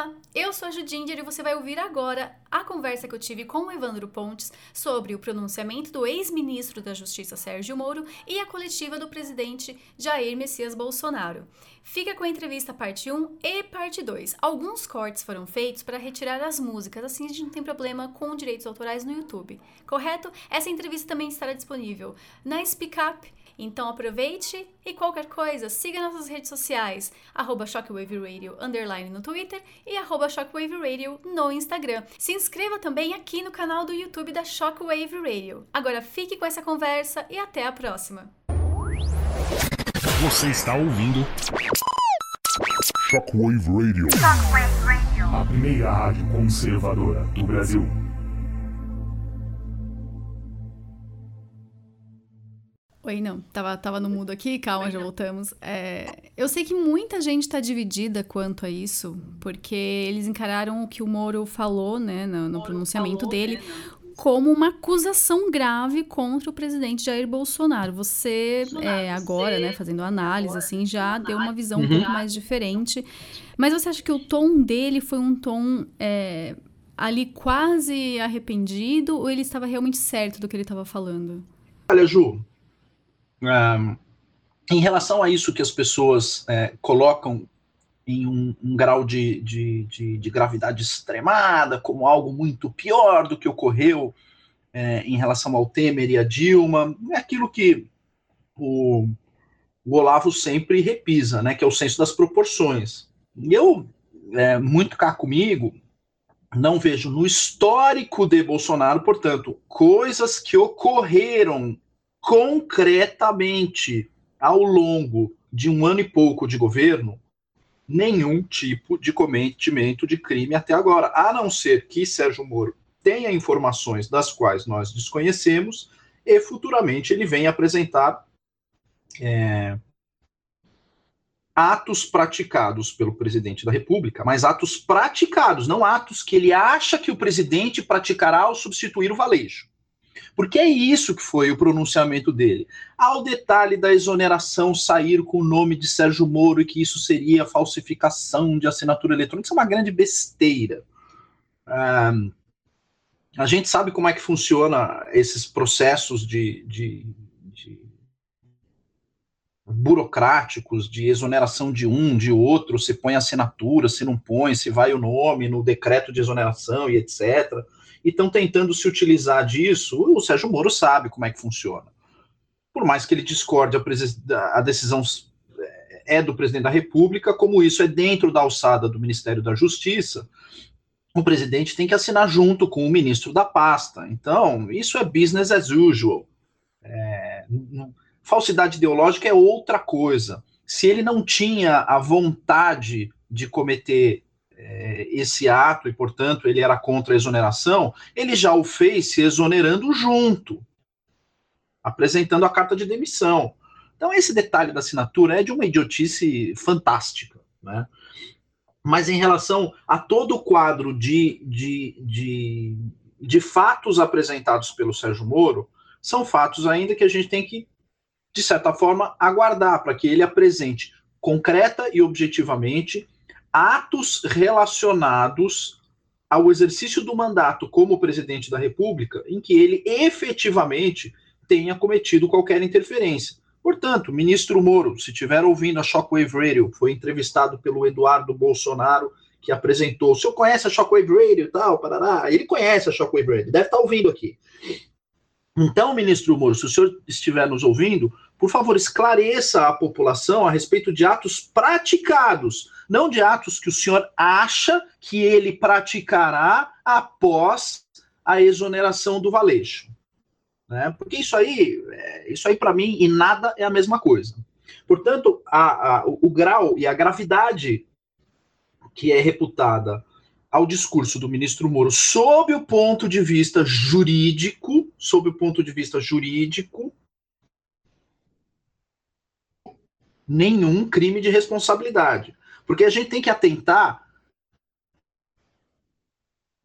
Olá, eu sou a Judinger e você vai ouvir agora a conversa que eu tive com o Evandro Pontes sobre o pronunciamento do ex-ministro da Justiça Sérgio Moro e a coletiva do presidente Jair Messias Bolsonaro. Fica com a entrevista parte 1 e parte 2. Alguns cortes foram feitos para retirar as músicas, assim a gente não tem problema com direitos autorais no YouTube, correto? Essa entrevista também estará disponível na Speak Up então aproveite e qualquer coisa, siga nossas redes sociais, arroba Shockwave Radio underline no Twitter e arroba Shockwave Radio no Instagram. Se inscreva também aqui no canal do YouTube da Shockwave Radio. Agora fique com essa conversa e até a próxima. Você está ouvindo Shockwave Radio. Shockwave Radio. A primeira rádio conservadora do Brasil. Oi, não, tava, tava no mudo aqui, calma, já voltamos. É, eu sei que muita gente está dividida quanto a isso, porque eles encararam o que o Moro falou, né, no, no pronunciamento falou, dele, né, como uma acusação grave contra o presidente Jair Bolsonaro. Você, é, agora, né, fazendo análise, assim, já deu uma visão um pouco uhum. mais diferente. Mas você acha que o tom dele foi um tom é, ali quase arrependido ou ele estava realmente certo do que ele estava falando? Olha, Ju, em relação a isso que as pessoas é, colocam em um, um grau de, de, de, de, gravidade extremada, como algo muito pior do que ocorreu é, em relação ao Temer e a Dilma, é aquilo que o, o Olavo sempre repisa, né, que é o senso das proporções. E eu, é, muito cá comigo, não vejo no histórico de Bolsonaro, portanto, coisas que ocorreram concretamente ao longo de um ano e pouco de governo nenhum tipo de cometimento de crime até agora, a não ser que Sérgio Moro tenha informações das quais nós desconhecemos e futuramente ele venha apresentar é, atos praticados pelo presidente da República, mas atos praticados, não atos que ele acha que o presidente praticará ao substituir o valejo. Porque é isso que foi o pronunciamento dele. Ao detalhe da exoneração sair com o nome de Sérgio Moro e que isso seria falsificação de assinatura eletrônica, isso é uma grande besteira. Um, a gente sabe como é que funciona esses processos de, de, de burocráticos de exoneração de um, de outro, se põe assinatura, se não põe, se vai o nome no decreto de exoneração e etc e estão tentando se utilizar disso. O Sérgio Moro sabe como é que funciona. Por mais que ele discorde a, a decisão é, é do presidente da República, como isso é dentro da alçada do Ministério da Justiça, o presidente tem que assinar junto com o ministro da pasta. Então, isso é business as usual. É, falsidade ideológica é outra coisa. Se ele não tinha a vontade de cometer esse ato e, portanto, ele era contra a exoneração, ele já o fez se exonerando junto, apresentando a carta de demissão. Então, esse detalhe da assinatura é de uma idiotice fantástica. Né? Mas em relação a todo o quadro de, de, de, de fatos apresentados pelo Sérgio Moro, são fatos ainda que a gente tem que, de certa forma, aguardar para que ele apresente concreta e objetivamente atos relacionados ao exercício do mandato como presidente da República em que ele efetivamente tenha cometido qualquer interferência. Portanto, ministro Moro, se estiver ouvindo a Shockwave Radio, foi entrevistado pelo Eduardo Bolsonaro, que apresentou. O senhor conhece a Shockwave Radio e tal? Parará? Ele conhece a Shockwave Radio, deve estar ouvindo aqui. Então, ministro Moro, se o senhor estiver nos ouvindo, por favor, esclareça a população a respeito de atos praticados, não de atos que o senhor acha que ele praticará após a exoneração do valejo. Né? Porque isso aí, é, isso aí para mim, e nada é a mesma coisa. Portanto, a, a, o grau e a gravidade que é reputada ao discurso do ministro Moro sob o ponto de vista jurídico, sob o ponto de vista jurídico, nenhum crime de responsabilidade. Porque a gente tem que atentar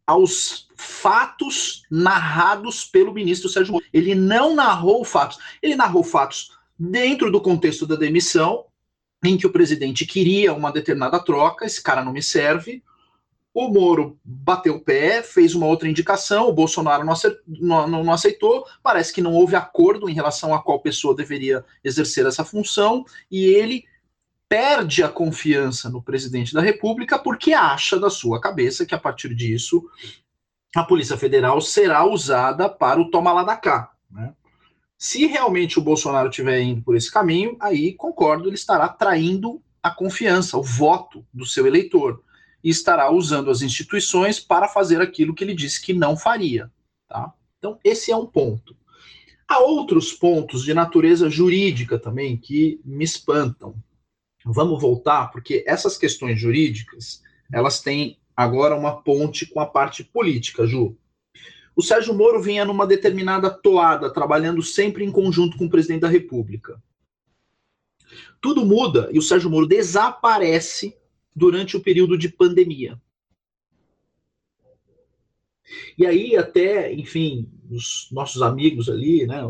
aos fatos narrados pelo ministro Sérgio Moro. Ele não narrou fatos. Ele narrou fatos dentro do contexto da demissão, em que o presidente queria uma determinada troca, esse cara não me serve, O Moro bateu o pé, fez uma outra indicação, o Bolsonaro não, não, aceitou, parece que não houve acordo em relação a qual pessoa deveria exercer essa função, e ele perde a confiança no presidente da República porque acha da sua cabeça que a partir disso a Polícia Federal será usada para o toma lá da cá. Né? Se realmente o Bolsonaro estiver indo por esse caminho, aí concordo, ele estará traindo a confiança, o voto do seu eleitor e estará usando as instituições para fazer aquilo que ele disse que não faria. Tá? Então, esse é um ponto. Há outros pontos de natureza jurídica também que me espantam. Vamos voltar, porque essas questões jurídicas, elas têm agora uma ponte com a parte política, Ju. O Sérgio Moro vinha numa determinada toada, trabalhando sempre em conjunto com o presidente da República. Tudo muda e o Sérgio Moro desaparece durante o período de pandemia. E aí, até, enfim, os nossos amigos ali, né,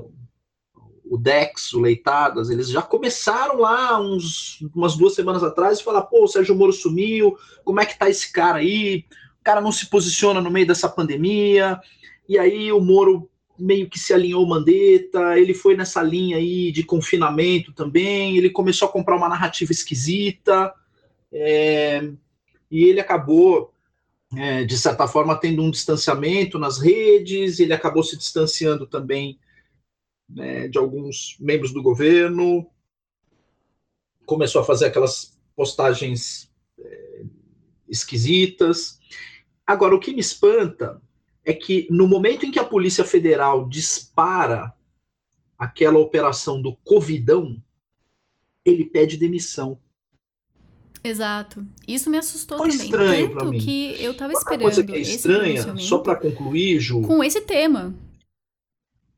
o Dex, o Leitadas, eles já começaram lá uns, umas duas semanas atrás e falar, pô, o Sérgio Moro sumiu, como é que tá esse cara aí? O cara não se posiciona no meio dessa pandemia, e aí o Moro meio que se alinhou Mandetta, ele foi nessa linha aí de confinamento também, ele começou a comprar uma narrativa esquisita, é, e ele acabou, é, de certa forma, tendo um distanciamento nas redes, ele acabou se distanciando também né, de alguns membros do governo, começou a fazer aquelas postagens é, esquisitas. Agora, o que me espanta é que no momento em que a Polícia Federal dispara aquela operação do Covidão, ele pede demissão. Exato. Isso me assustou Foi também. estranho Tanto mim. que eu tava Outra esperando coisa que é estranha, só para concluir, Ju, com esse tema.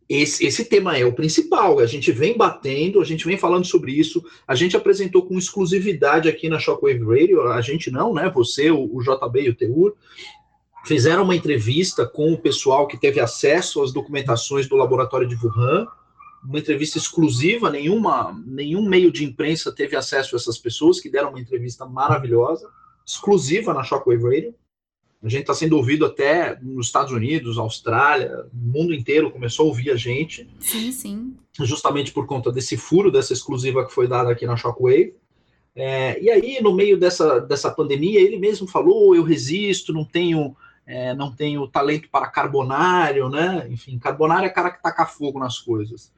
Esse, esse tema é o principal. A gente vem batendo, a gente vem falando sobre isso. A gente apresentou com exclusividade aqui na Shockwave Radio. A gente não, né? Você, o, o JB e o Teur fizeram uma entrevista com o pessoal que teve acesso às documentações do laboratório de Wuhan uma entrevista exclusiva, nenhuma, nenhum meio de imprensa teve acesso a essas pessoas que deram uma entrevista maravilhosa, exclusiva na Shockwave Radio. A gente está sendo ouvido até nos Estados Unidos, Austrália, o mundo inteiro começou a ouvir a gente, Sim, sim. justamente por conta desse furo, dessa exclusiva que foi dada aqui na Shockwave. É, e aí, no meio dessa, dessa pandemia, ele mesmo falou: eu resisto, não tenho, é, não tenho talento para carbonário, né? Enfim, carbonário é cara que taca fogo nas coisas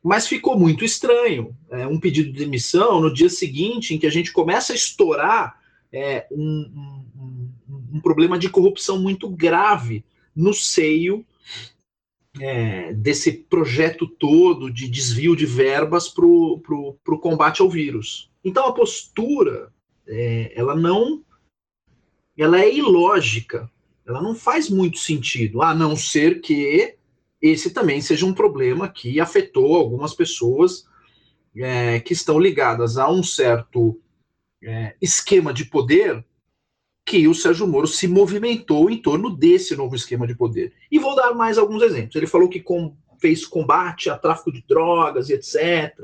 mas ficou muito estranho. É, um pedido de demissão no dia seguinte, em que a gente começa a estourar é, um, um, um, problema de corrupção muito grave no seio é, desse projeto todo de desvio de verbas para o combate ao vírus. Então a postura, é, ela não, ela é ilógica, ela não faz muito sentido, a não ser que esse também seja um problema que afetou algumas pessoas é, que estão ligadas a um certo é, esquema de poder que o Sérgio Moro se movimentou em torno desse novo esquema de poder. E vou dar mais alguns exemplos. Ele falou que com, fez combate a tráfico de drogas etc.,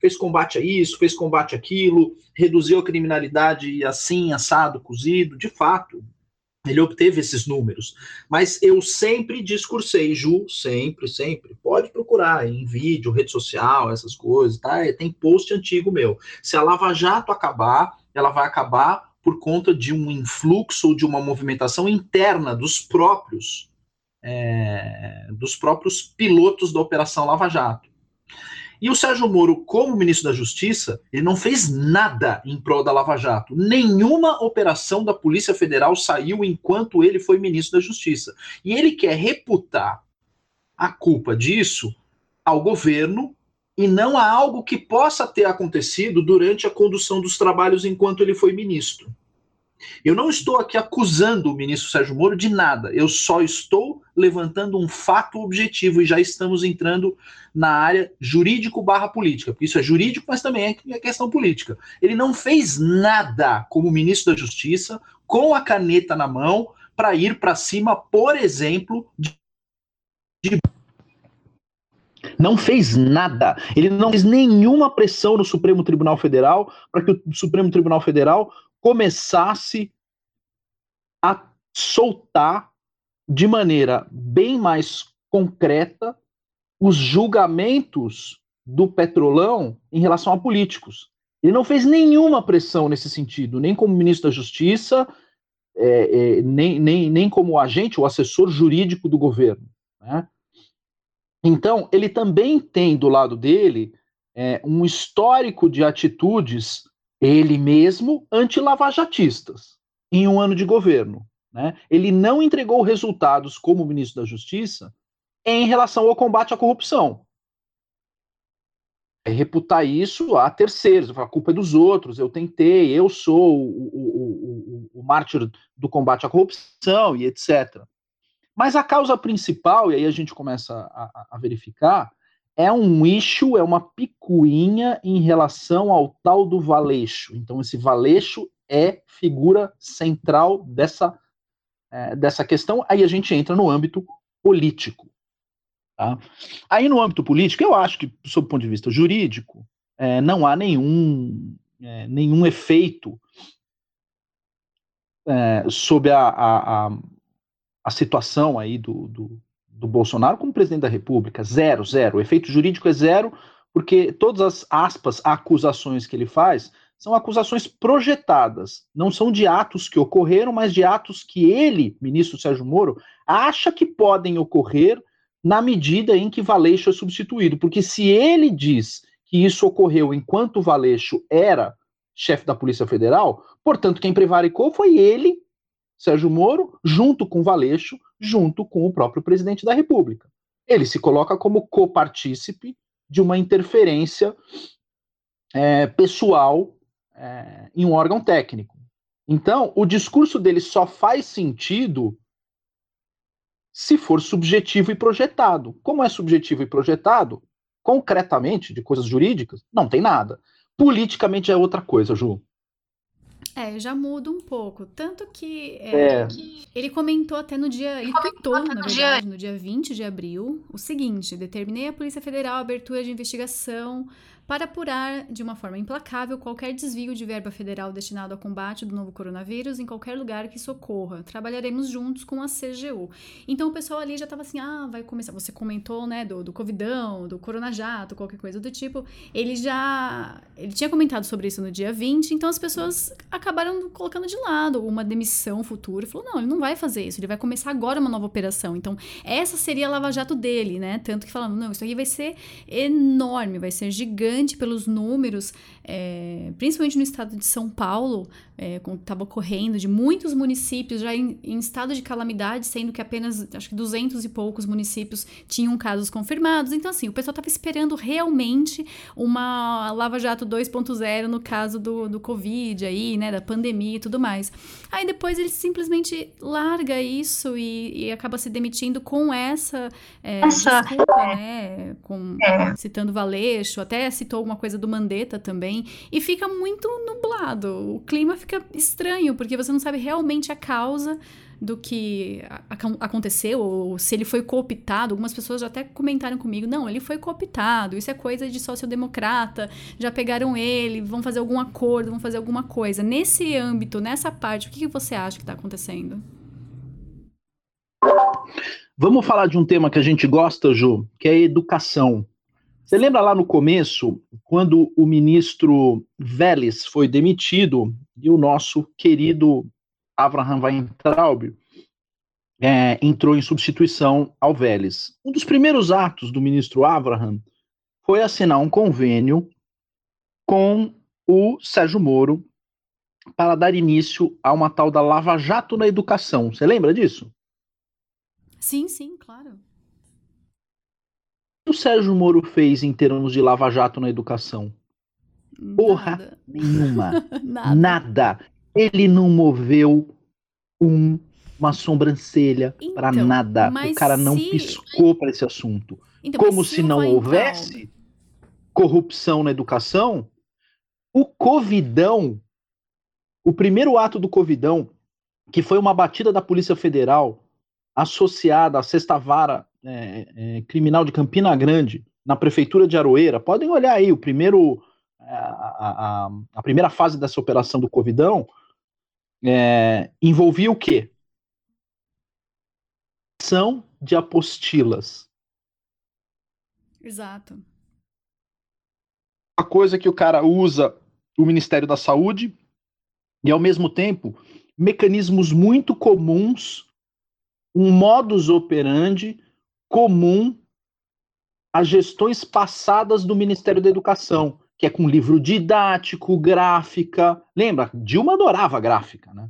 fez combate a isso, fez combate àquilo, reduziu a criminalidade assim, assado, cozido. De fato, ele obteve esses números. Mas eu sempre discursei, Ju, sempre, sempre. Pode procurar em vídeo, rede social, essas coisas, tá? Tem post antigo meu. Se a Lava Jato acabar, ela vai acabar por conta de um influxo, de uma movimentação interna dos próprios, é, dos próprios pilotos da Operação Lava Jato. E o Sérgio Moro, como ministro da Justiça, ele não fez nada em prol da Lava Jato. Nenhuma operação da Polícia Federal saiu enquanto ele foi ministro da Justiça. E ele quer reputar a culpa disso ao governo e não a algo que possa ter acontecido durante a condução dos trabalhos enquanto ele foi ministro. Eu não estou aqui acusando o ministro Sérgio Moro de nada, eu só estou levantando um fato objetivo e já estamos entrando na área jurídico barra política, porque isso é jurídico, mas também é questão política. Ele não fez nada como ministro da Justiça, com a caneta na mão, para ir para cima, por exemplo, de, de não fez nada. Ele não fez nenhuma pressão no Supremo Tribunal Federal para que o Supremo Tribunal Federal começasse a soltar de maneira bem mais concreta os julgamentos do Petrolão em relação a políticos. Ele não fez nenhuma pressão nesse sentido, nem como ministro da Justiça, é, é, nem, nem, nem como agente ou assessor jurídico do governo. Né? Então, ele também tem do lado dele é, um histórico de atitudes, ele mesmo, anti-lavajatistas, em um ano de governo. Né? Ele não entregou resultados como ministro da Justiça em relação ao combate à corrupção. É reputar isso a terceiros, a culpa é dos outros, eu tentei, eu sou o, o, o, o mártir do combate à corrupção e etc. Mas a causa principal, e aí a gente começa a, a verificar, é um issue, é uma picuinha em relação ao tal do valeixo. Então, esse valeixo é figura central dessa, é, dessa questão. Aí a gente entra no âmbito político. Tá? Aí, no âmbito político, eu acho que, sob o ponto de vista jurídico, é, não há nenhum, é, nenhum efeito é, sobre a, a, a, a, situação aí do, do, do Bolsonaro como presidente da República. Zero, zero. O efeito jurídico é zero, porque todas as aspas, acusações que ele faz são acusações projetadas, não são de atos que ocorreram, mas de atos que ele, ministro Sérgio Moro, acha que podem ocorrer na medida em que Valeixo é substituído. Porque se ele diz que isso ocorreu enquanto Valeixo era chefe da Polícia Federal, portanto, quem prevaricou foi ele, Sérgio Moro, junto com Valeixo, junto com o próprio presidente da República. Ele se coloca como copartícipe de uma interferência é, pessoal é, em um órgão técnico. Então, o discurso dele só faz sentido se for subjetivo e projetado. Como é subjetivo e projetado, concretamente, de coisas jurídicas, não tem nada. Politicamente é outra coisa, Ju. É, já muda um pouco. Tanto que, é, é. ele comentou até no dia. Ele tweetou, na verdade, no dia 20 de abril, o seguinte: determinei a Polícia Federal a abertura de investigação para apurar de uma forma implacável qualquer desvio de verba federal destinado ao combate do novo coronavírus em qualquer lugar que socorra. Trabalharemos juntos com a CGU. Então o pessoal ali já estava assim: ah, vai começar. Você comentou, né, do, do Covidão, do Coronajato, qualquer coisa do tipo. Ele já. Ele tinha comentado sobre isso no dia 20, então as pessoas acabaram colocando de lado uma demissão futura. Falou: não, ele não vai fazer isso, ele vai começar agora uma nova operação. Então, essa seria a lava-jato dele, né? Tanto que falando: não, isso aqui vai ser enorme, vai ser gigante gigante pelos números, é, principalmente no estado de São Paulo, é, estava ocorrendo, de muitos municípios já em, em, estado de calamidade, sendo que apenas, acho que 200 e poucos municípios tinham casos confirmados. Então, assim, o pessoal estava esperando realmente uma Lava Jato 2.0 no caso do, do Covid aí, né, da pandemia e tudo mais. Aí depois ele simplesmente larga isso e, e acaba se demitindo com essa, é, desculpa, né, com, é. citando Valeixo, até citou alguma coisa do Mandetta também, e fica muito nublado. O clima fica estranho, porque você não sabe realmente a causa do que aconteceu, ou se ele foi cooptado. Algumas pessoas já até comentaram comigo: não, ele foi cooptado, isso é coisa de social-democrata, já pegaram ele, vão fazer algum acordo, vão fazer alguma coisa. Nesse âmbito, nessa parte, o que você acha que está acontecendo? Vamos falar de um tema que a gente gosta, Ju, que é educação. Você lembra lá no começo, quando o ministro Vélez foi demitido e o nosso querido Abraham Weintraub é, entrou em substituição ao Vélez? Um dos primeiros atos do ministro Abraham foi assinar um convênio com o Sérgio Moro para dar início a uma tal da Lava Jato na educação. Você lembra disso? Sim, sim, claro o Sérgio Moro fez em termos de lava-jato na educação? Porra nada. nenhuma. nada. nada. Ele não moveu um, uma sobrancelha então, para nada. O cara não se... piscou para esse assunto. Então, Como se, se não houvesse corrupção na educação, o Covidão, o primeiro ato do Covidão, que foi uma batida da Polícia Federal associada à sexta vara é, é, criminal de Campina Grande, na prefeitura de Aroeira, podem olhar aí o primeiro, a, a, a primeira fase dessa operação do Covidão, é, envolvia o quê? são de apostilas. Exato. A coisa que o cara usa o Ministério da Saúde e, ao mesmo tempo, mecanismos muito comuns, um modus operandi comum às gestões passadas do Ministério da Educação, que é com livro didático, gráfica. Lembra? Dilma adorava gráfica, né?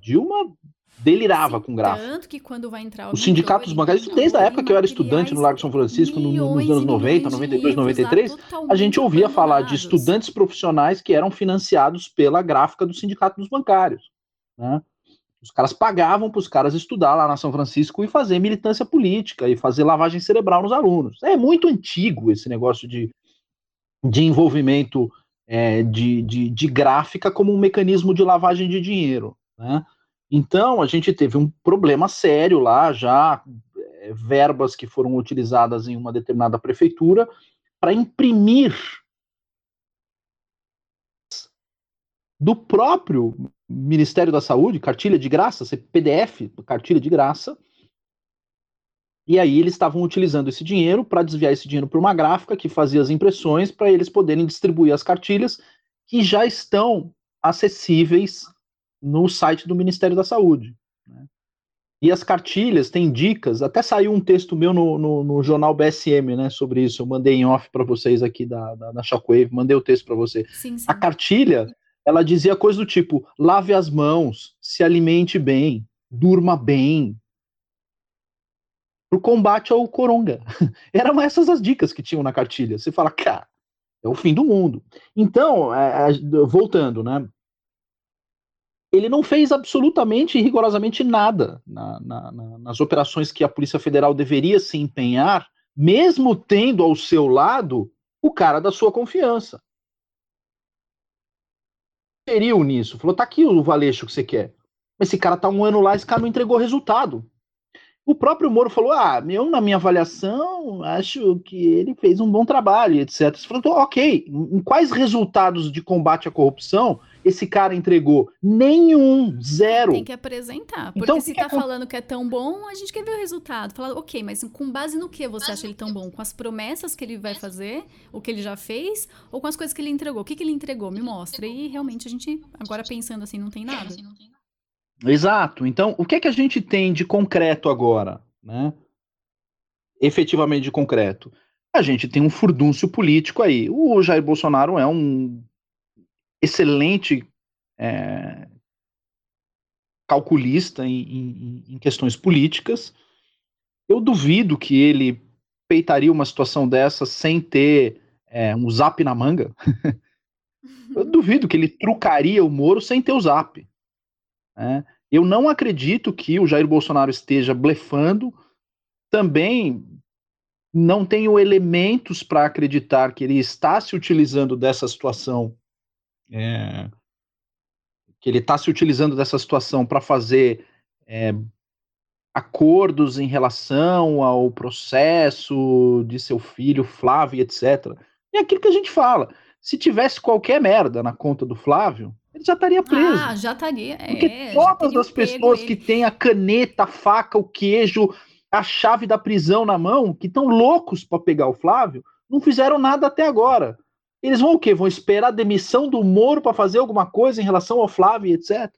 Dilma delirava Sim, com gráfico. Tanto que quando vai entrar Os sindicatos bancários, desde a época que eu era estudante no Largo São Francisco, no, nos anos 90, 92, 93, a gente ouvia falar de estudantes profissionais que eram financiados pela gráfica do Sindicato dos Bancários. Né? Os caras pagavam para os caras estudar lá na São Francisco e fazer militância política e fazer lavagem cerebral nos alunos. É muito antigo esse negócio de, de envolvimento é, de, de, de gráfica como um mecanismo de lavagem de dinheiro. Né? Então, a gente teve um problema sério lá, já é, verbas que foram utilizadas em uma determinada prefeitura para imprimir do próprio Ministério da Saúde, cartilha de graça, PDF, cartilha de graça. E aí eles estavam utilizando esse dinheiro para desviar esse dinheiro para uma gráfica que fazia as impressões para eles poderem distribuir as cartilhas que já estão acessíveis no site do Ministério da Saúde. Né? E as cartilhas têm dicas, até saiu um texto meu no, no, no jornal BSM, né, sobre isso, eu mandei em off para vocês aqui da, da, da, Shockwave, mandei o texto para você. Sim, sim. A cartilha, ela dizia coisa do tipo, lave as mãos, se alimente bem, durma bem, pro combate ao coronga. Eram essas as dicas que tinham na cartilha. Você fala, cara, é o fim do mundo. Então, é, é, voltando, né, ele não fez absolutamente e rigorosamente nada na, na, na, nas operações que a Polícia Federal deveria se empenhar, mesmo tendo ao seu lado o cara da sua confiança. Feriu nisso, falou: tá aqui o valeixo que você quer. Esse cara tá um ano lá, esse cara não entregou resultado. O próprio Moro falou: ah, eu, na minha avaliação, acho que ele fez um bom trabalho, etc. Você falou: ok, em quais resultados de combate à corrupção esse cara entregou? Nenhum, zero. Tem que apresentar. Porque então, se tá que... falando que é tão bom, a gente quer ver o resultado. Falar, ok, mas com base no que você acha ele tão bom? Com as promessas que ele vai fazer, o que ele já fez, ou com as coisas que ele entregou? O que, que ele entregou? Me mostra. E realmente a gente, agora pensando assim, não tem nada. Exato. Então, o que é que a gente tem de concreto agora, né? Efetivamente de concreto. A gente tem um furdúncio político aí. O Jair Bolsonaro é um excelente é, calculista em, em, em, questões políticas. Eu duvido que ele peitaria uma situação dessa sem ter é, um zap na manga. Eu duvido que ele trucaria o Moro sem ter o zap. Né? Eu não acredito que o Jair Bolsonaro esteja blefando. Também não tenho elementos para acreditar que ele está se utilizando dessa situação é, que ele está se utilizando dessa situação para fazer é, acordos em relação ao processo de seu filho Flávio, etc. E é aquilo que a gente fala. Se tivesse qualquer merda na conta do Flávio, ele já estaria preso. Ah, já estaria. Porque é, todas as pessoas que têm a caneta, a faca, o queijo, a chave da prisão na mão, que estão loucos para pegar o Flávio, não fizeram nada até agora. Eles vão o quê? Vão esperar a demissão do Moro para fazer alguma coisa em relação ao Flávio, etc.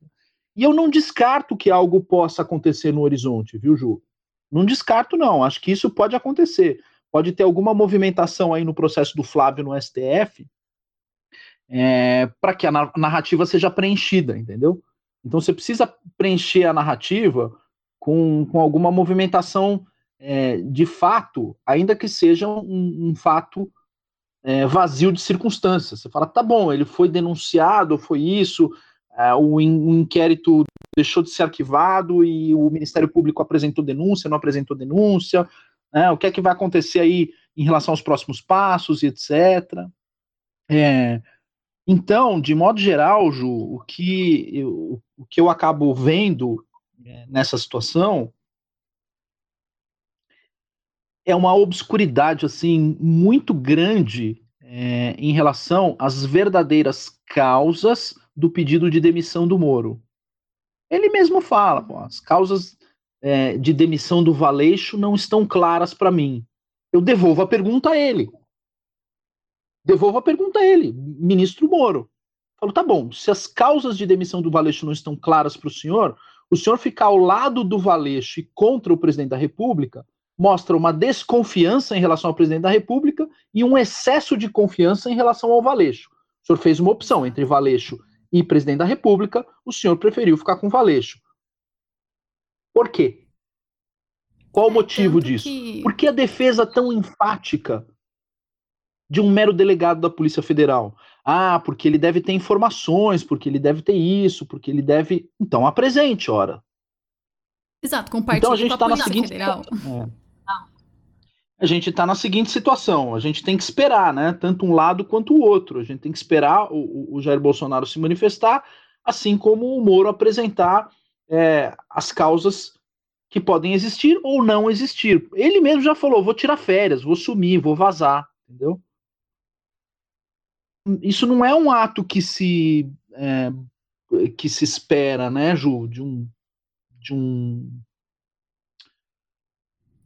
E eu não descarto que algo possa acontecer no horizonte, viu, Ju? Não descarto, não. Acho que isso pode acontecer. Pode ter alguma movimentação aí no processo do Flávio no STF é, para que a narrativa seja preenchida, entendeu? Então você precisa preencher a narrativa com, com alguma movimentação é, de fato, ainda que seja um, um fato é, vazio de circunstâncias. Você fala, tá bom, ele foi denunciado, foi isso, é, o, in, o, inquérito deixou de ser arquivado e o Ministério Público apresentou denúncia, não apresentou denúncia, né, o que é que vai acontecer aí em relação aos próximos passos e etc. É, então, de modo geral, Ju, o que eu, o que eu acabo vendo é, nessa situação é uma obscuridade assim muito grande é, em relação às verdadeiras causas do pedido de demissão do Moro. Ele mesmo fala, as causas é, de demissão do Valeixo não estão claras para mim. Eu devolvo a pergunta a ele. Devolvo a pergunta a ele, ministro Moro. Falo, tá bom, se as causas de demissão do Valeixo não estão claras para o senhor, o senhor ficar ao lado do Valeixo e contra o presidente da República mostra uma desconfiança em relação ao presidente da República e um excesso de confiança em relação ao Valeixo. O senhor fez uma opção entre Valeixo e presidente da República, o senhor preferiu ficar com Valeixo. Por quê? Qual o é, motivo disso? Que... Por que a defesa tão enfática de um mero delegado da Polícia Federal? Ah, porque ele deve ter informações, porque ele deve ter isso, porque ele deve. Então apresente, ora. Exato, compartilhe então, a gente com a tá Polícia seguinte... Federal. É. A gente está na seguinte situação: a gente tem que esperar, né? Tanto um lado quanto o outro. A gente tem que esperar o, o Jair Bolsonaro se manifestar, assim como o Moro apresentar é, as causas que podem existir ou não existir. Ele mesmo já falou: vou tirar férias, vou sumir, vou vazar, entendeu? Isso não é um ato que se é, que se espera, né, Ju, de um de um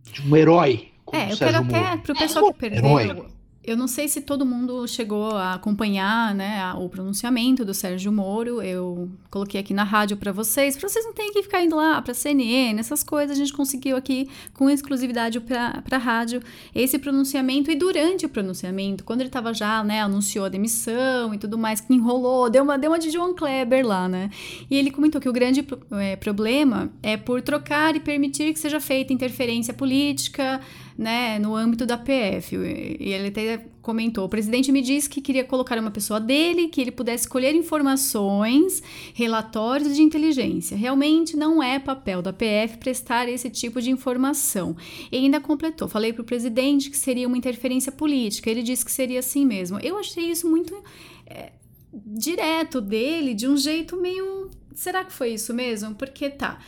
de um herói. É, eu quero até, para o pessoal que perdeu, herói. Eu não sei se todo mundo chegou a acompanhar né, o pronunciamento do Sérgio Moro. Eu coloquei aqui na rádio para vocês, para vocês não terem que ficar indo lá para CNN, essas coisas. A gente conseguiu aqui com exclusividade para a rádio esse pronunciamento. E durante o pronunciamento, quando ele estava já, né, anunciou a demissão e tudo mais, que enrolou, deu uma, deu uma de João Kleber lá, né? E ele comentou que o grande é, problema é por trocar e permitir que seja feita interferência política né, no âmbito da PF. E ele até comentou: o presidente me disse que queria colocar uma pessoa dele, que ele pudesse colher informações, relatórios de inteligência. Realmente não é papel da PF prestar esse tipo de informação. E ainda completou: falei para o presidente que seria uma interferência política. Ele disse que seria assim mesmo. Eu achei isso muito. É, direto dele, de um jeito meio. Será que foi isso mesmo? Porque tá.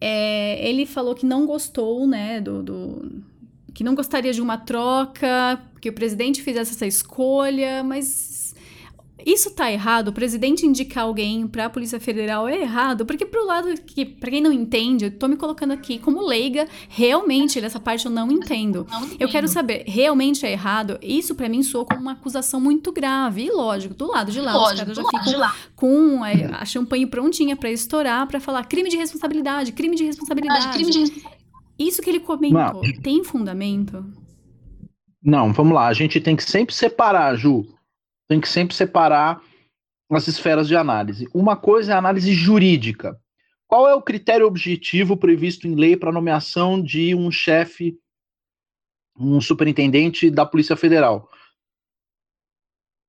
É, ele falou que não gostou, né, do, do que não gostaria de uma troca, que o presidente fizesse essa escolha, mas isso tá errado, o presidente indicar alguém para a Polícia Federal é errado, porque pro lado que, para quem não entende, eu tô me colocando aqui como leiga, realmente dessa parte eu não entendo. Não entendo. Eu quero saber, realmente é errado? Isso para mim soa como uma acusação muito grave. E lógico, do lado de lá, lógico, os caras já ficam com a, a champanhe prontinha para estourar, para falar crime de responsabilidade, crime de responsabilidade. Crime de responsabilidade. Isso que ele comentou, não. tem fundamento? Não, vamos lá. A gente tem que sempre separar, Ju. Tem que sempre separar as esferas de análise. Uma coisa é a análise jurídica. Qual é o critério objetivo previsto em lei para nomeação de um chefe, um superintendente da Polícia Federal?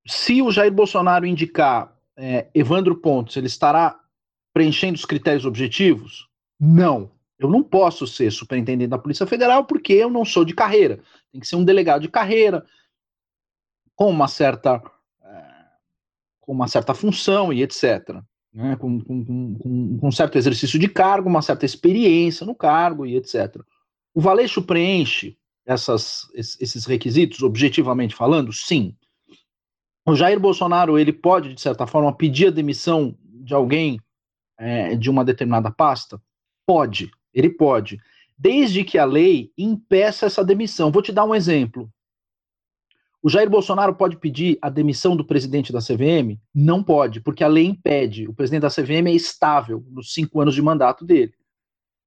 Se o Jair Bolsonaro indicar é, Evandro Pontes, ele estará preenchendo os critérios objetivos? Não. Eu não posso ser superintendente da Polícia Federal porque eu não sou de carreira. Tem que ser um delegado de carreira, com uma certa, é, com uma certa função e etc. Né? Com, com, com, com, um certo exercício de cargo, uma certa experiência no cargo e etc. O Valeixo preenche essas, esses requisitos, objetivamente falando? Sim. O Jair Bolsonaro ele pode, de certa forma, pedir a demissão de alguém é, de uma determinada pasta? Pode. Ele pode, desde que a lei impeça essa demissão. Vou te dar um exemplo. O Jair Bolsonaro pode pedir a demissão do presidente da CVM? Não pode, porque a lei impede. O presidente da CVM é estável nos cinco anos de mandato dele.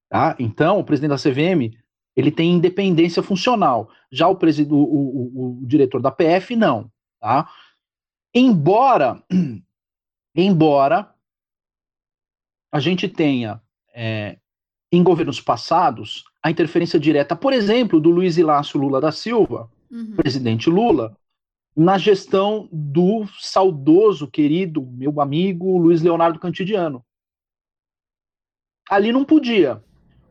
Tá? Então, o presidente da CVM ele tem independência funcional. Já o, o, o, o diretor da PF, não. Tá? Embora, embora a gente tenha é, em governos passados, a interferência direta, por exemplo, do Luiz Inácio Lula da Silva, uhum. presidente Lula, na gestão do saudoso, querido, meu amigo Luiz Leonardo Cantidiano. Ali não podia.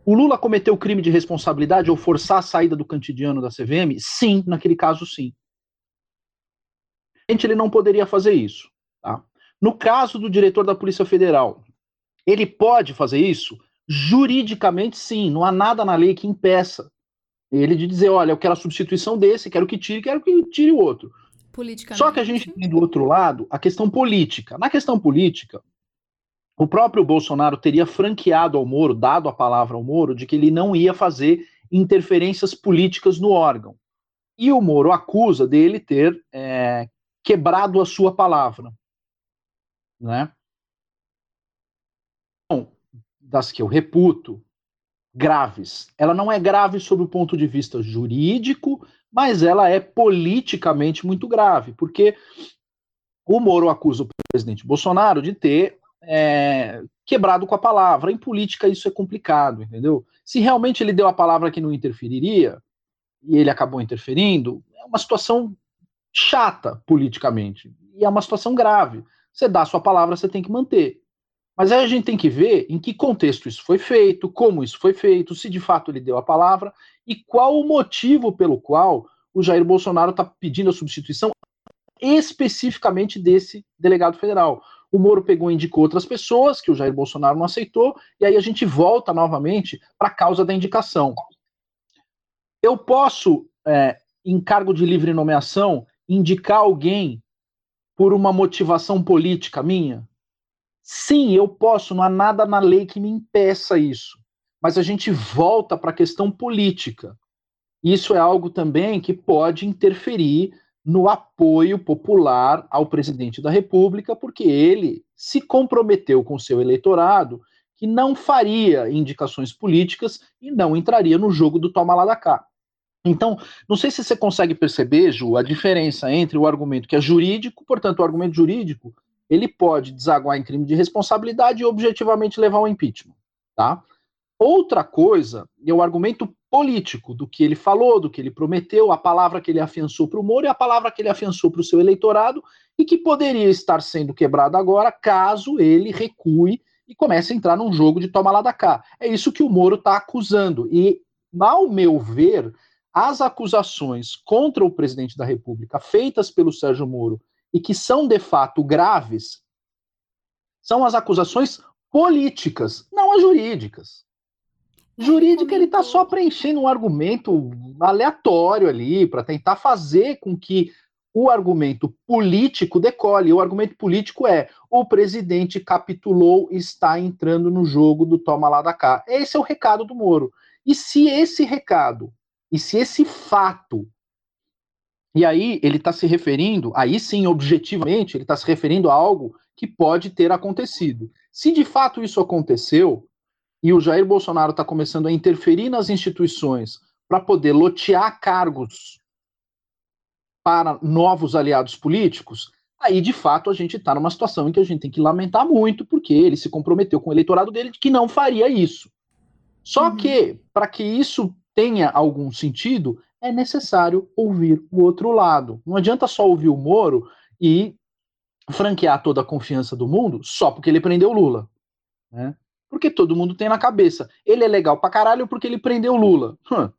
O Lula cometeu crime de responsabilidade ou forçar a saída do Cantidiano da CVM? Sim, naquele caso, sim. Ele não poderia fazer isso. Tá? No caso do diretor da Polícia Federal, ele pode fazer isso? Juridicamente, sim, não há nada na lei que impeça ele de dizer, olha, eu quero a substituição desse, quero que tire, quero que tire o outro. Só que a gente tem do outro lado a questão política. Na questão política, o próprio Bolsonaro teria franqueado ao Moro, dado a palavra ao Moro, de que ele não ia fazer interferências políticas no órgão. E o Moro acusa dele ter é, quebrado a sua palavra. Né? Das que eu reputo, graves. Ela não é grave sob o ponto de vista jurídico, mas ela é politicamente muito grave, porque o Moro acusa o presidente Bolsonaro de ter é, quebrado com a palavra. Em política isso é complicado, entendeu? Se realmente ele deu a palavra que não interferiria, e ele acabou interferindo, é uma situação chata politicamente. E é uma situação grave. Você dá a sua palavra, você tem que manter. Mas aí a gente tem que ver em que contexto isso foi feito, como isso foi feito, se de fato ele deu a palavra e qual o motivo pelo qual o Jair Bolsonaro está pedindo a substituição especificamente desse delegado federal. O Moro pegou e indicou outras pessoas que o Jair Bolsonaro não aceitou, e aí a gente volta novamente para a causa da indicação. Eu posso, é, em cargo de livre nomeação, indicar alguém por uma motivação política minha? Sim, eu posso, não há nada na lei que me impeça isso. Mas a gente volta para a questão política. Isso é algo também que pode interferir no apoio popular ao presidente da República, porque ele se comprometeu com seu eleitorado que não faria indicações políticas e não entraria no jogo do toma lá da cá. Então, não sei se você consegue perceber, Ju, a diferença entre o argumento que é jurídico, portanto, o argumento jurídico ele pode desaguar em crime de responsabilidade e objetivamente levar ao impeachment, tá? Outra coisa é o argumento político do que ele falou, do que ele prometeu, a palavra que ele afiançou para o Moro e a palavra que ele afiançou para o seu eleitorado e que poderia estar sendo quebrada agora caso ele recue e comece a entrar num jogo de toma lá da cá. É isso que o Moro está acusando. E, ao meu ver, as acusações contra o presidente da República feitas pelo Sérgio Moro e que são de fato graves, são as acusações políticas, não as jurídicas. Jurídica, ele está só preenchendo um argumento aleatório ali, para tentar fazer com que o argumento político decole. O argumento político é: o presidente capitulou e está entrando no jogo do toma lá da cá. Esse é o recado do Moro. E se esse recado, e se esse fato e aí ele está se referindo, aí sim, objetivamente, ele está se referindo a algo que pode ter acontecido. Se de fato isso aconteceu, e o Jair Bolsonaro está começando a interferir nas instituições para poder lotear cargos para novos aliados políticos, aí de fato a gente está numa situação em que a gente tem que lamentar muito, porque ele se comprometeu com o eleitorado dele de que não faria isso. Só uhum. que, para que isso tenha algum sentido, é necessário ouvir o outro lado. Não adianta só ouvir o Moro e franquear toda a confiança do mundo só porque ele prendeu Lula. Né? Porque todo mundo tem na cabeça. Ele é legal pra caralho porque ele prendeu Lula. Hum.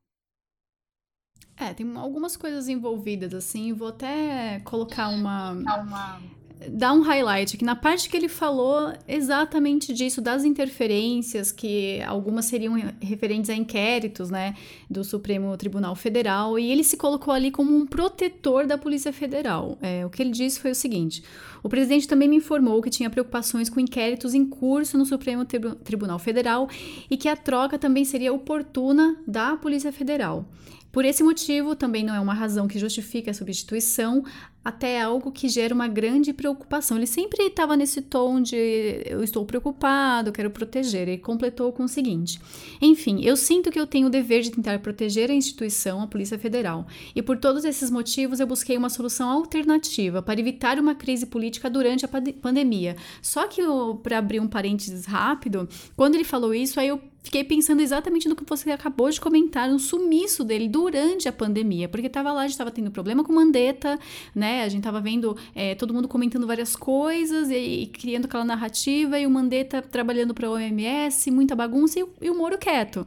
É, tem algumas coisas envolvidas, assim. Vou até colocar uma. uma dar um highlight que na parte que ele falou exatamente disso, das interferências, que algumas seriam referentes a inquéritos, né, do Supremo Tribunal Federal, e ele se colocou ali como um protetor da Polícia Federal. É, o que ele disse foi o seguinte: o presidente também me informou que tinha preocupações com inquéritos em curso no Supremo Tribunal Federal e que a troca também seria oportuna da Polícia Federal. Por esse motivo, também não é uma razão que justifique a substituição, até algo que gera uma grande preocupação. Ele sempre estava nesse tom de eu estou preocupado, quero proteger. Ele completou com o seguinte: Enfim, eu sinto que eu tenho o dever de tentar proteger a instituição, a Polícia Federal. E por todos esses motivos, eu busquei uma solução alternativa para evitar uma crise política durante a pandemia. Só que, para abrir um parênteses rápido, quando ele falou isso, aí eu fiquei pensando exatamente no que você acabou de comentar, no sumiço dele durante a pandemia, porque estava lá, a gente estava tendo problema com Mandetta, né? A gente estava vendo é, todo mundo comentando várias coisas e, e, criando aquela narrativa, e o Mandetta trabalhando para a OMS, muita bagunça, e, e o Moro quieto.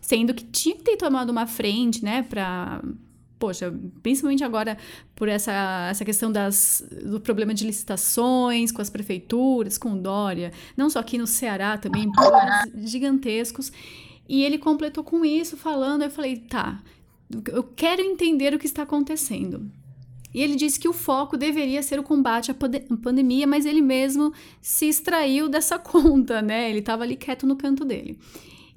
Sendo que tinha que ter tomado uma frente, né, para poxa, principalmente agora por essa, essa questão das, do problema de licitações com as prefeituras, com Dória, não só aqui no Ceará, também problemas gigantescos. E ele completou com isso, falando, eu falei, tá, eu quero entender o que está acontecendo. E ele disse que o foco deveria ser o combate à pandemia, mas ele mesmo se extraiu dessa conta, né? Ele estava ali quieto no canto dele.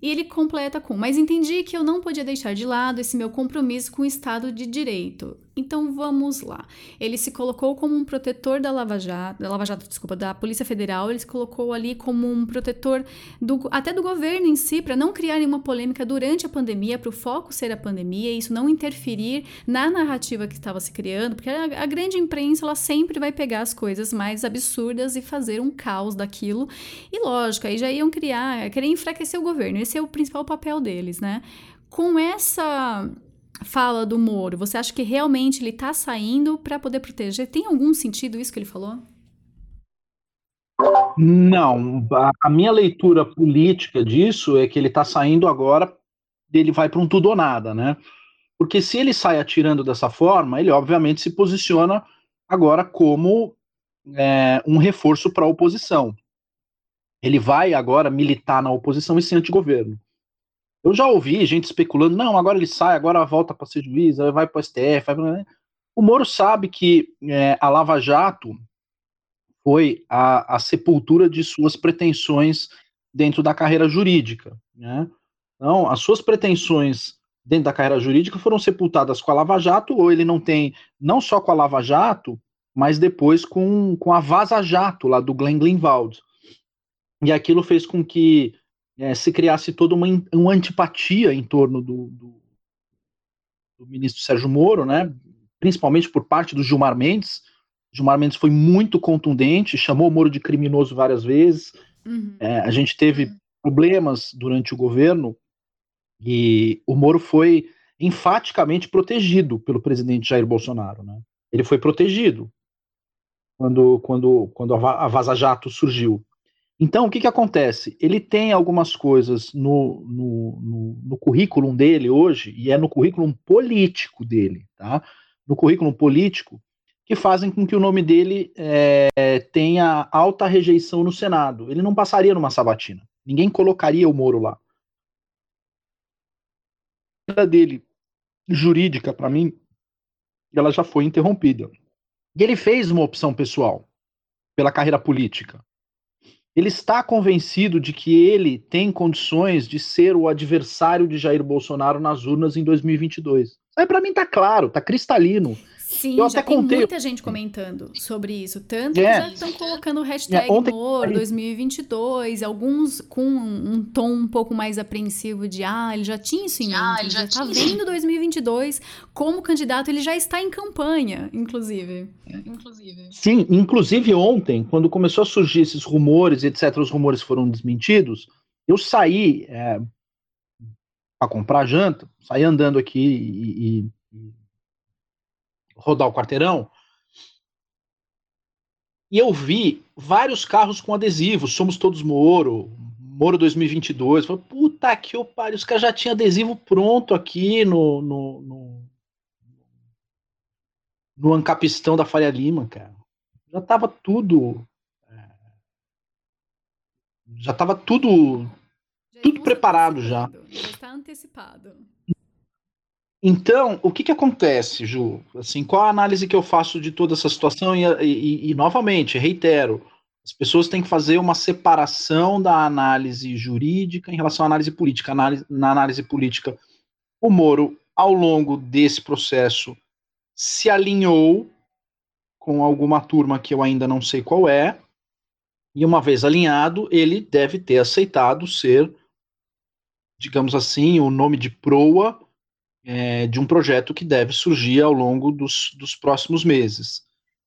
E ele completa com: Mas entendi que eu não podia deixar de lado esse meu compromisso com o Estado de Direito. Então vamos lá. Ele se colocou como um protetor da Lava Jato, da Lava Jato, desculpa, da Polícia Federal, ele se colocou ali como um protetor do, até do governo em si, para não criar nenhuma polêmica durante a pandemia, para o foco ser a pandemia, e isso não interferir na narrativa que estava se criando, porque a, a grande imprensa ela sempre vai pegar as coisas mais absurdas e fazer um caos daquilo. E lógico, aí já iam criar, querer enfraquecer o governo. Esse é o principal papel deles, né? Com essa fala do Moro, você acha que realmente ele está saindo para poder proteger? Tem algum sentido isso que ele falou? Não, a minha leitura política disso é que ele está saindo agora, ele vai para um tudo ou nada, né? Porque se ele sai atirando dessa forma, ele obviamente se posiciona agora como é, um reforço para a oposição. Ele vai agora militar na oposição e ser antigoverno. Eu já ouvi gente especulando, não, agora ele sai, agora volta para ser juiz, vai para o STF. Vai... O Moro sabe que é, a Lava Jato foi a, a, sepultura de suas pretensões dentro da carreira jurídica. Né? Então, as suas pretensões dentro da carreira jurídica foram sepultadas com a Lava Jato, ou ele não tem, não só com a Lava Jato, mas depois com, com a Vaza Jato, lá do Glenn Greenwald. E aquilo fez com que é, se criasse toda uma, uma antipatia em torno do, do, do, ministro Sérgio Moro, né, principalmente por parte do Gilmar Mendes. Gilmar Mendes foi muito contundente, chamou o Moro de criminoso várias vezes. Uhum. É, a gente teve problemas durante o governo e o Moro foi enfaticamente protegido pelo presidente Jair Bolsonaro. Né? Ele foi protegido quando, quando, quando a Vaza Jato surgiu. Então, o que, que acontece? Ele tem algumas coisas no, no, no, no currículo dele hoje, e é no currículo político dele, tá? No currículo político, que fazem com que o nome dele é, tenha alta rejeição no Senado. Ele não passaria numa sabatina. Ninguém colocaria o Moro lá. A dele jurídica, para mim, ela já foi interrompida. E ele fez uma opção pessoal pela carreira política ele está convencido de que ele tem condições de ser o adversário de Jair Bolsonaro nas urnas em 2022. Aí para mim tá claro, tá cristalino. Sim, eu já tem contei... muita gente comentando sobre isso. Tanto é. que já estão colocando o hashtag é, ontem... Moro 2022, alguns com um tom um pouco mais apreensivo de ah, ele já tinha isso em mente, ah, ele já, está vendo 2022 como candidato, ele já está em campanha, inclusive. inclusive. Sim, inclusive ontem, quando começou a surgir esses rumores, etc., os rumores foram desmentidos, eu saí é, para comprar janta, saí andando aqui e, e rodar o quarteirão, e eu vi vários carros com adesivos, somos todos Moro, Moro 2022. Falei, puta que o pariu, os caras já tinham adesivo pronto aqui no, no, no, no Ancapistão da Faria Lima, cara. Já tava tudo. É, já tava tudo. Já tudo preparado já. Já está antecipado. Então, o que, que acontece, Ju? Assim, qual a análise que eu faço de toda essa situação? E, e, e, novamente, reitero, as pessoas têm que fazer uma separação da análise jurídica em relação à análise política. Análise, na análise política, o Moro, ao longo desse processo, se alinhou com alguma turma que eu ainda não sei qual é, e uma vez alinhado, ele deve ter aceitado ser, digamos assim, o nome de proa é, de um projeto que deve surgir ao longo dos, dos próximos meses.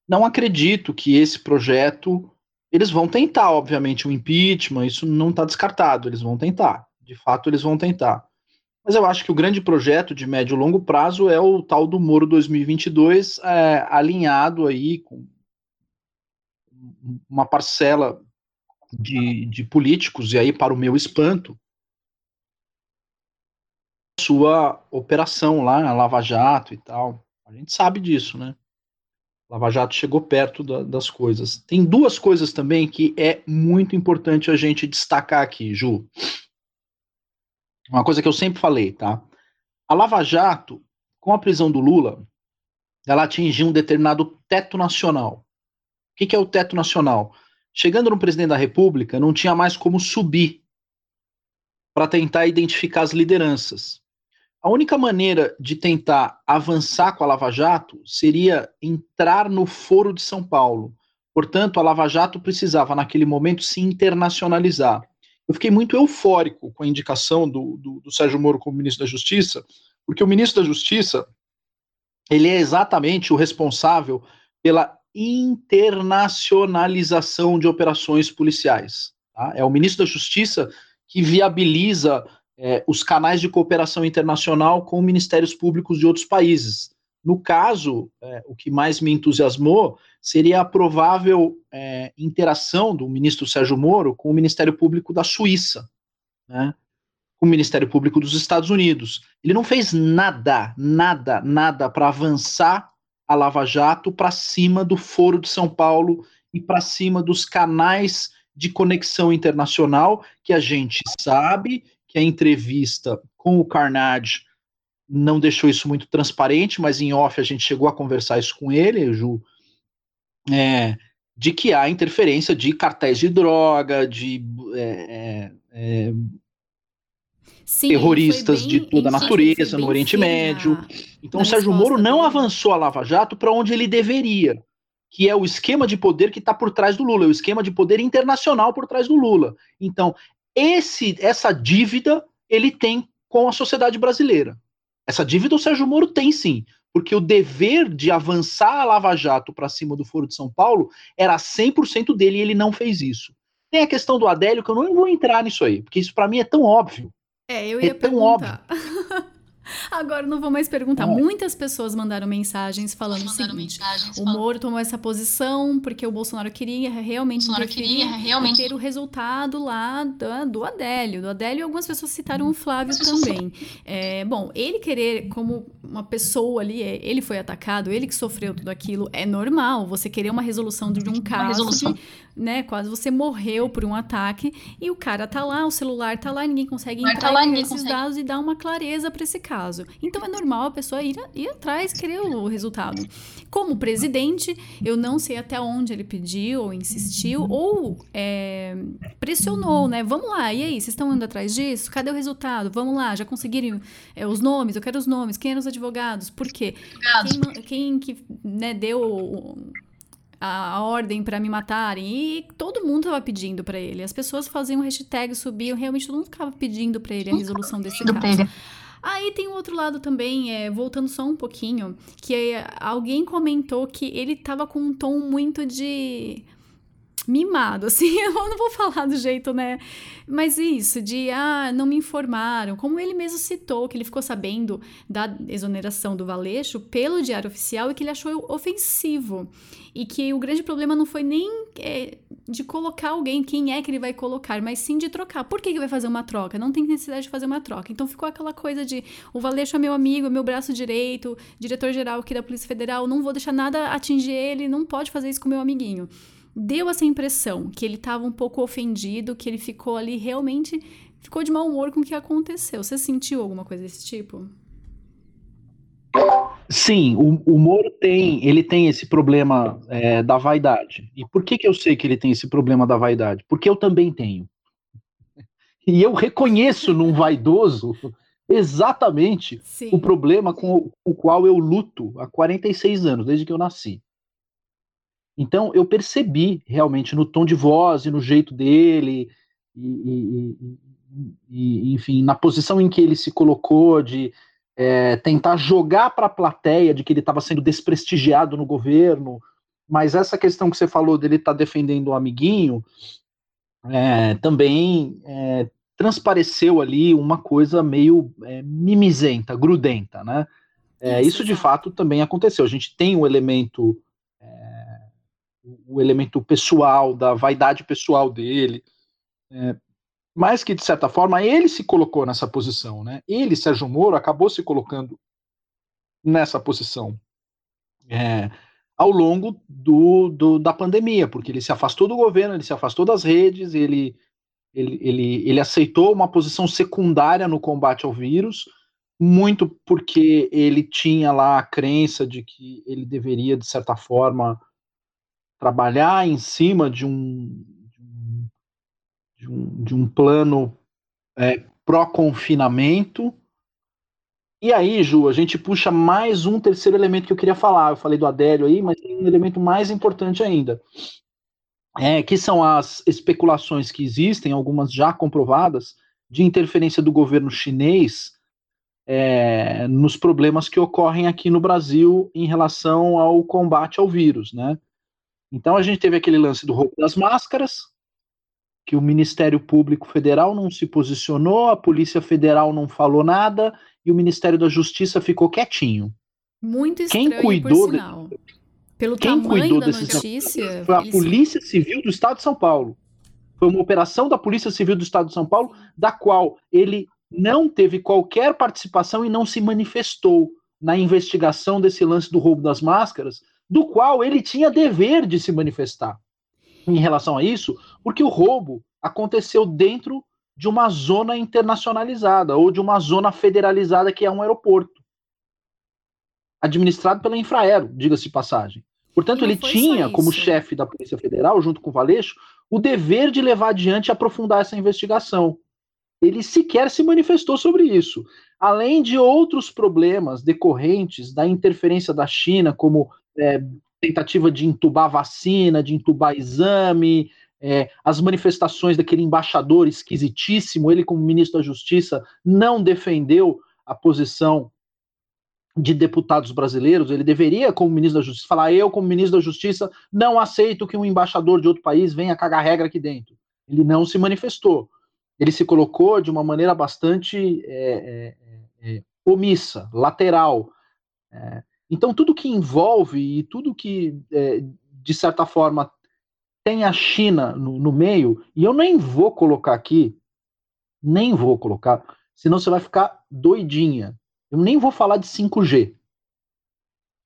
Não acredito que esse projeto. Eles vão tentar, obviamente, o impeachment, isso não está descartado, eles vão tentar. De fato, eles vão tentar. Mas eu acho que o grande projeto de médio e longo prazo é o tal do Moro 2022, é, alinhado aí com uma parcela de, de políticos, e aí, para o meu espanto, sua operação lá, a Lava Jato e tal. A gente sabe disso, né? Lava Jato chegou perto da, das coisas. Tem duas coisas também que é muito importante a gente destacar aqui, Ju. Uma coisa que eu sempre falei, tá? A Lava Jato, com a prisão do Lula, ela atingir um determinado teto nacional. O que, que é o teto nacional? Chegando no presidente da República, não tinha mais como subir para tentar identificar as lideranças. A única maneira de tentar avançar com a Lava Jato seria entrar no Foro de São Paulo. Portanto, a Lava Jato precisava, naquele momento, se internacionalizar. Eu fiquei muito eufórico com a indicação do, do, do Sérgio Moro como ministro da Justiça, porque o ministro da Justiça ele é exatamente o responsável pela internacionalização de operações policiais. Tá? É o ministro da Justiça que viabiliza é, os canais de cooperação internacional com ministérios públicos de outros países. No caso, é, o que mais me entusiasmou seria a provável é, interação do ministro Sérgio Moro com o Ministério Público da Suíça, né, com o Ministério Público dos Estados Unidos. Ele não fez nada, nada, nada para avançar a Lava Jato para cima do Foro de São Paulo e para cima dos canais de conexão internacional que a gente sabe que a entrevista com o Carnage não deixou isso muito transparente, mas em off a gente chegou a conversar isso com ele, Ju, é, de que há interferência de cartéis de droga, de é, é, é Sim, terroristas de toda a natureza no Oriente Médio. Então o Sérgio Moro não avançou a Lava Jato para onde ele deveria, que é o esquema de poder que está por trás do Lula, é o esquema de poder internacional por trás do Lula. Então esse, essa dívida ele tem com a sociedade brasileira. Essa dívida o Sérgio Moro tem sim, porque o dever de avançar a Lava Jato para cima do Foro de São Paulo era 100% dele e ele não fez isso. Tem a questão do Adélio, que eu não vou entrar nisso aí, porque isso para mim é tão óbvio. É, eu ia é tão óbvio. Agora não vou mais perguntar. Muitas pessoas mandaram mensagens falando mandaram o seguinte: mensagens o Moro tomou essa posição porque o Bolsonaro queria realmente Bolsonaro queria realmente ter o resultado lá do, do Adélio. Do Adélio, e algumas pessoas citaram o Flávio também. É, bom, ele querer, como uma pessoa ali, é, ele foi atacado, ele que sofreu tudo aquilo, é normal. Você querer uma resolução de um caso, de, né? Quase você morreu por um ataque e o cara tá lá, o celular tá lá, ninguém consegue entrar tá lá, esses consegue. dados e dar uma clareza para esse caso. Então é normal a pessoa ir, ir atrás, querer o resultado. Como presidente, eu não sei até onde ele pediu ou insistiu ou é, pressionou, né? Vamos lá, e aí, vocês estão indo atrás disso? Cadê o resultado? Vamos lá, já conseguiram é, os nomes? Eu quero os nomes. Quem eram os advogados? Por quê? Quem, quem que né, deu a, ordem para me matarem. E todo mundo tava pedindo para ele. As pessoas faziam hashtag, subiam, realmente todo mundo ficava pedindo para ele a resolução desse caso. Aí tem o outro lado também, é, voltando só um pouquinho, que é, alguém comentou que ele tava com um tom muito de mimado, assim, eu não vou falar do jeito, né? Mas isso, de, ah, não me informaram, como ele mesmo citou, que ele ficou sabendo da exoneração do Valeixo pelo Diário Oficial e que ele achou ofensivo. E que o grande problema não foi nem é, de colocar alguém, quem é que ele vai colocar, mas sim de trocar. Por que, que vai fazer uma troca? Não tem necessidade de fazer uma troca. Então ficou aquela coisa de, o Valeixo é meu amigo, é meu braço direito, diretor-geral aqui da Polícia Federal, não vou deixar nada atingir ele, não pode fazer isso com meu amiguinho deu essa impressão que ele estava um pouco ofendido, que ele ficou ali realmente ficou de mau humor com o que aconteceu. Você sentiu alguma coisa desse tipo? Sim, o, o Moro tem, ele tem esse problema é, da vaidade. E por que, que eu sei que ele tem esse problema da vaidade? Porque eu também tenho. E eu reconheço num vaidoso exatamente Sim. o problema com o, com o qual eu luto há 46 anos, desde que eu nasci. Então eu percebi realmente no tom de voz e no jeito dele, e, e, e, enfim, na posição em que ele se colocou de é, tentar jogar para a plateia de que ele estava sendo desprestigiado no governo, mas essa questão que você falou dele estar tá defendendo o amiguinho é, também é, transpareceu ali uma coisa meio é, mimizenta, grudenta, né? É, isso de fato também aconteceu. A gente tem um elemento o elemento pessoal, da vaidade pessoal dele. É, mas que, de certa forma, ele se colocou nessa posição. Né? Ele, Sérgio Moro, acabou se colocando nessa posição é, ao longo do, do, da pandemia, porque ele se afastou do governo, ele se afastou das redes, ele, ele, ele, ele aceitou uma posição secundária no combate ao vírus, muito porque ele tinha lá a crença de que ele deveria, de certa forma, trabalhar em cima de um, de um, de um plano é, pró-confinamento. E aí, Ju, a gente puxa mais um terceiro elemento que eu queria falar. Eu falei do Adélio aí, mas tem um elemento mais importante ainda. É, que são as especulações que existem, algumas já comprovadas, de interferência do governo chinês é, nos problemas que ocorrem aqui no Brasil em relação ao combate ao vírus, né? Então a gente teve aquele lance do roubo das máscaras, que o Ministério Público Federal não se posicionou, a Polícia Federal não falou nada e o Ministério da Justiça ficou quietinho. Muito estranho, Quem cuidou por sinal. De... Pelo Quem cuidou da notícia, foi a eles... Polícia Civil do Estado de São Paulo. Foi uma operação da Polícia Civil do Estado de São Paulo, da qual ele não teve qualquer participação e não se manifestou na investigação desse lance do roubo das máscaras, do qual ele tinha dever de se manifestar em relação a isso, porque o roubo aconteceu dentro de uma zona internacionalizada ou de uma zona federalizada que é um aeroporto, administrado pela Infraero, diga-se passagem. Portanto, ele tinha, como chefe da Polícia Federal, junto com o Valeixo, o dever de levar adiante e aprofundar essa investigação ele sequer se manifestou sobre isso. Além de outros problemas decorrentes da interferência da China, como é, tentativa de entubar vacina, de entubar exame, é, as manifestações daquele embaixador esquisitíssimo, ele, como ministro da Justiça, não defendeu a posição de deputados brasileiros, ele deveria, como ministro da Justiça, falar: eu, como ministro da Justiça, não aceito que um embaixador de outro país venha cagar regra aqui dentro. Ele não se manifestou ele se colocou de uma maneira bastante é, é, é, omissa, lateral. Então, tudo que envolve e tudo que, é, de certa forma, tem a China no, no, meio, e eu nem vou colocar aqui, nem vou colocar, senão você vai ficar doidinha. Eu nem vou falar de 5G.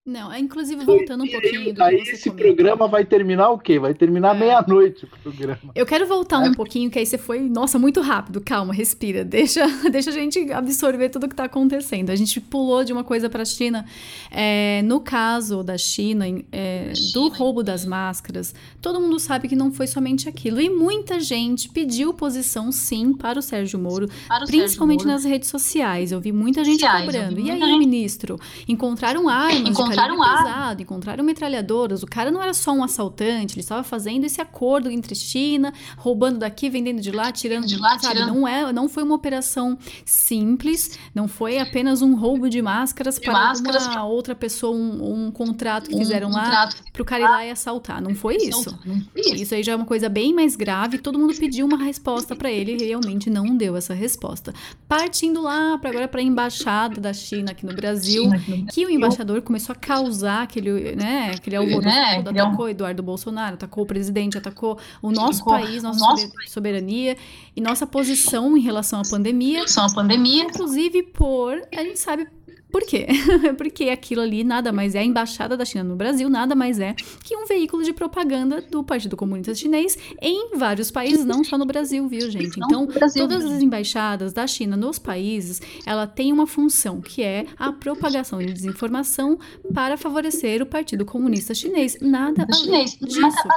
Não, é inclusive voltando um pouquinho do aí esse comentou. programa vai terminar o quê? Vai terminar é. meia-noite o programa. Eu quero voltar é. um pouquinho, que aí você foi, nossa, muito rápido. Calma, respira. Deixa, deixa a gente absorver tudo que está acontecendo. A gente pulou de uma coisa para a China. É, no caso da China, é, do roubo das máscaras, todo mundo sabe que não foi somente aquilo. E muita gente pediu posição, sim, para o Sérgio Moro, para o principalmente Sérgio Moro. nas redes sociais. Eu vi muita gente sociais, cobrando. E aí, ministro, encontraram armas Encontraram encontraram pesado, encontraram metralhadoras. O cara não era só um assaltante, ele estava fazendo esse acordo entre China, roubando daqui, vendendo de lá, tirando de lá, sabe? Tirando. Não é, não foi uma operação simples, não foi apenas um roubo de máscaras de para máscaras uma pra... outra pessoa, um, um contrato que um fizeram lá para o cara ir lá e assaltar. Não foi isso. Isso aí já é uma coisa bem mais grave. Todo mundo pediu uma resposta para ele e realmente não deu essa resposta. Partindo lá para agora para a embaixada da China aqui no Brasil, que o embaixador começou a causar aquele, né, aquele alvoroço, é, atacou o Eduardo Bolsonaro, atacou o presidente, atacou o nosso atacou país, nossa nosso soberania e nossa posição em relação à pandemia. Relação à pandemia. Inclusive por, a gente sabe por quê? Porque aquilo ali nada mais é, a embaixada da China no Brasil nada mais é que um veículo de propaganda do Partido Comunista Chinês em vários países, não só no Brasil, viu, gente? Então, todas as embaixadas da China nos países, ela tem uma função que é a propagação de desinformação para favorecer o Partido Comunista Chinês. Nada além disso.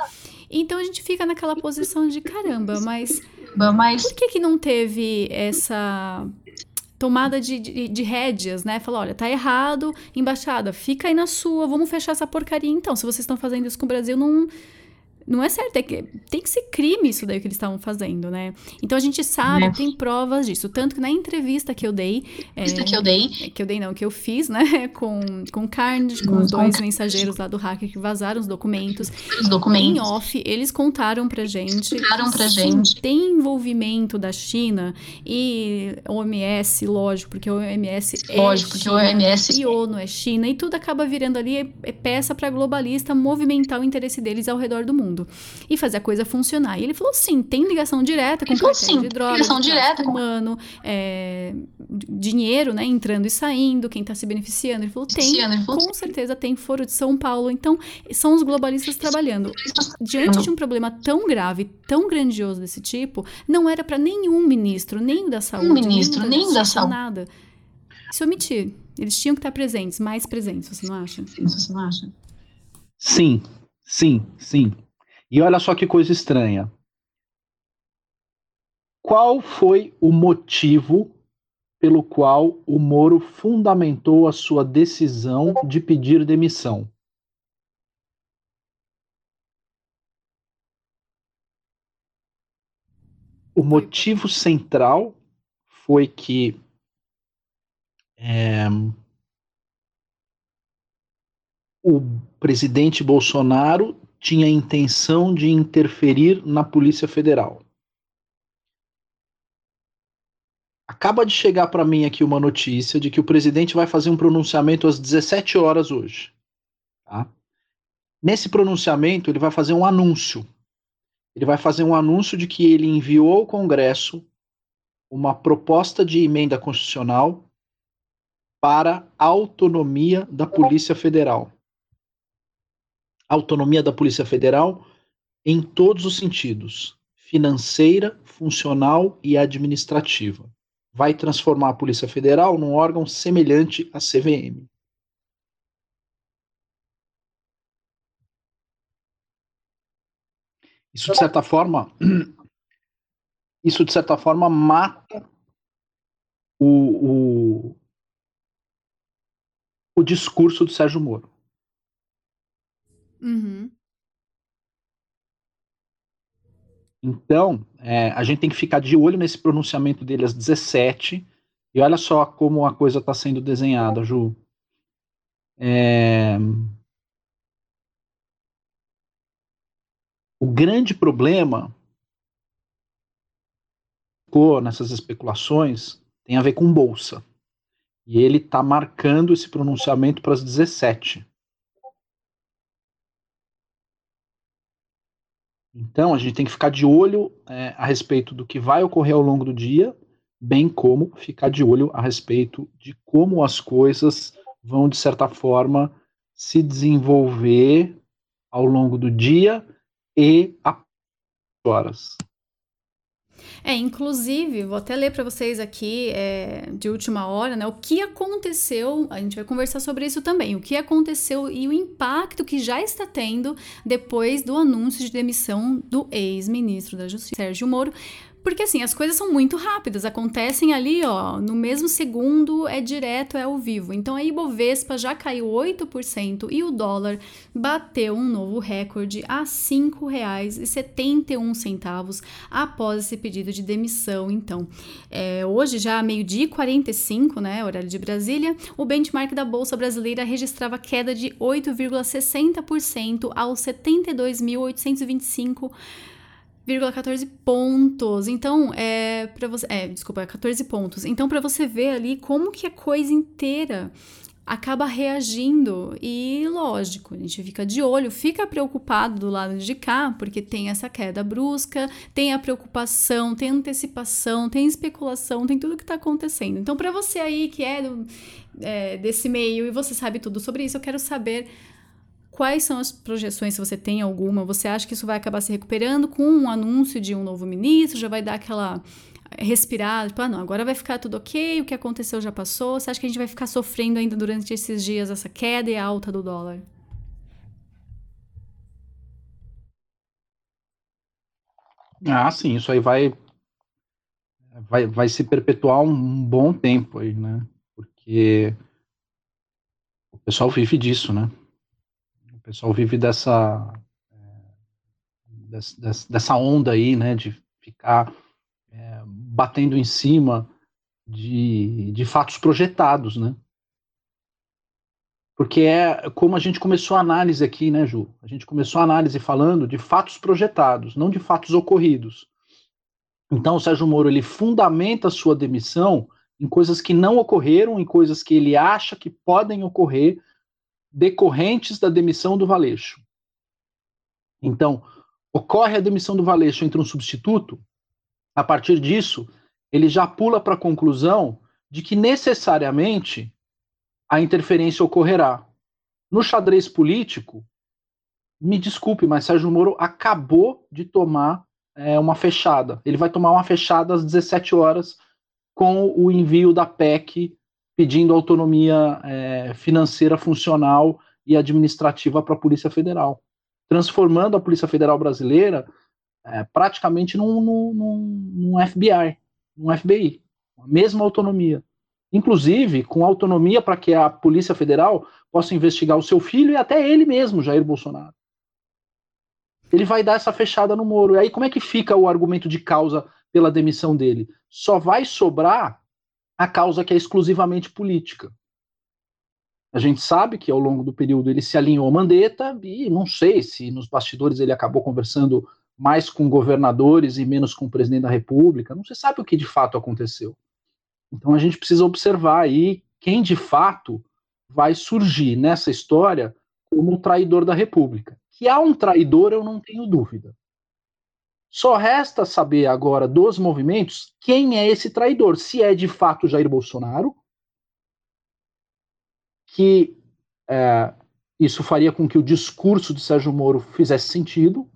Então a gente fica naquela posição de caramba, mas, mas... por que que não teve essa tomada de, de, de rédeas, né? Falar, olha, tá errado, embaixada, fica aí na sua, vamos fechar essa porcaria então. Se vocês estão fazendo isso com o Brasil, não não é certo, é que tem que ser crime isso daí que eles estavam fazendo, né? Então a gente sabe, é. tem provas disso. Tanto que na entrevista que eu dei. É, que eu dei. É, que eu dei, não, que eu fiz, né? Com, com Carnegie, com os dois mensageiros lá do hacker que vazaram os documentos. Os documentos. Em off, eles contaram pra gente. Contaram pra gente. Tem envolvimento da China e OMS, lógico, porque o OMS é. Lógico, porque o OMS. E ONU é China, e tudo acaba virando ali é, é peça para globalista movimentar o interesse deles ao redor do mundo mundo e fazer a coisa funcionar. E ele falou: sim, tem ligação direta com o sim, de drogas, ligação direta humano, é, dinheiro, né, entrando e saindo, quem está se beneficiando. Ele falou: tem, ele falou, com certeza tem foro de São Paulo. Então, são os globalistas trabalhando. Diante de um problema tão grave, tão grandioso desse tipo, não era para nenhum ministro, nem da saúde, um ministro, nem, da, nem da saúde, nada Se omitir, eles tinham que estar presentes, mais presentes, você não acha? Sim, você não acha? Sim, sim, sim. E olha só que coisa estranha. Qual foi o motivo pelo qual o Moro fundamentou a sua decisão de pedir demissão? O motivo central foi que é, o presidente Bolsonaro tinha intenção de interferir na Polícia Federal. Acaba de chegar para mim aqui uma notícia de que o presidente vai fazer um pronunciamento às 17 horas hoje. Tá? Nesse pronunciamento, ele vai fazer um anúncio. Ele vai fazer um anúncio de que ele enviou ao Congresso uma proposta de emenda constitucional para a autonomia da Polícia Federal. Autonomia da Polícia Federal em todos os sentidos: financeira, funcional e administrativa. Vai transformar a Polícia Federal num órgão semelhante à CVM. Isso de certa forma, isso de certa forma mata o, o, o discurso do Sérgio Moro. Uhum. Então, é, a gente tem que ficar de olho nesse pronunciamento dele às 17. E olha só como a coisa está sendo desenhada, Ju. É... O grande problema nessas especulações tem a ver com bolsa. E ele está marcando esse pronunciamento para as 17. Então, a gente tem que ficar de olho é, a respeito do que vai ocorrer ao longo do dia, bem como ficar de olho a respeito de como as coisas vão, de certa forma, se desenvolver ao longo do dia e a horas. É, inclusive, vou até ler para vocês aqui é, de última hora, né? O que aconteceu, a gente vai conversar sobre isso também, o que aconteceu e o impacto que já está tendo depois do anúncio de demissão do ex-ministro da Justiça, Sérgio Moro, porque assim, as coisas são muito rápidas, acontecem ali, ó, no mesmo segundo, é direto, é ao vivo. Então a Ibovespa já caiu 8% e o dólar bateu um novo recorde a R$ 5,71 após esse pedido de demissão. Então, é, hoje já meio-dia 45, né, horário de Brasília, o benchmark da Bolsa Brasileira registrava queda de 8,60% aos 72.825 14 pontos. Então, é para você, é, desculpa, 14 pontos. Então, para você ver ali como que a coisa inteira acaba reagindo e lógico, a gente fica de olho, fica preocupado do lado de cá, porque tem essa queda brusca, tem a preocupação, tem antecipação, tem especulação, tem tudo que está acontecendo. Então, para você aí que é, do, é desse meio e você sabe tudo sobre isso, eu quero saber Quais são as projeções, se você tem alguma? Você acha que isso vai acabar se recuperando com um anúncio de um novo ministro? Já vai dar aquela respirada? Tipo, ah, não, agora vai ficar tudo ok, o que aconteceu já passou. Você acha que a gente vai ficar sofrendo ainda durante esses dias essa queda e alta do dólar? Ah, sim, isso aí vai, vai, vai se perpetuar um bom tempo aí, né? Porque o pessoal vive disso, né? O pessoal vive dessa, dessa, dessa onda aí, né, de ficar é, batendo em cima de, de fatos projetados, né? Porque é como a gente começou a análise aqui, né, Ju? A gente começou a análise falando de fatos projetados, não de fatos ocorridos. Então, o Sérgio Moro ele fundamenta sua demissão em coisas que não ocorreram, em coisas que ele acha que podem ocorrer decorrentes da demissão do Valeixo. Então, ocorre a demissão do Valeixo entre um substituto, a partir disso, ele já pula para a conclusão de que necessariamente a interferência ocorrerá. No xadrez político, me desculpe, mas Sérgio Moro acabou de tomar é, uma fechada. Ele vai tomar uma fechada às 17 horas com o envio da PEC pedindo autonomia é, financeira, funcional e administrativa para a Polícia Federal, transformando a Polícia Federal brasileira é, praticamente num, num, num FBI, num FBI, a mesma autonomia. Inclusive com autonomia para que a Polícia Federal possa investigar o seu filho e até ele mesmo, Jair Bolsonaro. Ele vai dar essa fechada no Moro. E aí, como é que fica o argumento de causa pela demissão dele? Só vai sobrar a causa que é exclusivamente política. A gente sabe que ao longo do período ele se alinhou a Mandetta e não sei se nos bastidores ele acabou conversando mais com governadores e menos com o presidente da República. Não se sabe o que de fato aconteceu. Então a gente precisa observar aí quem de fato vai surgir nessa história como traidor da República. Que há um traidor, eu não tenho dúvida. Só resta saber agora dos movimentos quem é esse traidor. Se é de fato Jair Bolsonaro, que é, isso faria com que o discurso de Sérgio Moro fizesse sentido,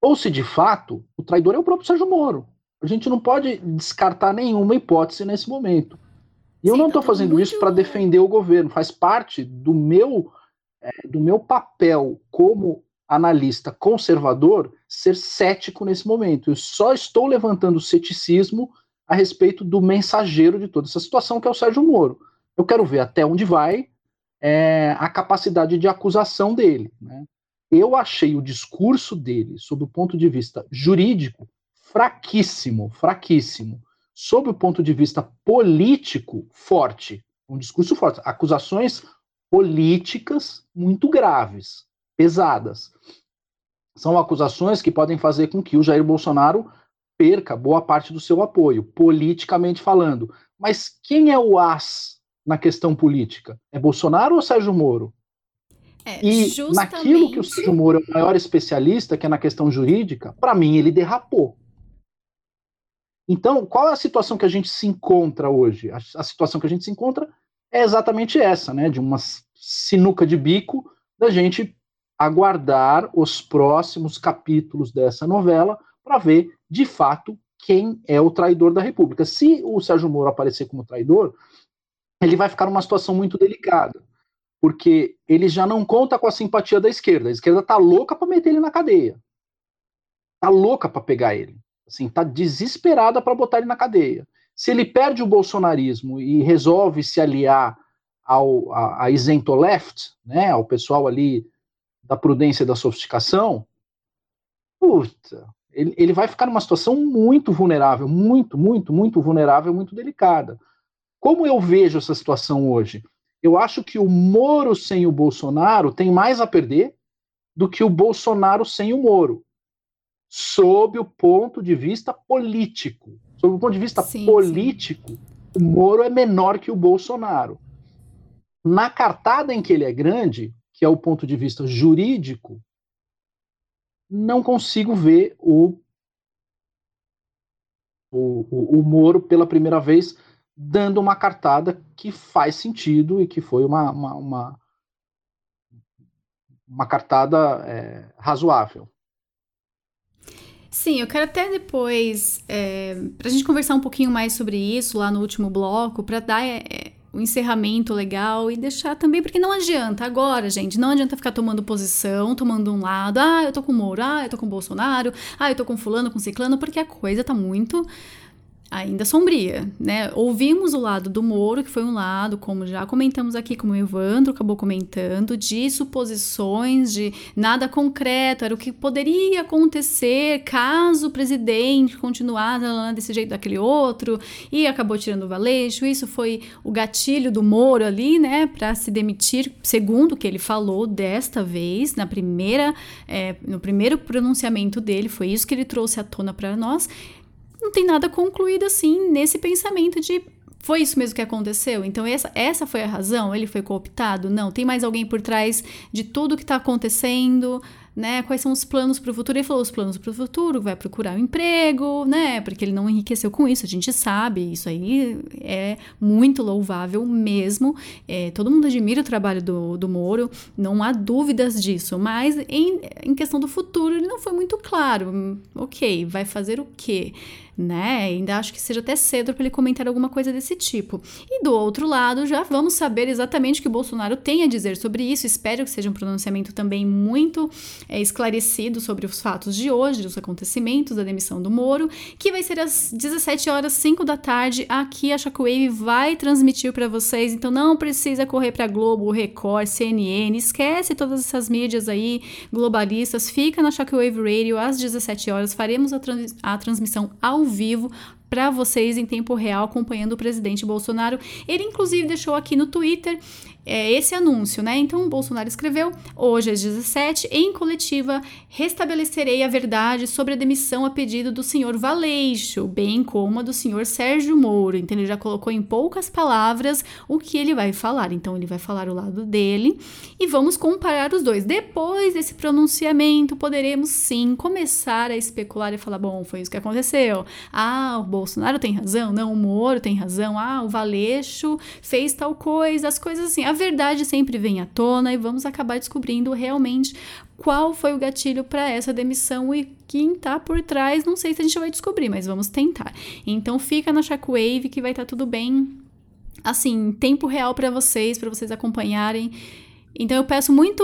ou se de fato o traidor é o próprio Sérgio Moro. A gente não pode descartar nenhuma hipótese nesse momento. E Sim, eu não estou tá fazendo muito... isso para defender o governo, faz parte do meu, é, do meu papel como analista conservador ser cético nesse momento. Eu só estou levantando ceticismo a respeito do mensageiro de toda essa situação, que é o Sérgio Moro. Eu quero ver até onde vai é, a capacidade de acusação dele. Né? Eu achei o discurso dele, sob o ponto de vista jurídico, fraquíssimo, fraquíssimo. Sob o ponto de vista político, forte. Um discurso forte. Acusações políticas muito graves pesadas. São acusações que podem fazer com que o Jair Bolsonaro perca boa parte do seu apoio, politicamente falando. Mas quem é o as na questão política? É Bolsonaro ou Sérgio Moro? É, e justamente... naquilo que o Sérgio Moro é o maior especialista, que é na questão jurídica, para mim ele derrapou. Então, qual é a situação que a gente se encontra hoje? A, a situação que a gente se encontra é exatamente essa, né? De uma sinuca de bico da gente aguardar os próximos capítulos dessa novela para ver, de fato, quem é o traidor da República. Se o Sérgio Moro aparecer como traidor, ele vai ficar numa situação muito delicada, porque ele já não conta com a simpatia da esquerda. A esquerda tá louca para meter ele na cadeia. Tá louca para pegar ele. Assim, tá desesperada para botar ele na cadeia. Se ele perde o bolsonarismo e resolve se aliar ao a, a isento left, né, ao pessoal ali da prudência e da sofisticação, puta, ele, ele vai ficar numa situação muito vulnerável, muito, muito, muito vulnerável, muito delicada. Como eu vejo essa situação hoje? Eu acho que o Moro sem o Bolsonaro tem mais a perder do que o Bolsonaro sem o Moro, sob o ponto de vista político. Sob o ponto de vista sim, político, sim. o Moro é menor que o Bolsonaro. Na cartada em que ele é grande, que é o ponto de vista jurídico, não consigo ver o, o, o, o Moro pela primeira vez dando uma cartada que faz sentido e que foi uma, uma, uma, uma cartada é, razoável. Sim, eu quero até depois, é, para a gente conversar um pouquinho mais sobre isso lá no último bloco, para dar é, um encerramento legal e deixar também, porque não adianta agora, gente, não adianta ficar tomando posição, tomando um lado, ah, eu tô com Moro, ah, eu tô com Bolsonaro, ah, eu tô com fulano, com ciclano, porque a coisa tá muito ainda sombria, né? Ouvimos o lado do Moro, que foi um lado, como já comentamos aqui, como o Evandro acabou comentando, de suposições, de nada concreto, era o que poderia acontecer caso o presidente continuasse desse jeito, daquele outro, e acabou tirando o valeixo. Isso foi o gatilho do Moro ali, né, para se demitir, segundo o que ele falou desta vez, na primeira, é, no primeiro pronunciamento dele, foi isso que ele trouxe à tona para nós não tem nada concluído assim nesse pensamento de foi isso mesmo que aconteceu? Então, essa, essa foi a razão? Ele foi cooptado? Não. Tem mais alguém por trás de tudo que está acontecendo? Né? Quais são os planos para o futuro? Ele falou os planos para o futuro, vai procurar um emprego, né? Porque ele não enriqueceu com isso, a gente sabe, isso aí é muito louvável mesmo. É, todo mundo admira o trabalho do, do Moro, não há dúvidas disso, mas em, em questão do futuro ele não foi muito claro. Ok, vai fazer o quê? Né? Ainda acho que seja até cedo para ele comentar alguma coisa desse tipo. E do outro lado, já vamos saber exatamente o que Bolsonaro tem a dizer sobre isso. Espero que seja um pronunciamento também muito é, esclarecido sobre os fatos de hoje, os acontecimentos da demissão do Moro, que vai ser às 17 horas 5 da tarde. Aqui a Shockwave vai transmitir para vocês, então não precisa correr para Globo, Record, CNN, esquece todas essas mídias aí globalistas, fica na Shockwave Radio às 17 horas, faremos a, trans a transmissão ao vivo para vocês em tempo real acompanhando o presidente Bolsonaro. Ele inclusive deixou aqui no Twitter é, esse anúncio, né? Então, Bolsonaro escreveu: hoje às 17, em coletiva, restabelecerei a verdade sobre a demissão a pedido do senhor Valeixo, bem como a do senhor Sérgio Moro. Então, ele já colocou em poucas palavras o que ele vai falar. Então, ele vai falar o lado dele e vamos comparar os dois. Depois desse pronunciamento, poderemos sim começar a especular e falar: bom, foi isso que aconteceu. Ah, o Bolsonaro tem razão, não, o Moro tem razão, ah, o Valeixo fez tal coisa, as coisas assim. A verdade sempre vem à tona e vamos acabar descobrindo realmente qual foi o gatilho para essa demissão e quem tá por trás. Não sei se a gente vai descobrir, mas vamos tentar. Então fica na Shockwave que vai estar tá tudo bem. Assim, tempo real para vocês, para vocês acompanharem. Então eu peço muito,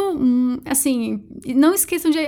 assim, não esqueçam de,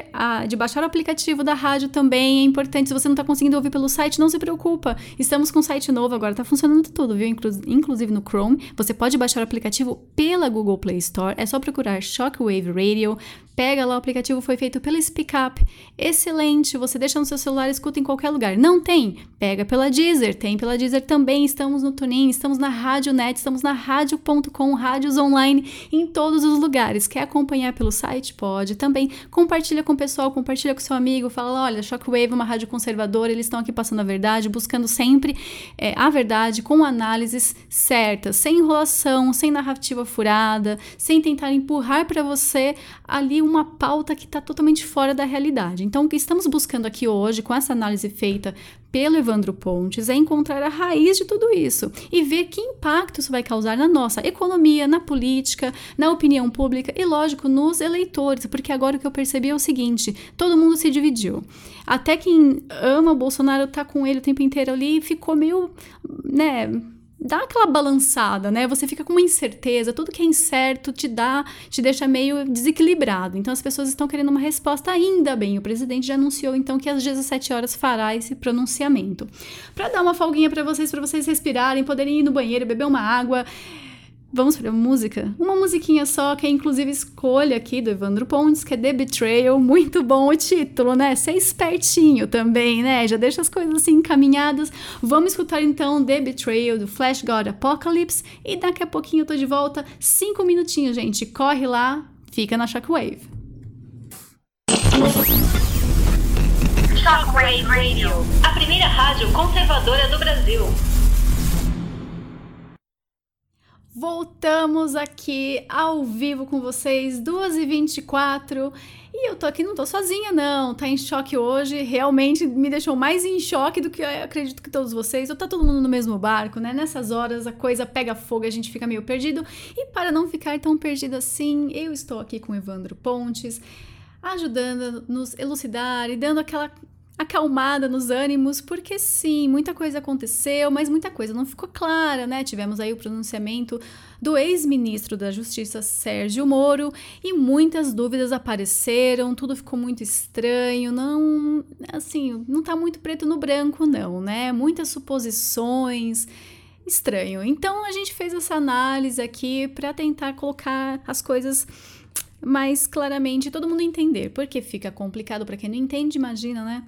de baixar o aplicativo da rádio também, é importante. Se você não está conseguindo ouvir pelo site, não se preocupa. Estamos com um site novo agora, está funcionando tudo, viu? Inclu inclusive no Chrome. Você pode baixar o aplicativo pela Google Play Store, é só procurar Shockwave Radio. Pega lá, o aplicativo foi feito pela SpeakUp. Excelente, você deixa no seu celular escuta em qualquer lugar. Não tem? Pega pela Deezer, tem pela Deezer também. Estamos no TuneIn, estamos na Rádio Net, estamos na rádio.com, rádios online, em todos os lugares. Quer acompanhar pelo site? Pode. Também compartilha com o pessoal, compartilha com seu amigo, fala, olha, Shockwave é uma rádio conservadora, eles estão aqui passando a verdade, buscando sempre é, a verdade com análises certas, sem enrolação, sem narrativa furada, sem tentar empurrar para você ali uma pauta que está totalmente fora da realidade. Então, o que estamos buscando aqui hoje, com essa análise feita pelo Evandro Pontes, é encontrar a raiz de tudo isso e ver que impacto isso vai causar na nossa economia, na política, na opinião pública e, lógico, nos eleitores, porque agora o que eu percebi é o seguinte: todo mundo se dividiu. Até quem ama o Bolsonaro tá com ele o tempo inteiro ali e ficou meio, né, dá aquela balançada, né? Você fica com uma incerteza, tudo que é incerto te dá, te deixa meio desequilibrado. Então as pessoas estão querendo uma resposta ainda bem. O presidente já anunciou então que às 17 horas fará esse pronunciamento. Para dar uma folguinha para vocês, para vocês respirarem, poderem ir no banheiro, beber uma água. Vamos para música? Uma musiquinha só, que é inclusive escolha aqui do Evandro Pontes, que é The Betrayal. Muito bom o título, né? Ser espertinho também, né? Já deixa as coisas assim encaminhadas. Vamos escutar então The Betrayal do Flash God Apocalypse. E daqui a pouquinho eu tô de volta. Cinco minutinhos, gente. Corre lá, fica na Shockwave. Shockwave Radio, a primeira rádio conservadora do Brasil. Voltamos aqui ao vivo com vocês, 2h24. E eu tô aqui, não tô sozinha, não. Tá em choque hoje. Realmente me deixou mais em choque do que eu acredito que todos vocês. Ou tá todo mundo no mesmo barco, né? Nessas horas a coisa pega fogo, a gente fica meio perdido. E para não ficar tão perdido assim, eu estou aqui com Evandro Pontes, ajudando a nos elucidar e dando aquela acalmada nos ânimos, porque sim, muita coisa aconteceu, mas muita coisa não ficou clara, né? Tivemos aí o pronunciamento do ex-ministro da Justiça Sérgio Moro e muitas dúvidas apareceram, tudo ficou muito estranho, não, assim, não tá muito preto no branco não, né? Muitas suposições, estranho. Então a gente fez essa análise aqui para tentar colocar as coisas mais claramente todo mundo entender, porque fica complicado para quem não entende, imagina, né?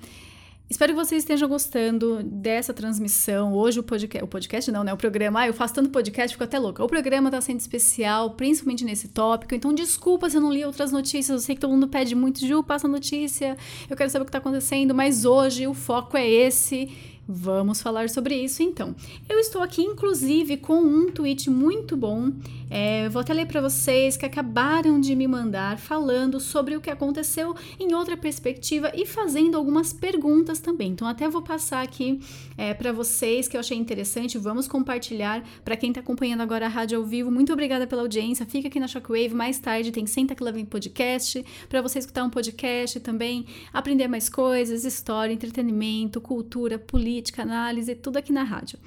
Espero que vocês estejam gostando dessa transmissão. Hoje o podcast, o podcast não, né? O programa, ah, eu faço tanto podcast, fico até louca. O programa tá sendo especial, principalmente nesse tópico. Então, desculpa se eu não li outras notícias. Eu sei que todo mundo pede muito, Ju, passa notícia. Eu quero saber o que tá acontecendo, mas hoje o foco é esse Vamos falar sobre isso então. Eu estou aqui, inclusive, com um tweet muito bom. É, vou até ler para vocês que acabaram de me mandar falando sobre o que aconteceu em outra perspectiva e fazendo algumas perguntas também. Então, até vou passar aqui é, para vocês que eu achei interessante. Vamos compartilhar para quem está acompanhando agora a rádio ao vivo. Muito obrigada pela audiência. Fica aqui na Shockwave. Mais tarde tem Senta vem podcast para você escutar um podcast também, aprender mais coisas, história, entretenimento, cultura, política, análise, tudo aqui na rádio.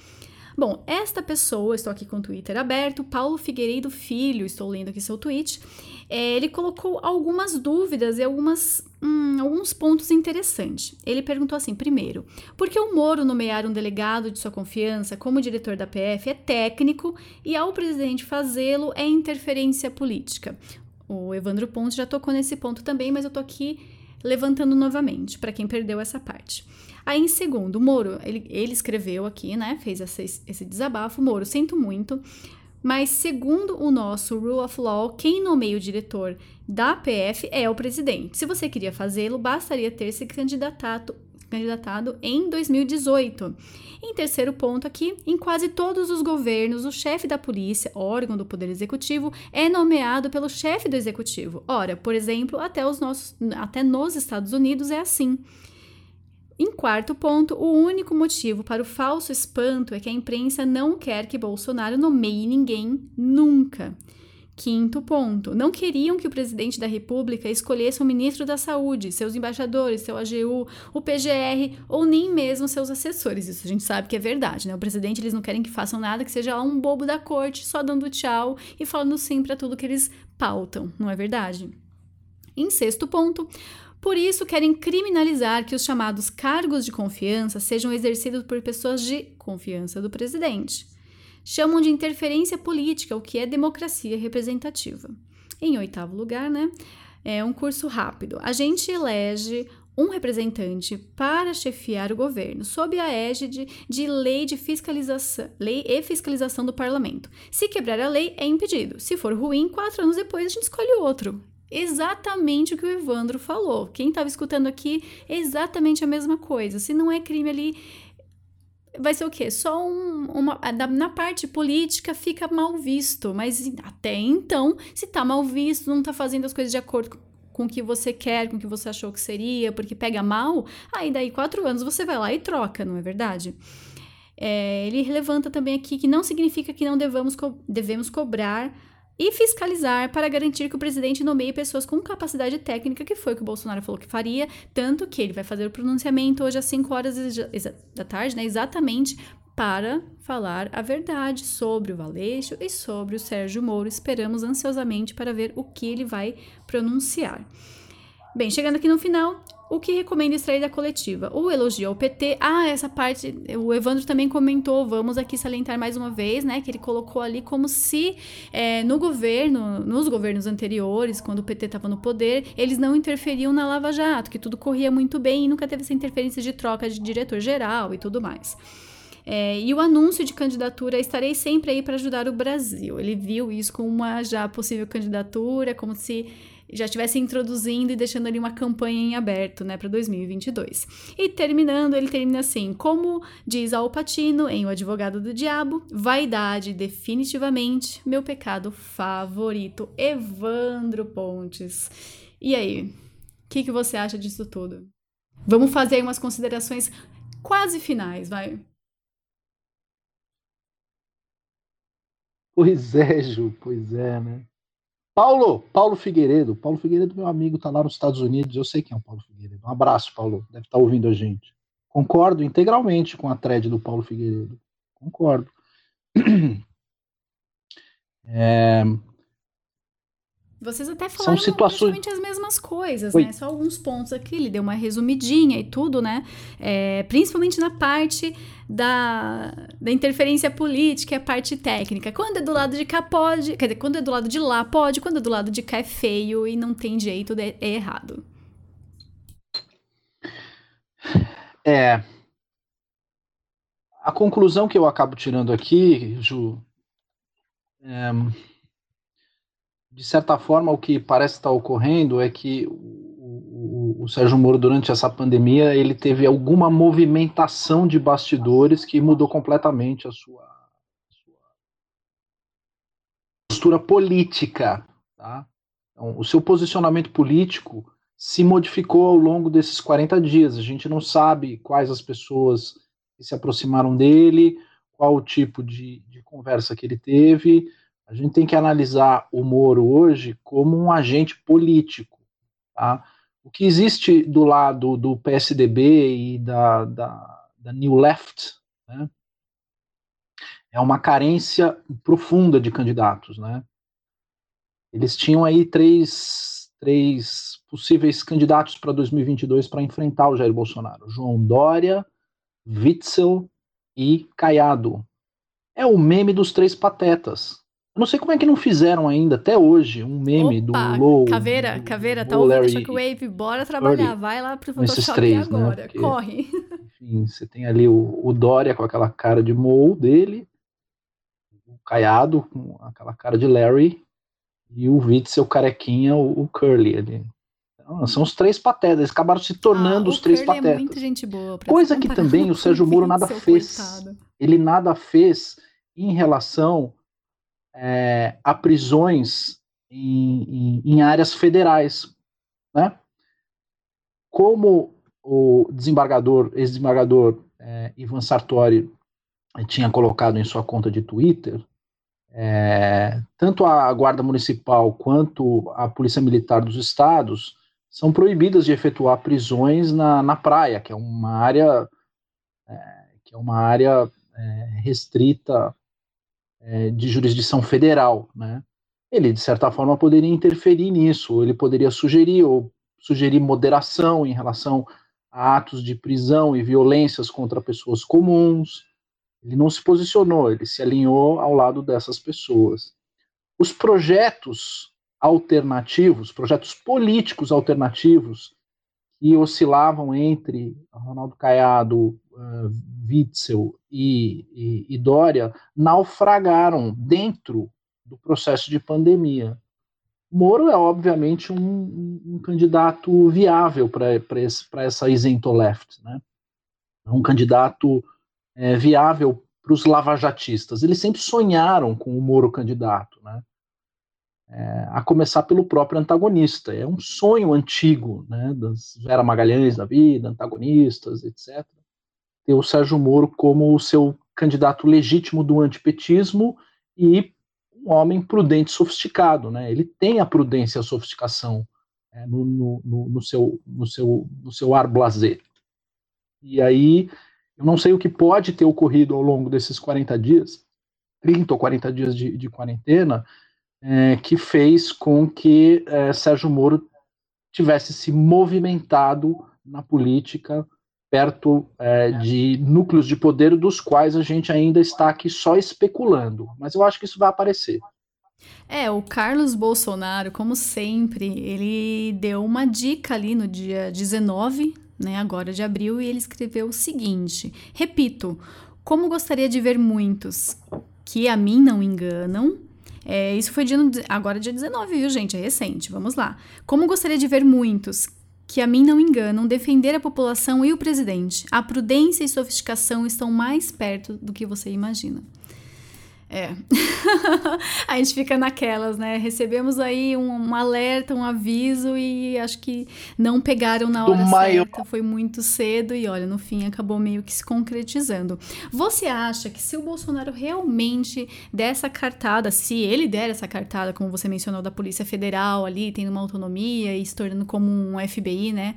Bom, esta pessoa, estou aqui com o Twitter aberto, Paulo Figueiredo Filho, estou lendo aqui seu tweet, é, ele colocou algumas dúvidas e algumas, hum, alguns pontos interessantes. Ele perguntou assim: primeiro, por que o Moro nomear um delegado de sua confiança como diretor da PF é técnico e ao presidente fazê-lo é interferência política? O Evandro Pontes já tocou nesse ponto também, mas eu tô aqui levantando novamente, para quem perdeu essa parte. Aí, em segundo, Moro, ele, ele escreveu aqui, né? Fez esse, esse desabafo. Moro, sinto muito. Mas, segundo o nosso Rule of Law, quem nomeia o diretor da PF é o presidente. Se você queria fazê-lo, bastaria ter se candidatado, candidatado em 2018. Em terceiro ponto aqui, em quase todos os governos, o chefe da polícia, órgão do poder executivo, é nomeado pelo chefe do executivo. Ora, por exemplo, até, os nossos, até nos Estados Unidos é assim. Em quarto ponto, o único motivo para o falso espanto é que a imprensa não quer que Bolsonaro nomeie ninguém nunca. Quinto ponto, não queriam que o presidente da República escolhesse o ministro da Saúde, seus embaixadores, seu AGU, o PGR ou nem mesmo seus assessores. Isso a gente sabe que é verdade, né? O presidente eles não querem que façam nada que seja um bobo da corte, só dando tchau e falando sim para tudo que eles pautam, não é verdade? Em sexto ponto, por isso, querem criminalizar que os chamados cargos de confiança sejam exercidos por pessoas de confiança do presidente. Chamam de interferência política, o que é democracia representativa. Em oitavo lugar, né? É um curso rápido. A gente elege um representante para chefiar o governo, sob a égide de lei de fiscalização, lei e fiscalização do parlamento. Se quebrar a lei, é impedido. Se for ruim, quatro anos depois a gente escolhe outro exatamente o que o Evandro falou. Quem estava escutando aqui, exatamente a mesma coisa. Se não é crime ali, vai ser o quê? Só um, uma. Na parte política fica mal visto, mas até então, se tá mal visto, não tá fazendo as coisas de acordo com o que você quer, com o que você achou que seria, porque pega mal, aí daí quatro anos você vai lá e troca, não é verdade? É, ele levanta também aqui que não significa que não devamos, co devemos cobrar e fiscalizar para garantir que o presidente nomeie pessoas com capacidade técnica, que foi o que o Bolsonaro falou que faria, tanto que ele vai fazer o pronunciamento hoje às 5 horas da tarde, né, exatamente para falar a verdade sobre o Valeixo e sobre o Sérgio Moro. Esperamos ansiosamente para ver o que ele vai pronunciar. Bem, chegando aqui no final, o que recomenda extrair da coletiva? O elogio ao PT. Ah, essa parte, o Evandro também comentou, vamos aqui salientar mais uma vez, né? Que ele colocou ali como se é, no governo, nos governos anteriores, quando o PT estava no poder, eles não interferiam na Lava Jato, que tudo corria muito bem e nunca teve essa interferência de troca de diretor-geral e tudo mais. É, e o anúncio de candidatura, estarei sempre aí para ajudar o Brasil. Ele viu isso como uma já possível candidatura, como se já estivesse introduzindo e deixando ali uma campanha em aberto, né, para 2022. E terminando, ele termina assim: como diz Al Pacino em O Advogado do Diabo, vaidade definitivamente meu pecado favorito. Evandro Pontes. E aí, o que, que você acha disso tudo? Vamos fazer umas considerações quase finais, vai. Pois é, Ju, pois é, né? Paulo, Paulo Figueiredo. Paulo Figueiredo, meu amigo, está lá nos Estados Unidos. Eu sei quem é o Paulo Figueiredo. Um abraço, Paulo. Deve estar tá ouvindo a gente. Concordo integralmente com a thread do Paulo Figueiredo. Concordo. É, vocês até falaram São situações... as mesmas coisas, Oi. né? Só alguns pontos aqui, ele deu uma resumidinha e tudo, né? É, principalmente na parte da, da interferência política e a parte técnica. Quando é do lado de cá, pode. Quer dizer, quando é do lado de lá, pode. Quando é do lado de cá, é feio e não tem jeito, é, é errado. É. A conclusão que eu acabo tirando aqui, Ju, é de certa forma, o que parece estar ocorrendo é que o, o, o, Sérgio Moro, durante essa pandemia, ele teve alguma movimentação de bastidores que mudou completamente a sua, a sua postura política. Tá? Então, o seu posicionamento político se modificou ao longo desses 40 dias. A gente não sabe quais as pessoas que se aproximaram dele, qual o tipo de, de conversa que ele teve a gente tem que analisar o Moro hoje como um agente político. Tá? O que existe do lado do PSDB e da, da, da New Left, né, é uma carência profunda de candidatos, né? Eles tinham aí três, três possíveis candidatos para 2022 para enfrentar o Jair Bolsonaro: João Dória, Witzel e Caiado. É o meme dos três patetas. Não sei como é que não fizeram ainda, até hoje, um meme Opa, do Low. Caveira, Caveira, tá ouvindo Larry Shockwave? Bora trabalhar, vai lá pro Photoshop três, né, agora, porque- corre. Enfim, você tem ali o, o Dória com aquela cara de Moe dele, o Caiado com aquela cara de Larry, e o Witzel carequinha, o, o Curly ali. Então, são os três patetas, eles acabaram se tornando Ah, os três Curly é patetas. muita gente boa. pra Coisa que também o Sérgio Moro nada fez. coitado. ele nada fez em relação é, a prisões em, em- em áreas federais, né? Como o desembargador, ex-desembargador é, Ivan Sartori tinha colocado em sua conta de Twitter, é, tanto a Guarda Municipal quanto a Polícia Militar dos Estados são proibidas de efetuar prisões na, na praia, que é uma área é, que é uma área restrita é, de jurisdição federal, né? Ele de certa forma poderia interferir nisso, ele poderia sugerir ou sugerir moderação em relação a atos de prisão e violências contra pessoas comuns. Ele não se posicionou, ele se alinhou ao lado dessas pessoas. Os projetos alternativos, projetos políticos alternativos, que oscilavam entre Ronaldo Caiado, uh, Witzel e, e, e Dória, naufragaram dentro do processo de pandemia. Moro é, obviamente, um, um, candidato viável para essa isento left, né? É um candidato é, viável para os lavajatistas. Eles sempre sonharam com o Moro candidato, né? É, a começar pelo próprio antagonista. É um sonho antigo, né, das Vera Magalhães da vida, antagonistas, etc. O Sérgio Moro como o seu candidato legítimo do antipetismo e um homem prudente sofisticado. Né? Ele tem a prudência e a sofisticação é, no, no, no, seu, no, seu, no seu ar blazer. E aí, eu não sei o que pode ter ocorrido ao longo desses 40 dias, 30 ou 40 dias de, de quarentena, é, que fez com que é, Sérgio Moro tivesse se movimentado na política perto é, de núcleos de poder dos quais a gente ainda está aqui só especulando. Mas eu acho que isso vai aparecer. É, o Carlos Bolsonaro, como sempre, ele deu uma dica ali no dia 19, né, agora de abril, e ele escreveu o seguinte: Repito, como gostaria de ver muitos que a mim não enganam, é, isso foi dia, agora dia 19, viu, gente? É recente. Vamos lá. Como gostaria de ver muitos que a mim não enganam defender a população e o presidente. A prudência e sofisticação estão mais perto do que você imagina. É. a gente fica naquelas, né? Recebemos aí um, um, alerta, um aviso e acho que não pegaram na hora maior... certa. Foi muito cedo e olha, no fim acabou meio que se concretizando. Você acha que se o Bolsonaro realmente der essa cartada, se ele der essa cartada, como você mencionou, da Polícia Federal ali, tendo uma autonomia e se tornando como um FBI, né?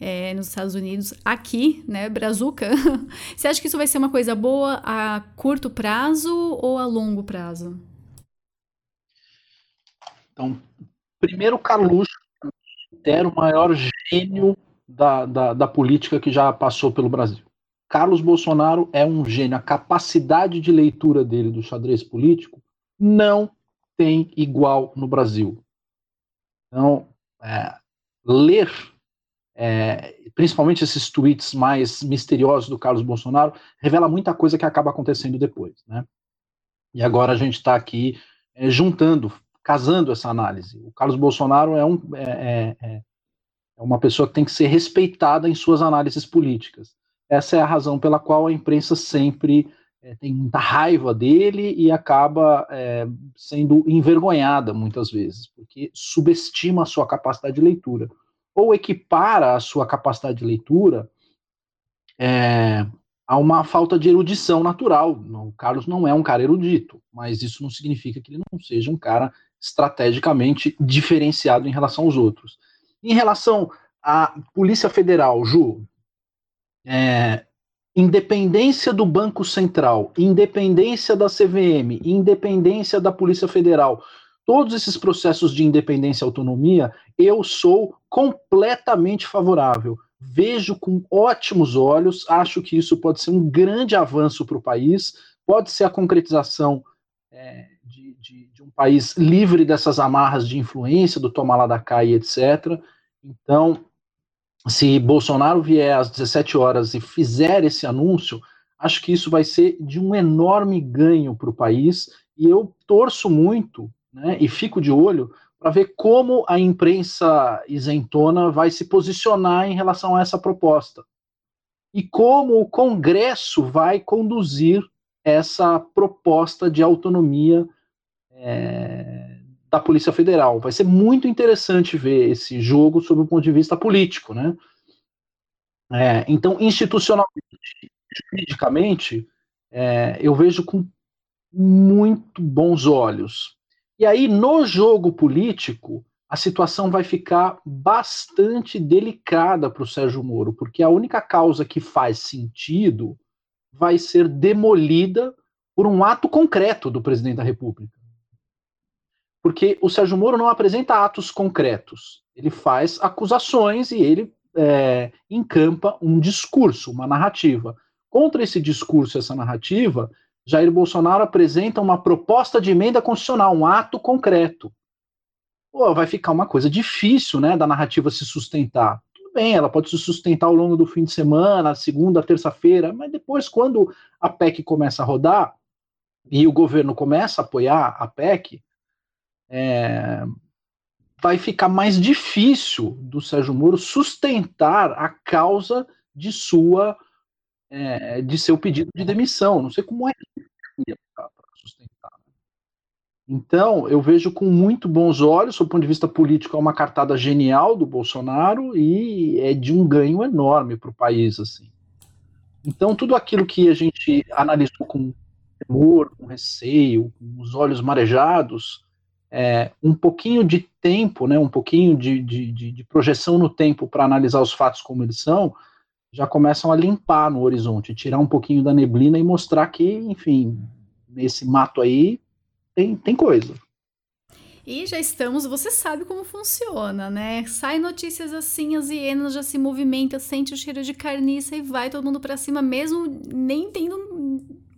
É, nos Estados Unidos, aqui, né, Brazuca, você acha que isso vai ser uma coisa boa a curto prazo ou a longo prazo? Então, primeiro, Carluxo era o maior gênio da, da, da política que já passou pelo Brasil. Carlos Bolsonaro é um gênio. A capacidade de leitura dele do xadrez político não tem igual no Brasil. Então, é, ler é, principalmente esses tweets mais misteriosos do Carlos Bolsonaro, revela muita coisa que acaba acontecendo depois. Né? E agora a gente está aqui é, juntando, casando essa análise. O Carlos Bolsonaro é, um, é, é, é, uma pessoa que tem que ser respeitada em suas análises políticas. Essa é a razão pela qual a imprensa sempre é, tem muita raiva dele e acaba é, sendo envergonhada muitas vezes, porque subestima a sua capacidade de leitura ou equipara a sua capacidade de leitura é, a uma falta de erudição natural. O Carlos não é um cara erudito, mas isso não significa que ele não seja um cara estrategicamente diferenciado em relação aos outros. Em relação à Polícia Federal, Ju, é, independência do Banco Central, independência da CVM, independência da Polícia Federal, todos esses processos de independência e autonomia, eu sou completamente favorável. Vejo com ótimos olhos, acho que isso pode ser um grande avanço para o país, pode ser a concretização é, de, de, de, um país livre dessas amarras de influência, do toma lá da cá e etc. Então, se Bolsonaro vier às 17 horas e fizer esse anúncio, acho que isso vai ser de um enorme ganho para o país e eu torço muito né, e fico de olho para ver como a imprensa isentona vai se posicionar em relação a essa proposta e como o Congresso vai conduzir essa proposta de autonomia é, da Polícia Federal. Vai ser muito interessante ver esse jogo sob o ponto de vista político, né? É, então, institucionalmente, juridicamente, é, eu vejo com muito bons olhos. E aí, no jogo político, a situação vai ficar bastante delicada para o Sérgio Moro, porque a única causa que faz sentido vai ser demolida por um ato concreto do presidente da República. Porque o Sérgio Moro não apresenta atos concretos, ele faz acusações e ele é, encampa um discurso, uma narrativa. Contra esse discurso, essa narrativa, Jair Bolsonaro apresenta uma proposta de emenda constitucional, um ato concreto. Pô, vai ficar uma coisa difícil, né, da narrativa se sustentar. Tudo bem, ela pode se sustentar ao longo do fim de semana, segunda, terça-feira, mas depois, quando a PEC começa a rodar e o governo começa a apoiar a PEC, é, vai ficar mais difícil do Sérgio Moro sustentar a causa de sua é, de seu pedido de demissão. Não sei como é para sustentar. Né? Então, eu vejo com muito bons olhos, do ponto de vista político, é uma cartada genial do Bolsonaro e é de um ganho enorme para o país. assim. Então, tudo aquilo que a gente analisou com temor, com receio, com os olhos marejados, é, um pouquinho de tempo, né, um pouquinho de, de, de, de projeção no tempo para analisar os fatos como eles são, já começam a limpar no horizonte, tirar um pouquinho da neblina e mostrar que, enfim, nesse mato aí tem, tem coisa. E já estamos, você sabe como funciona, né? Sai notícias assim, as hienas já se movimentam, sente o cheiro de carniça e vai todo mundo para cima, mesmo nem tendo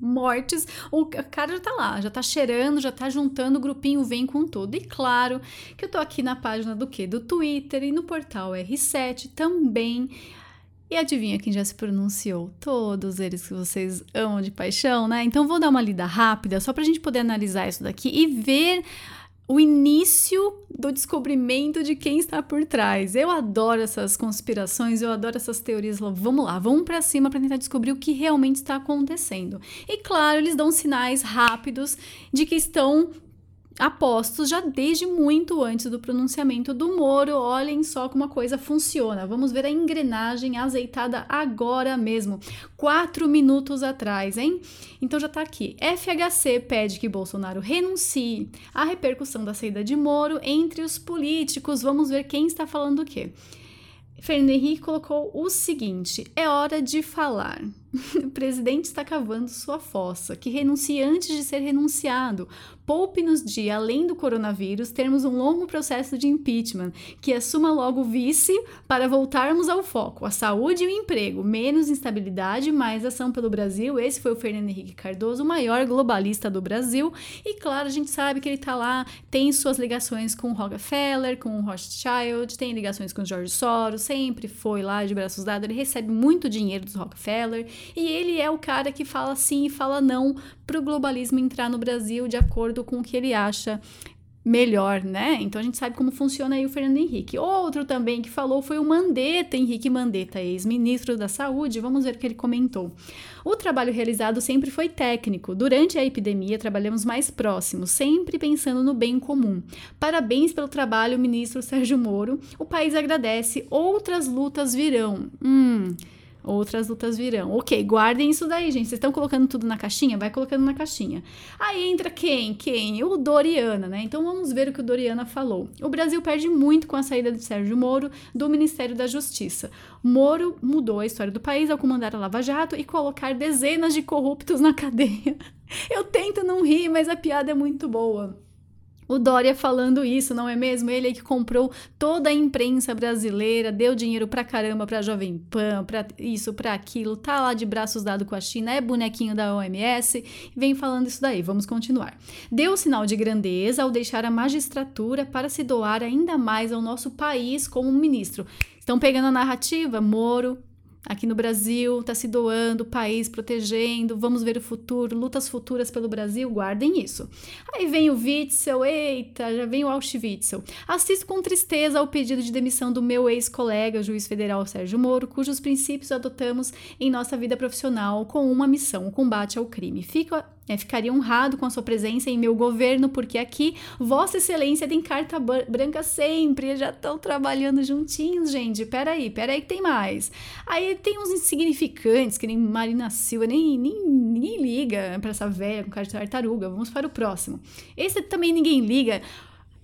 mortes, o cara já tá lá, já tá cheirando, já tá juntando, o grupinho vem com tudo. E claro que eu tô aqui na página do que? Do Twitter e no portal R7 também. E adivinha quem já se pronunciou? Todos eles que vocês amam de paixão, né? Então vou dar uma lida rápida só pra gente poder analisar isso daqui e ver o início do descobrimento de quem está por trás. Eu adoro essas conspirações, eu adoro essas teorias. Vamos lá, vamos para cima para tentar descobrir o que realmente está acontecendo. E claro, eles dão sinais rápidos de que estão apostos já desde muito antes do pronunciamento do Moro. Olhem só como a coisa funciona. Vamos ver a engrenagem azeitada agora mesmo, quatro minutos atrás, hein? Então já tá aqui. FHC pede que Bolsonaro renuncie à repercussão da saída de Moro entre os políticos. Vamos ver quem está falando o quê. Fernando Henrique colocou o seguinte: é hora de falar. o presidente está cavando sua fossa, que renuncie antes de ser renunciado. Poupe-nos de, além do coronavírus, termos um longo processo de impeachment, que assuma logo o vice para voltarmos ao foco, a saúde e o emprego, menos instabilidade, mais ação pelo Brasil. Esse foi o Fernando Henrique Cardoso, o maior globalista do Brasil. E claro, a gente sabe que ele está lá, tem suas ligações com o Rockefeller, com o Rothschild, tem ligações com o George Soros, sempre foi lá de braços dados, ele recebe muito dinheiro dos Rockefeller e ele é o cara que fala sim e fala não para o globalismo entrar no Brasil de acordo com o que ele acha melhor, né? Então a gente sabe como funciona aí o Fernando Henrique. Outro também que falou foi o Mandetta, Henrique Mandetta, ex-ministro da Saúde. Vamos ver o que ele comentou. O trabalho realizado sempre foi técnico. Durante a epidemia, trabalhamos mais próximos, sempre pensando no bem comum. Parabéns pelo trabalho, ministro Sérgio Moro. O país agradece. Outras lutas virão. Hum. Outras lutas virão. Ok, guardem isso daí, gente. Vocês estão colocando tudo na caixinha? Vai colocando na caixinha. Aí entra quem? Quem? O Doriana, né? Então vamos ver o que o Doriana falou. O Brasil perde muito com a saída de Sérgio Moro do Ministério da Justiça. Moro mudou a história do país ao comandar a Lava Jato e colocar dezenas de corruptos na cadeia. Eu tento não rir, mas a piada é muito boa. O Dória falando isso, não é mesmo? Ele que comprou toda a imprensa brasileira, deu dinheiro pra caramba pra Jovem Pan, pra isso, pra aquilo, tá lá de braços dados com a China, é bonequinho da OMS, vem falando isso daí. Vamos continuar. Deu sinal de grandeza ao deixar a magistratura para se doar ainda mais ao nosso país como ministro. Estão pegando a narrativa? Moro, aqui no Brasil, está se doando, o país protegendo, vamos ver o futuro, lutas futuras pelo Brasil, guardem isso. Aí vem o Witzel, eita, já vem o Auschwitzel. Assisto com tristeza ao pedido de demissão do meu ex-colega, juiz federal Sérgio Moro, cujos princípios adotamos em nossa vida profissional com uma missão, o combate ao crime. Fico é, ficaria honrado com a sua presença em meu governo, porque aqui Vossa Excelência tem carta branca sempre. Já estão trabalhando juntinhos, gente. Peraí, peraí que tem mais. Aí tem uns insignificantes, que nem Marina Silva, nem, nem ninguém liga para essa velha com carta tartaruga. Vamos para o próximo. Esse também ninguém liga.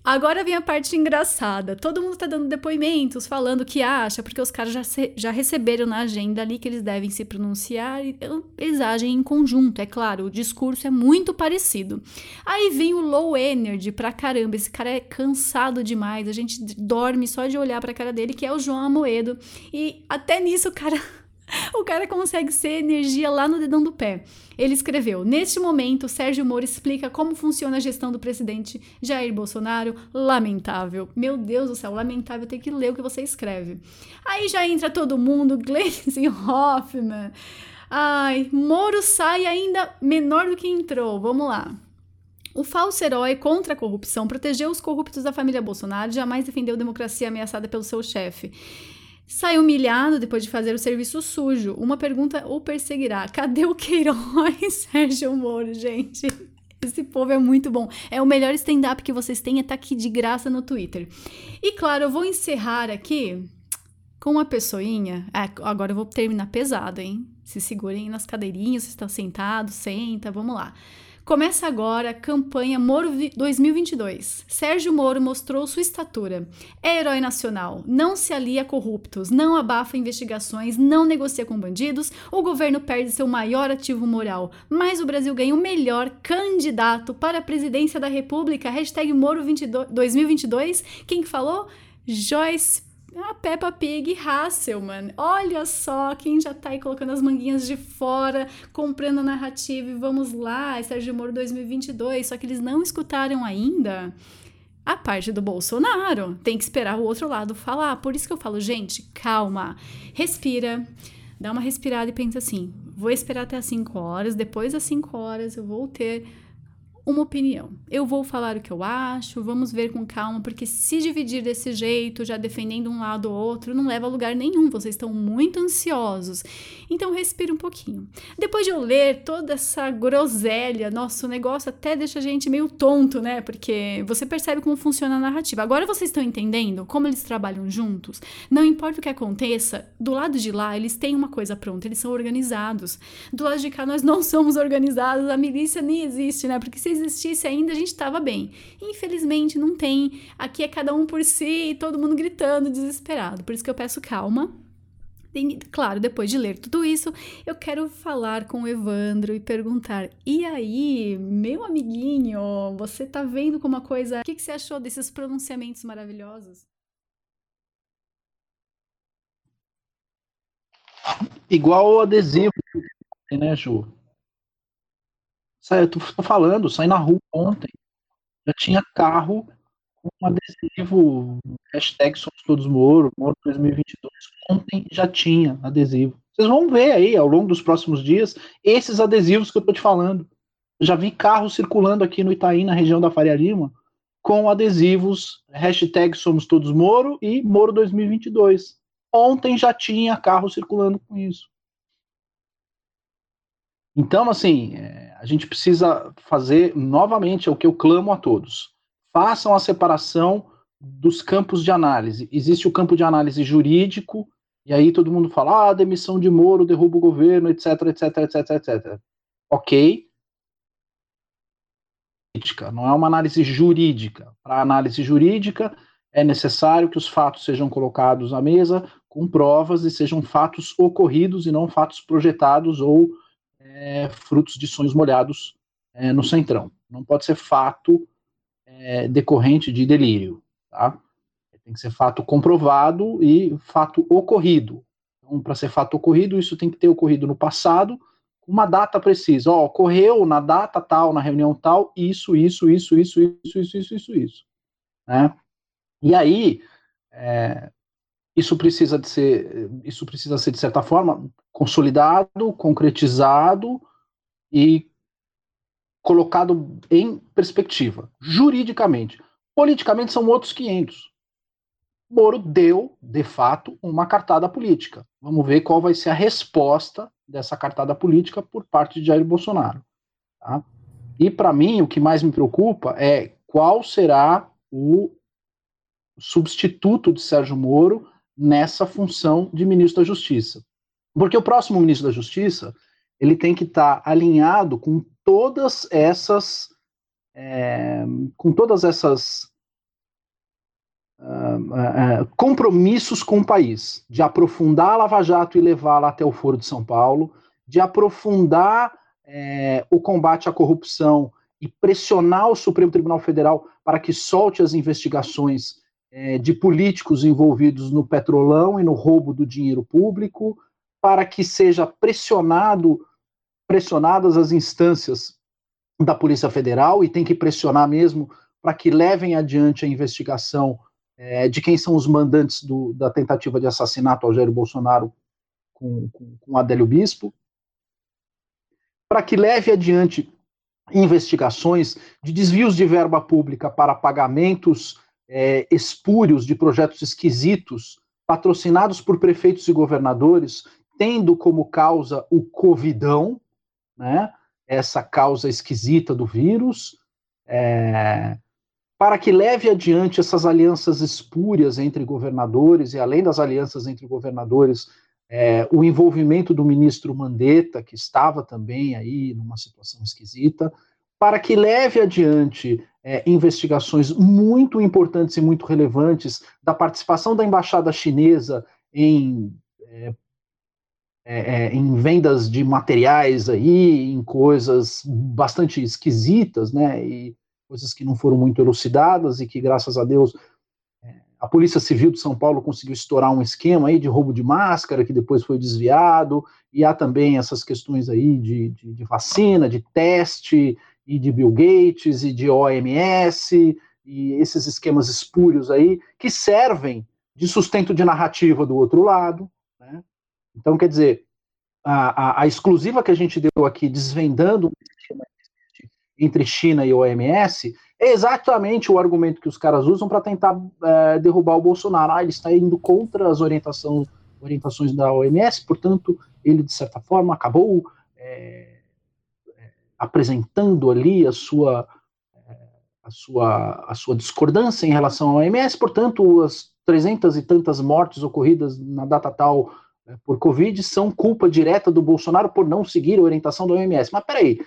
Agora vem a parte engraçada. Todo mundo tá dando depoimentos, falando o que acha, porque os caras já, já receberam na agenda ali que eles devem se pronunciar e eles agem em conjunto, é claro. O discurso é muito parecido. Aí vem o low energy pra caramba. Esse cara é cansado demais. A gente dorme só de olhar pra cara dele, que é o João Amoedo. E até nisso o cara. O cara consegue ser energia lá no dedão do pé. Ele escreveu: Neste momento, Sérgio Moro explica como funciona a gestão do presidente Jair Bolsonaro. Lamentável. Meu Deus do céu, lamentável ter que ler o que você escreve. Aí já entra todo mundo, Gleisi Hoffman. Ai, Moro sai ainda menor do que entrou. Vamos lá. O falso herói contra a corrupção protegeu os corruptos da família Bolsonaro e jamais defendeu a democracia ameaçada pelo seu chefe. Sai humilhado depois de fazer o serviço sujo. Uma pergunta o perseguirá. Cadê o Queiroz, Sérgio Moro, gente? Esse povo é muito bom. É o melhor stand-up que vocês têm, é tá aqui de graça no Twitter. E claro, eu vou encerrar aqui com uma pessoinha. É, agora eu vou terminar pesado, hein? Se segurem nas cadeirinhas, vocês estão sentados, senta, vamos lá. Começa agora a campanha Moro 2022. Sérgio Moro mostrou sua estatura. É herói nacional, não se alia a corruptos, não abafa investigações, não negocia com bandidos. O governo perde seu maior ativo moral, mas o Brasil ganha o melhor candidato para a presidência da República. Hashtag Moro 22, 2022. Quem que falou? Joyce a Peppa Pig Hasselman. Olha só quem já tá aí colocando as manguinhas de fora, comprando a narrativa e vamos lá, Sérgio Moro 2022. Só que eles não escutaram ainda a parte do Bolsonaro. Tem que esperar o outro lado falar. Por isso que eu falo, gente, calma, respira, dá uma respirada e pensa assim: vou esperar até as 5 horas, depois das 5 horas eu vou ter uma opinião. Eu vou falar o que eu acho, vamos ver com calma, porque se dividir desse jeito, já defendendo um lado ou outro, não leva a lugar nenhum. Vocês estão muito ansiosos. Então respira um pouquinho. Depois de eu ler toda essa groselha, nosso negócio até deixa a gente meio tonto, né? Porque você percebe como funciona a narrativa. Agora vocês estão entendendo como eles trabalham juntos? Não importa o que aconteça, do lado de lá eles têm uma coisa pronta, eles são organizados. Do lado de cá nós não somos organizados, a milícia nem existe, né? Porque se existisse ainda, a gente estava bem. Infelizmente, não tem. Aqui é cada um por si, todo mundo gritando, desesperado. Por isso que eu peço calma. E, claro, depois de ler tudo isso, eu quero falar com o Evandro e perguntar: e aí, meu amiguinho, você tá vendo como a coisa. O que, que você achou desses pronunciamentos maravilhosos? Igual o adesivo, né, Ju? Eu tô, falando, saí na rua ontem. Já tinha carro com um adesivo, hashtag Somos Todos Moro, Moro 2022. Ontem já tinha adesivo. Vocês vão ver aí, ao longo dos próximos dias, esses adesivos que eu tô te falando. Eu já vi carros circulando aqui no Itaí, na região da Faria Lima, com adesivos, hashtag Somos Todos Moro e Moro 2022. Ontem já tinha carro circulando com isso. Então, assim, é, a gente precisa fazer novamente é o que eu clamo a todos. Façam a separação dos campos de análise. Existe o campo de análise jurídico E aí todo mundo fala, ah, demissão de Moro derruba o governo, etc, etc, etc, etc. Ok. Não é uma análise jurídica. Para análise jurídica, é necessário que os fatos sejam colocados à mesa com provas e sejam fatos ocorridos e não fatos projetados ou é, frutos de sonhos molhados é, no centrão. Não pode ser fato é, decorrente de delírio, tá? Tem que ser fato comprovado e fato ocorrido. Então, para ser fato ocorrido, isso tem que ter ocorrido no passado, uma data precisa. Ó, ocorreu na data tal, na reunião tal, isso, isso, isso, isso, isso, isso, isso, isso, isso. Né? E aí, é, isso precisa de ser, isso precisa ser de certa forma consolidado, concretizado e colocado em perspectiva, juridicamente. Politicamente são outros 500. Moro deu, de fato, uma cartada política. Vamos ver qual vai ser a resposta dessa cartada política por parte de Jair Bolsonaro. Tá? E para mim, o que mais me preocupa é qual será o substituto de Sérgio Moro nessa função de ministro da Justiça. Porque o próximo ministro da Justiça ele tem que estar tá alinhado com todas essas é, com todas essas uh, uh, compromissos com o país, de aprofundar a Lava Jato e levá-la até o Foro de São Paulo, de aprofundar é, o combate à corrupção e pressionar o Supremo Tribunal Federal para que solte as investigações é, de políticos envolvidos no petrolão e no roubo do dinheiro público, para que seja pressionado, pressionadas as instâncias da Polícia Federal, e tem que pressionar mesmo para que levem adiante a investigação é, de quem são os mandantes do, da tentativa de assassinato ao Jair Bolsonaro com, com, com Adélio Bispo, para que leve adiante investigações de desvios de verba pública para pagamentos é, espúrios de projetos esquisitos, patrocinados por prefeitos e governadores, tendo como causa o Covidão, né, essa causa esquisita do vírus, é, para que leve adiante essas alianças espúrias entre governadores, e além das alianças entre governadores, é, o envolvimento do ministro Mandetta, que estava também aí numa situação esquisita, para que leve adiante é, investigações muito importantes e muito relevantes da participação da embaixada chinesa em, é, é, é, em vendas de materiais aí, em coisas bastante esquisitas, né, e coisas que não foram muito elucidadas e que, graças a Deus, é, a Polícia Civil de São Paulo conseguiu estourar um esquema aí de roubo de máscara, que depois foi desviado, e há também essas questões aí de, de, de vacina, de teste, e de Bill Gates e de OMS e esses esquemas espúrios aí que servem de sustento de narrativa do outro lado. Né? Então, quer dizer, a, a, a, exclusiva que a gente deu aqui, desvendando entre China e OMS, é exatamente o argumento que os caras usam para tentar é, derrubar o Bolsonaro. Ah, ele está indo contra as orientações, orientações da OMS, portanto, ele, de certa forma, acabou. É, apresentando ali a sua, a sua, a sua discordância em relação ao OMS, portanto, as 300 e tantas mortes ocorridas na data tal né, por Covid são culpa direta do Bolsonaro por não seguir a orientação do OMS. Mas peraí,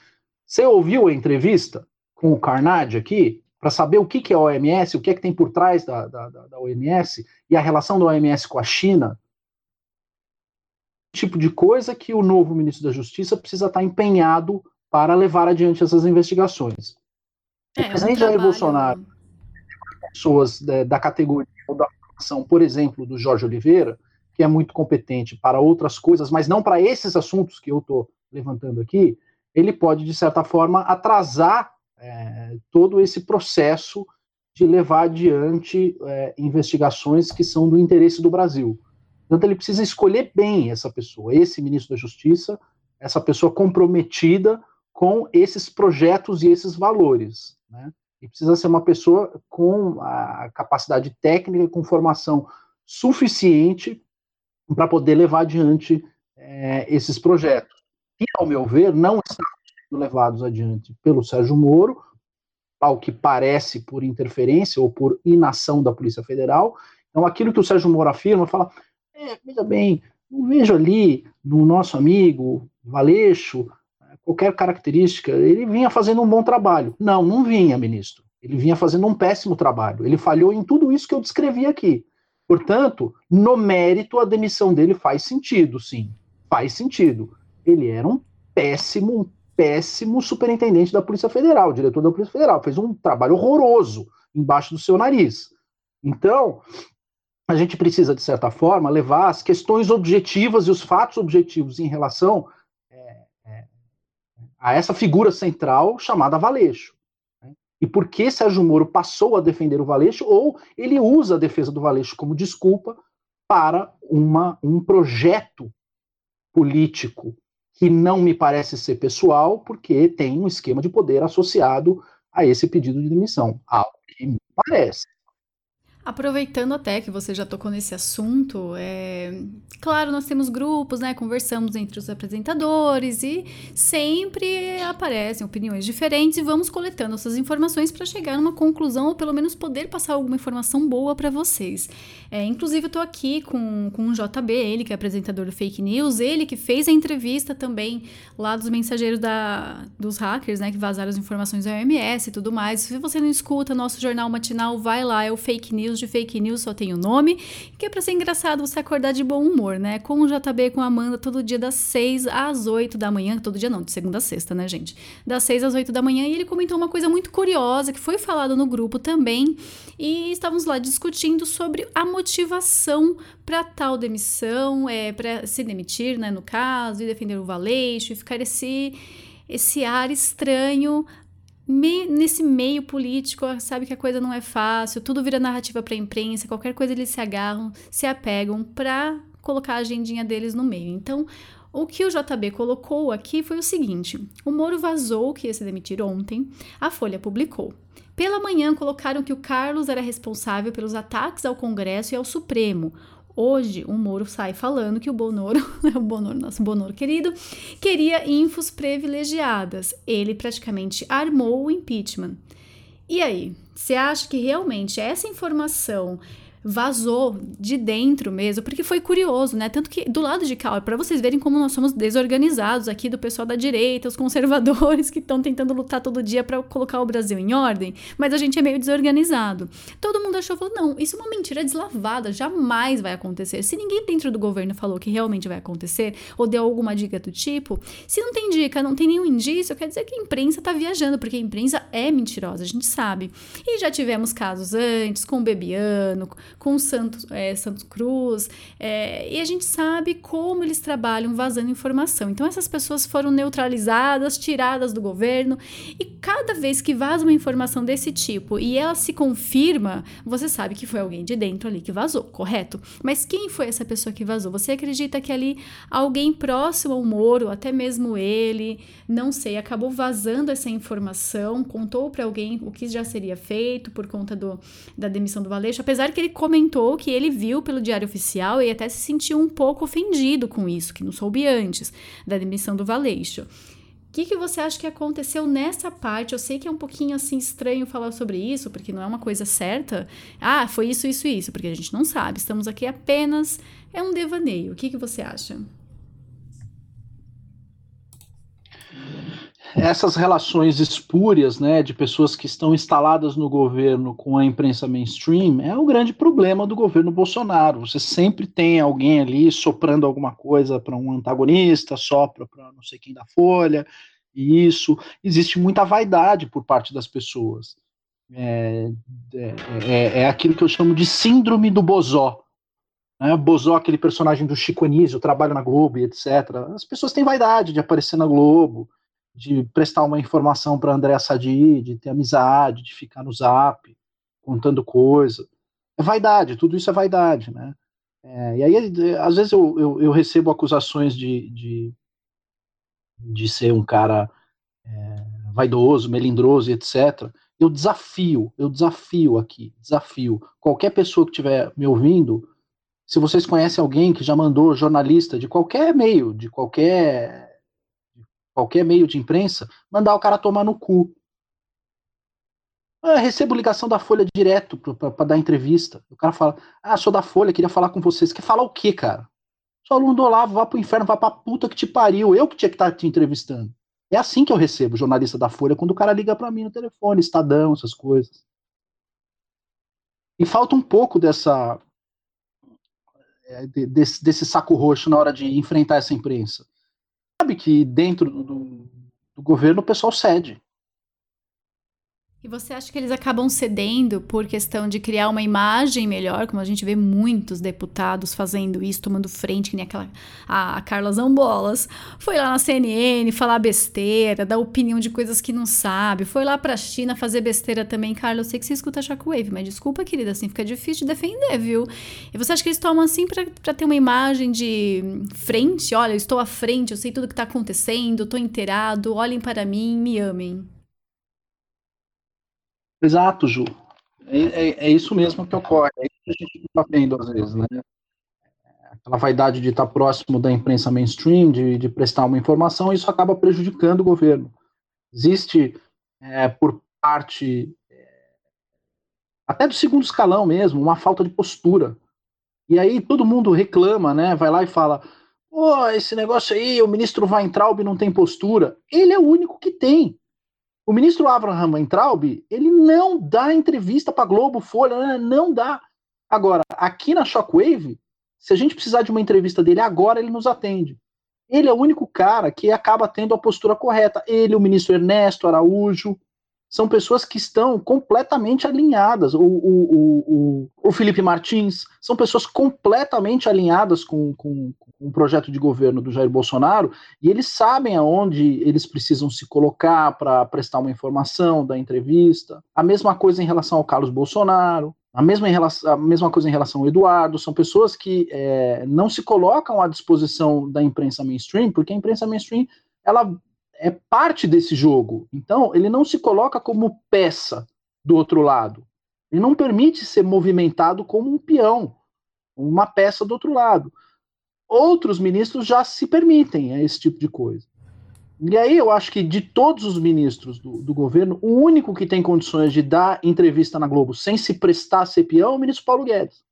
você ouviu a entrevista com o Carnage aqui para saber o que, que é a OMS, o que é que tem por trás da, da, da OMS e a relação da OMS com a China? Tipo de coisa que o novo ministro da Justiça precisa estar empenhado para levar adiante essas investigações. É, o Jair Bolsonaro, pessoas da, da categoria ou da formação, por exemplo, do Jorge Oliveira, que é muito competente para outras coisas, mas não para esses assuntos que eu estou levantando aqui, ele pode, de certa forma, atrasar é, todo esse processo de levar adiante é, investigações que são do interesse do Brasil. Portanto, ele precisa escolher bem essa pessoa, esse ministro da Justiça, essa pessoa comprometida com esses projetos e esses valores. Né? E precisa ser uma pessoa com a capacidade técnica, com formação suficiente para poder levar adiante é, esses projetos. E, ao meu ver, não estão sendo levados adiante pelo Sérgio Moro, ao que parece por interferência ou por inação da Polícia Federal. Então, aquilo que o Sérgio Moro afirma, fala, é, veja bem, não vejo ali no nosso amigo Valeixo qualquer característica. Ele vinha fazendo um bom trabalho. Não, não vinha, ministro. Ele vinha fazendo um péssimo trabalho. Ele falhou em tudo isso que eu descrevi aqui. Portanto, no mérito, a demissão dele faz sentido, sim. Faz sentido. Ele era um péssimo, um péssimo superintendente da Polícia Federal, diretor da Polícia Federal. Fez um trabalho horroroso embaixo do seu nariz. Então, a gente precisa, de certa forma, levar as questões objetivas e os fatos objetivos em relação a essa figura central chamada Valeixo e por que Sérgio Moro passou a defender o Valeixo, ou ele usa a defesa do Valeixo como desculpa para uma, um projeto político que não me parece ser pessoal, porque tem um esquema de poder associado a esse pedido de demissão. Algo que me parece. Aproveitando até que você já tocou nesse assunto, é... claro, nós temos grupos, né? Conversamos entre os apresentadores e sempre aparecem opiniões diferentes e vamos coletando essas informações para chegar numa conclusão ou pelo menos poder passar alguma informação boa para vocês. É, inclusive, eu tô aqui com, com o JB, ele que é apresentador do Fake News, ele que fez a entrevista também lá dos mensageiros da, dos hackers, né? Que vazaram as informações da OMS e tudo mais. Se você não escuta nosso jornal matinal, vai lá, é o Fake News de fake news só tem o nome, que é pra ser engraçado você acordar de bom humor, né? Com o JB com a Amanda todo dia das 6 às 8 da manhã, todo dia não, de segunda a sexta, né, gente? Das 6 às 8 da manhã, e ele comentou uma coisa muito curiosa que foi falado no grupo também, e estávamos lá discutindo sobre a motivação para tal demissão, é, para se demitir, né, no caso, e defender o Valeixo, e ficar esse esse ar estranho me, nesse meio político, sabe que a coisa não é fácil, tudo vira narrativa para a imprensa, qualquer coisa eles se agarram, se apegam para colocar a agendinha deles no meio. Então, o que o JB colocou aqui foi o seguinte: o Moro vazou que ia se demitir ontem, a Folha publicou. Pela manhã colocaram que o Carlos era responsável pelos ataques ao Congresso e ao Supremo. Hoje, o Moro sai falando que o Bonoro, o Bonoro, nosso Bonoro querido, queria infos privilegiadas. Ele praticamente armou o impeachment. E aí, você acha que realmente essa informação vazou de dentro mesmo, porque foi curioso, né? Tanto que do lado de cá, para vocês verem como nós somos desorganizados aqui do pessoal da direita, os conservadores que estão tentando lutar todo dia para colocar o Brasil em ordem, mas a gente é meio desorganizado. Todo mundo achou, falou, não, isso é uma mentira deslavada, jamais vai acontecer. Se ninguém dentro do governo falou que realmente vai acontecer, ou deu alguma dica do tipo, se não tem dica, não tem nenhum indício, quer dizer que a imprensa tá viajando, porque a imprensa é mentirosa, a gente sabe. E já tivemos casos antes, com o Bebiano, com Santos, é, Cruz, é, e a gente sabe como eles trabalham vazando informação. Então, essas pessoas foram neutralizadas, tiradas do governo, e cada vez que vaza uma informação desse tipo e ela se confirma, você sabe que foi alguém de dentro ali que vazou, correto? Mas quem foi essa pessoa que vazou? Você acredita que ali alguém próximo ao Moro, até mesmo ele, não sei, acabou vazando essa informação, contou para alguém o que já seria feito por conta do, da demissão do Valeixo, apesar que ele comentou que ele viu pelo Diário Oficial e até se sentiu um pouco ofendido com isso, que não soube antes da demissão do Valeixo. O que, que você acha que aconteceu nessa parte? Eu sei que é um pouquinho assim estranho falar sobre isso, porque não é uma coisa certa. Ah, foi isso, isso, isso, porque a gente não sabe. Estamos aqui apenas. É um devaneio. O que, que você acha? Essas relações espúrias, né, de pessoas que estão instaladas no governo com a imprensa mainstream, é o grande problema do governo Bolsonaro. Você sempre tem alguém ali soprando alguma coisa para um antagonista, sopra para não sei quem da Folha, e isso existe muita vaidade por parte das pessoas. É, é, é, é aquilo que eu chamo de síndrome do Bozó. Né? Bozó, aquele personagem do Chico Anísio, trabalho na Globo, etc. As pessoas têm vaidade de aparecer na Globo de prestar uma informação para André Sadi, de ter amizade, de ficar no zap, contando coisa. É vaidade, tudo isso é vaidade, né? É, e aí, às vezes, eu, eu, eu recebo acusações de, de, de, ser um cara é, vaidoso, melindroso, etc. Eu desafio, eu desafio aqui, desafio. Qualquer pessoa que estiver me ouvindo, se vocês conhecem alguém que já mandou jornalista de qualquer meio, de qualquer qualquer meio de imprensa, mandar o cara tomar no cu. Eu recebo ligação da Folha direto para dar entrevista. O cara fala: Ah, sou da Folha, queria falar com vocês. Quer falar o quê, cara? Sou aluno do Olavo, vá pro inferno, vá pra puta que te pariu. Eu que tinha que estar tá te entrevistando. É assim que eu recebo jornalista da Folha quando o cara liga para mim no telefone, Estadão, essas coisas. E falta um pouco dessa é, desse, desse, saco roxo na hora de enfrentar essa imprensa. Sabe que dentro do, do governo o pessoal cede. E você acha que eles acabam cedendo por questão de criar uma imagem melhor, como a gente vê muitos deputados fazendo isso, tomando frente, que nem aquela a, a Carla Zambolas, foi lá na CNN falar besteira, dar opinião de coisas que não sabe, foi lá pra China fazer besteira também. Carla, eu sei que você escuta Shockwave, mas desculpa, querida, assim fica difícil de defender, viu? E você acha que eles tomam assim pra, pra ter uma imagem de frente? Olha, eu estou à frente, eu sei tudo que tá acontecendo, tô inteirado, olhem para mim, me amem. Exato, Ju. É, é, é, isso mesmo que ocorre. É isso que a gente está vendo às vezes, né? Aquela vaidade de estar próximo da imprensa mainstream, de, de prestar uma informação, isso acaba prejudicando o governo. Existe, é, por parte, é, até do segundo escalão mesmo, uma falta de postura. E aí todo mundo reclama, né? Vai lá e fala: pô, esse negócio aí, o ministro Weintraub não tem postura. Ele é o único que tem. O ministro Abraham Weintraub, ele não dá entrevista para Globo, Folha, né? não dá. Agora, aqui na Shockwave, se a gente precisar de uma entrevista dele agora, ele nos atende. Ele é o único cara que acaba tendo a postura correta. Ele, o ministro Ernesto Araújo, são pessoas que estão completamente alinhadas. O, o, o, o Felipe Martins são pessoas completamente alinhadas com, com, com, o projeto de governo do Jair Bolsonaro e eles sabem aonde eles precisam se colocar para prestar uma informação da entrevista. A mesma coisa em relação ao Carlos Bolsonaro. A mesma, relação, a mesma coisa em relação ao Eduardo, são pessoas que é, não se colocam à disposição da imprensa mainstream, porque a imprensa mainstream ela é parte desse jogo. Então, ele não se coloca como peça do outro lado. Ele não permite ser movimentado como um peão, uma peça do outro lado. Outros ministros já se permitem a esse tipo de coisa. E aí eu acho que de todos os ministros do, do, governo, o único que tem condições de dar entrevista na Globo sem se prestar a ser peão é o ministro Paulo Guedes.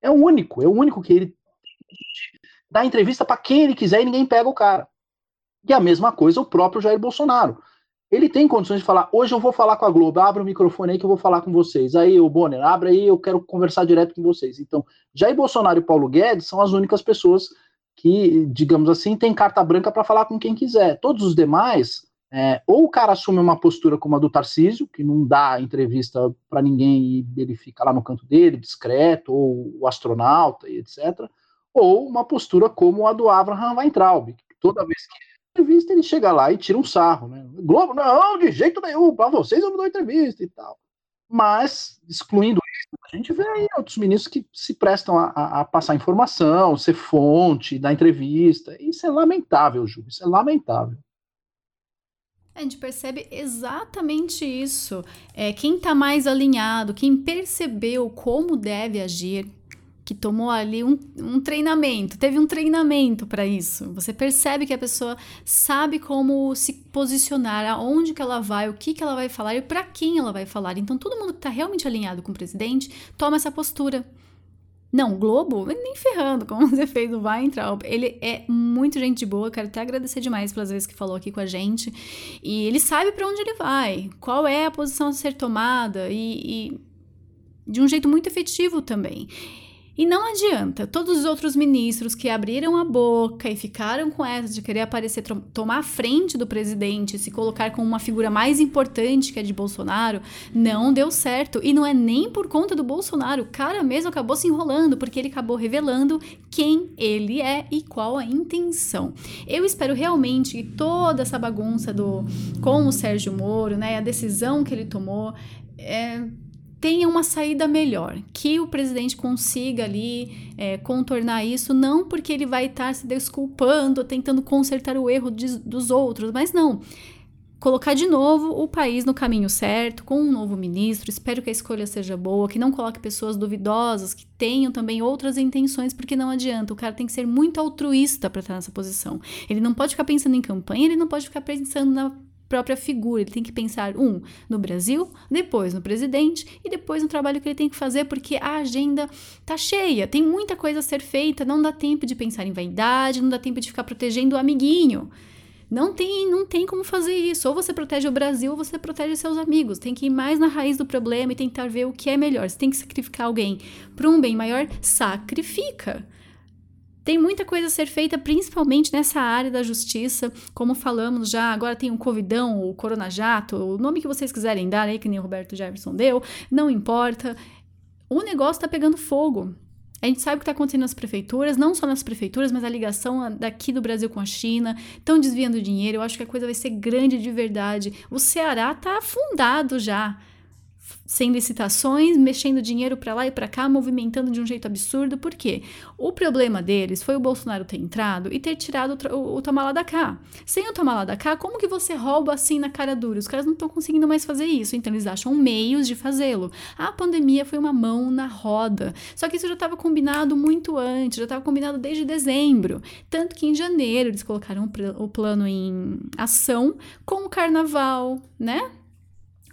É o único, é o único que ele dá entrevista para quem ele quiser e ninguém pega o cara. E a mesma coisa o próprio Jair Bolsonaro. Ele tem condições de falar, hoje eu vou falar com a Globo, abre o microfone aí que eu vou falar com vocês. Aí, o Bonner, abre aí, eu quero conversar direto com vocês. Então, Jair Bolsonaro e Paulo Guedes são as únicas pessoas que, digamos assim, têm carta branca para falar com quem quiser. Todos os demais, é, ou o cara assume uma postura como a do Tarcísio, que não dá entrevista para ninguém e ele fica lá no canto dele, discreto, ou o astronauta e etc., ou uma postura como a do Abraham Weintraub, que toda vez que entrevista, ele chega lá e tira um sarro, né? Globo, não, de jeito nenhum, para vocês eu não dou entrevista e tal. Mas, excluindo isso, a gente vê aí outros ministros que se prestam a, a, a passar informação, ser fonte da entrevista. Isso é lamentável, Ju, isso é lamentável. A gente percebe exatamente isso. É, quem está mais alinhado, quem percebeu como deve agir, que tomou ali um, um treinamento, teve um treinamento para isso. Você percebe que a pessoa sabe como se posicionar, aonde que ela vai, o que que ela vai falar e para quem ela vai falar. Então todo mundo que está realmente alinhado com o presidente toma essa postura. Não, Globo, nem ferrando, como você fez o Weintraub, ele é muito gente boa, quero até agradecer demais pelas vezes que falou aqui com a gente. E ele sabe para onde ele vai, qual é a posição a ser tomada e, e de um jeito muito efetivo também. E não adianta, todos os outros ministros que abriram a boca e ficaram com essa de querer aparecer, tomar a frente do presidente, se colocar como uma figura mais importante que a de Bolsonaro, não deu certo. E não é nem por conta do Bolsonaro, o cara mesmo acabou se enrolando, porque ele acabou revelando quem ele é e qual a intenção. Eu espero realmente que toda essa bagunça do com o Sérgio Moro, né, a decisão que ele tomou, é, tenha uma saída melhor, que o presidente consiga ali é, contornar isso, não porque ele vai estar se desculpando, tentando consertar o erro de, dos outros, mas não. Colocar de novo o país no caminho certo, com um novo ministro. Espero que a escolha seja boa, que não coloque pessoas duvidosas, que tenham também outras intenções, porque não adianta. O cara tem que ser muito altruísta para estar nessa posição. Ele não pode ficar pensando em campanha, ele não pode ficar pensando na própria figura. Ele tem que pensar, um, no Brasil, depois no presidente e depois no trabalho que ele tem que fazer, porque a agenda tá cheia, tem muita coisa a ser feita, não dá tempo de pensar em vaidade, não dá tempo de ficar protegendo o amiguinho. Não tem, não tem como fazer isso. Ou você protege o Brasil ou você protege seus amigos. Tem que ir mais na raiz do problema e tentar ver o que é melhor. Tem que sacrificar alguém para um bem maior, sacrifica. Tem muita coisa a ser feita, principalmente nessa área da justiça, como falamos já, agora tem o Covidão, o Corona Jato, o nome que vocês quiserem dar aí, que nem o Roberto Jefferson deu, não importa. O negócio tá pegando fogo. A gente sabe o que está acontecendo nas prefeituras, não só nas prefeituras, mas a ligação daqui do Brasil com a China, estão desviando dinheiro. Eu acho que a coisa vai ser grande de verdade. O Ceará está afundado já sem licitações, mexendo dinheiro para lá e para cá, movimentando de um jeito absurdo. Por quê? O problema deles foi o Bolsonaro ter entrado e ter tirado o, o, o da cá. Sem o Tamalá da cá, como que você rouba assim na cara dura? Os caras não estão conseguindo mais fazer isso, então eles acham meios de fazê-lo. A pandemia foi uma mão na roda. Só que isso já estava combinado muito antes, já estava combinado desde dezembro. Tanto que em janeiro eles colocaram o plano em ação com o carnaval, né?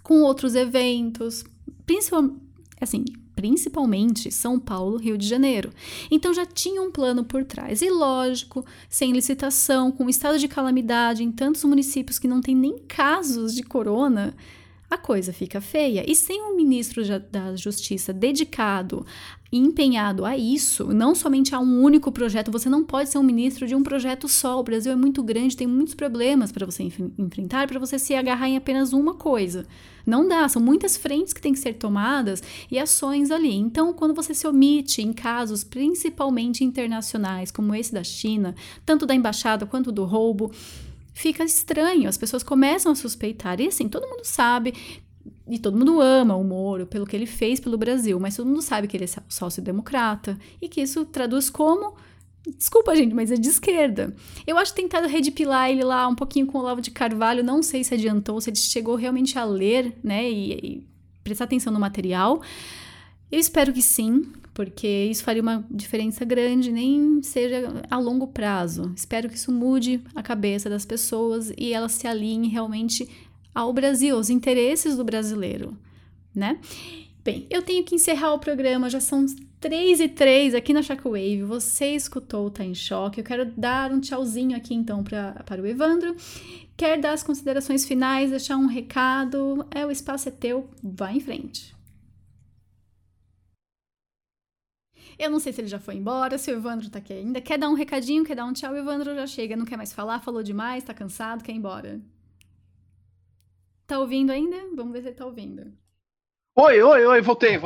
Com outros eventos, principal, assim, principalmente São Paulo, Rio de Janeiro. Então já tinha um plano por trás. E lógico, sem licitação, com estado de calamidade em tantos municípios que não tem nem casos de corona, a coisa fica feia. E sem um ministro da Justiça dedicado empenhado a isso, não somente a um único projeto, você não pode ser um ministro de um projeto só. O Brasil é muito grande, tem muitos problemas para você enfrentar, para você se agarrar em apenas uma coisa. Não dá, são muitas frentes que têm que ser tomadas e ações ali. Então, quando você se omite em casos principalmente internacionais, como esse da China, tanto da embaixada quanto do roubo, fica estranho, as pessoas começam a suspeitar. E assim, todo mundo sabe, e todo mundo ama o Moro pelo que ele fez pelo Brasil, mas todo mundo sabe que ele é sócio-democrata e que isso traduz como. Desculpa, gente, mas é de esquerda. Eu acho que tentado redipilar ele lá um pouquinho com o Olavo de Carvalho, não sei se adiantou, se ele chegou realmente a ler, né, e, e prestar atenção no material. Eu espero que sim, porque isso faria uma diferença grande, nem seja a longo prazo. Espero que isso mude a cabeça das pessoas e elas se alinhem realmente ao Brasil, aos interesses do brasileiro, né? Bem, eu tenho que encerrar o programa, já são 3 e 3 aqui na Shockwave. Você escutou Tá em Choque. Eu quero dar um tchauzinho aqui então pra, para o Evandro. Quer dar as considerações finais, deixar um recado? É, o espaço é teu, vai em frente. Eu não sei se ele já foi embora, se o Evandro tá aqui ainda. Quer dar um recadinho, quer dar um tchau, o Evandro já chega, não quer mais falar, falou demais, tá cansado, quer ir embora. Tá ouvindo ainda? Vamos ver se ele tá ouvindo. Oi, oi, oi, voltei.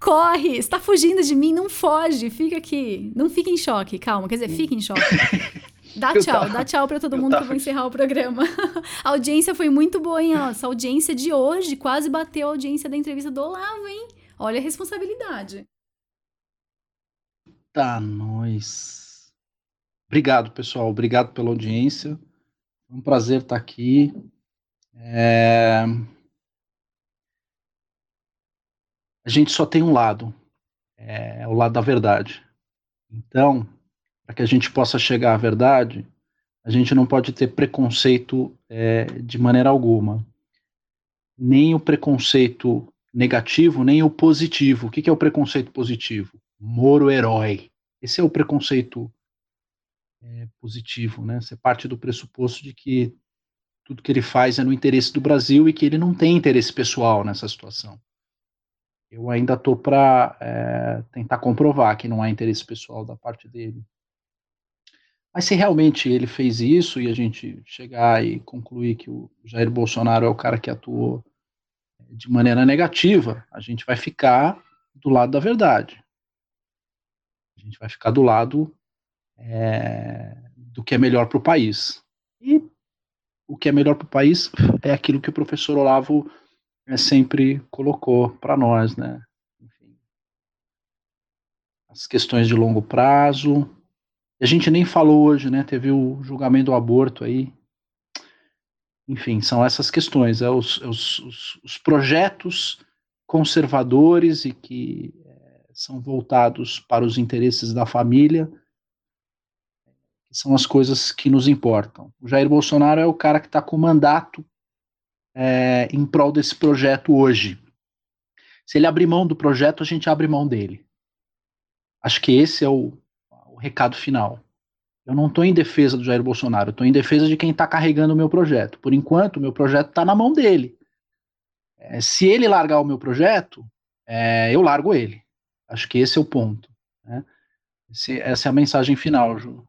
Corre! Está fugindo de mim, não foge, fica aqui. Não fique em choque, calma, quer dizer, fique em choque. Dá tchau, tava, dá tchau pra todo mundo tava... que eu vou encerrar o programa. A audiência foi muito boa, hein? Essa audiência de hoje quase bateu a audiência da entrevista do Olavo, hein? Olha a responsabilidade. Tá, nós. Obrigado, pessoal. Obrigado pela audiência. É um prazer estar aqui. É... A gente só tem um lado, é o lado da verdade. Então, para que a gente possa chegar à verdade, a gente não pode ter preconceito é, de maneira alguma. Nem o preconceito negativo, nem o positivo. O que, que é o preconceito positivo? Moro herói. Esse é o preconceito é, positivo, né? Você parte do pressuposto de que tudo que ele faz é no interesse do Brasil e que ele não tem interesse pessoal nessa situação. Eu ainda estou para é, tentar comprovar que não há interesse pessoal da parte dele. Mas se realmente ele fez isso e a gente chegar e concluir que o Jair Bolsonaro é o cara que atuou de maneira negativa, a gente vai ficar do lado da verdade gente vai ficar do lado é, do que é melhor para o país. E o que é melhor para o país é aquilo que o professor Olavo sempre colocou para nós, né? Enfim, as questões de longo prazo. A gente nem falou hoje, né? Teve o julgamento do aborto aí. Enfim, são essas questões, é os, é os, os, os projetos conservadores e que são voltados para os interesses da família, que são as coisas que nos importam. O Jair Bolsonaro é o cara que está com o mandato é, em prol desse projeto hoje. Se ele abrir mão do projeto, a gente abre mão dele. Acho que esse é o, o recado final. Eu não estou em defesa do Jair Bolsonaro, estou em defesa de quem está carregando o meu projeto. Por enquanto, o meu projeto está na mão dele. É, se ele largar o meu projeto, é, eu largo ele. Acho que esse é o ponto. Né? Esse, essa é a mensagem final, Ju.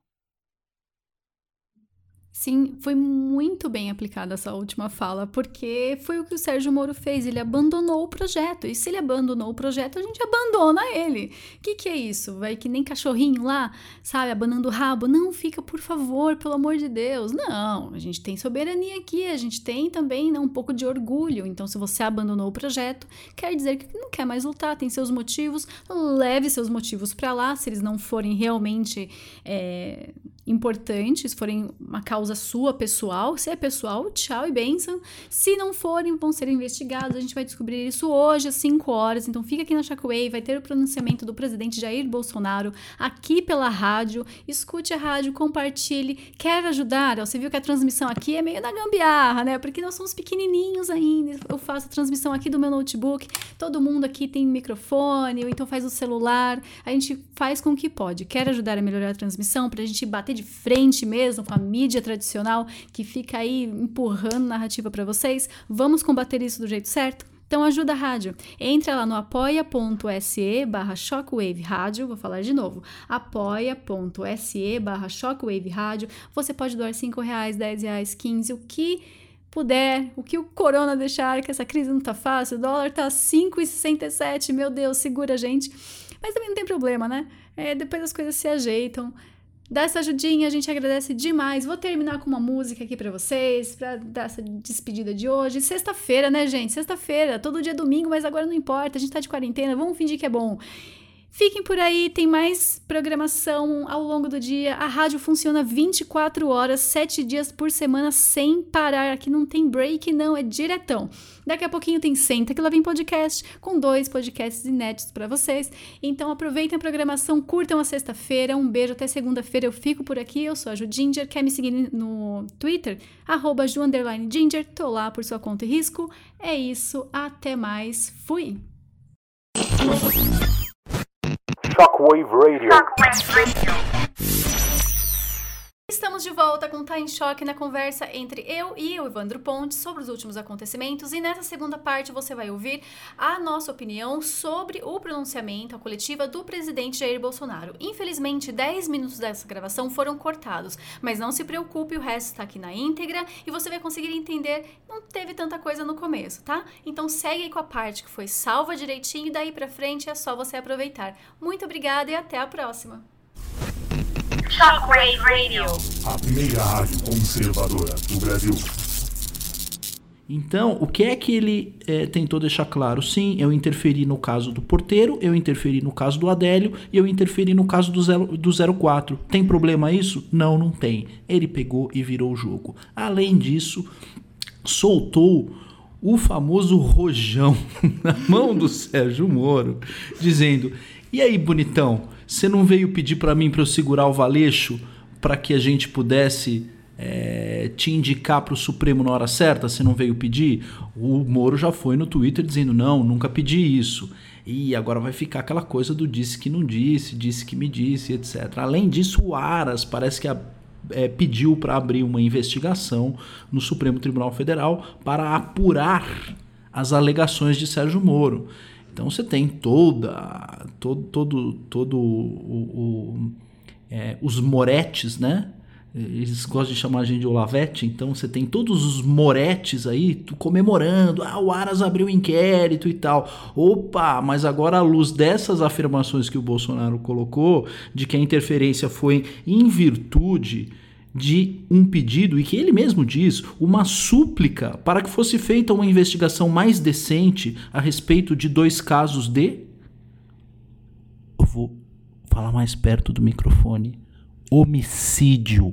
Sim, foi muito bem aplicada essa última fala, porque foi o que o Sérgio Moro fez. Ele abandonou o projeto. E se ele abandonou o projeto, a gente abandona ele. O que, que é isso? Vai que nem cachorrinho lá, sabe? Abanando o rabo. Não, fica, por favor, pelo amor de Deus. Não, a gente tem soberania aqui, a gente tem também né, um pouco de orgulho. Então, se você abandonou o projeto, quer dizer que não quer mais lutar, tem seus motivos. Leve seus motivos para lá, se eles não forem realmente é, importantes, forem uma causa sua, pessoal. Se é pessoal, tchau e benção. Se não forem, vão ser investigados. A gente vai descobrir isso hoje às 5 horas. Então fica aqui na Shockwave, vai ter o pronunciamento do presidente Jair Bolsonaro aqui pela rádio. Escute a rádio, compartilhe. Quer ajudar? Você viu que a transmissão aqui é meio na gambiarra, né? Porque nós somos pequenininhos ainda. Eu faço a transmissão aqui do meu notebook. Todo mundo aqui tem microfone, ou então faz o celular. A gente faz com o que pode. Quer ajudar a melhorar a transmissão para a gente bater de frente mesmo com a mídia tradicional que fica aí empurrando narrativa para vocês. Vamos combater isso do jeito certo? Então ajuda a rádio. Entra lá no apoia.se barra shockwave rádio. Vou falar de novo. apoia.se barra shockwave rádio. Você pode doar 5 reais, 10 reais, 15, o que puder, o que o corona deixar, que essa crise não tá fácil. O dólar tá 5,67. Meu Deus, segura a gente. Mas também não tem problema, né? É, depois as coisas se ajeitam. Dá essa ajudinha, a gente agradece demais. Vou terminar com uma música aqui para vocês, para dar essa despedida de hoje. Sexta-feira, né, gente? Sexta-feira, todo dia é domingo, mas agora não importa, a gente tá de quarentena, vamos fingir que é bom. Fiquem por aí, tem mais programação ao longo do dia. A rádio funciona 24 horas, 7 dias por semana, sem parar. Aqui não tem break, não, é diretão. Daqui a pouquinho tem Senta que lá vem podcast, com dois podcasts inéditos para vocês. Então aproveitem a programação, curtam a sexta-feira. Um beijo, até segunda-feira eu fico por aqui. Eu sou a Ju Ginger, quer me seguir no Twitter? Arroba Ju Ginger, tô lá por sua conta e risco. É isso, até mais, fui! Shockwave Radio. Estamos de volta com Tá em Choque na conversa entre eu e o Evandro Pontes sobre os últimos acontecimentos e nessa segunda parte você vai ouvir a nossa opinião sobre o pronunciamento, a coletiva do presidente Jair Bolsonaro. Infelizmente, 10 minutos dessa gravação foram cortados, mas não se preocupe, o resto está aqui na íntegra e você vai conseguir entender, não teve tanta coisa no começo, tá? Então segue aí com a parte que foi salva direitinho e daí pra frente é só você aproveitar. Muito obrigada e até a próxima! Shockwave Radio. A primeira rádio conservadora do Brasil. Então, o que é que ele é, tentou deixar claro? Sim, eu interferi no caso do porteiro, eu interferi no caso do Adélio e eu interferi no caso do, zero, do 04. Tem problema isso? Não, não tem. Ele pegou e virou o jogo. Além disso, soltou o famoso rojão na mão do Sérgio Moro, dizendo: E aí, bonitão? Você não veio pedir para mim para eu segurar o valeixo para que a gente pudesse é, te indicar para o Supremo na hora certa? Você não veio pedir? O Moro já foi no Twitter dizendo: não, nunca pedi isso. E agora vai ficar aquela coisa do disse que não disse, disse que me disse, etc. Além disso, o Aras parece que a, é, pediu para abrir uma investigação no Supremo Tribunal Federal para apurar as alegações de Sérgio Moro. Então você tem toda, todo, todo, todo o, o é, os moretes, né? Eles gostam de chamar a gente de Olavete, então você tem todos os moretes aí comemorando. Ah, o Aras abriu inquérito e tal. Opa, mas agora à luz dessas afirmações que o Bolsonaro colocou, de que a interferência foi em virtude de um pedido, e que ele mesmo diz, uma súplica para que fosse feita uma investigação mais decente a respeito de dois casos de. Eu vou falar mais perto do microfone. Homicídio.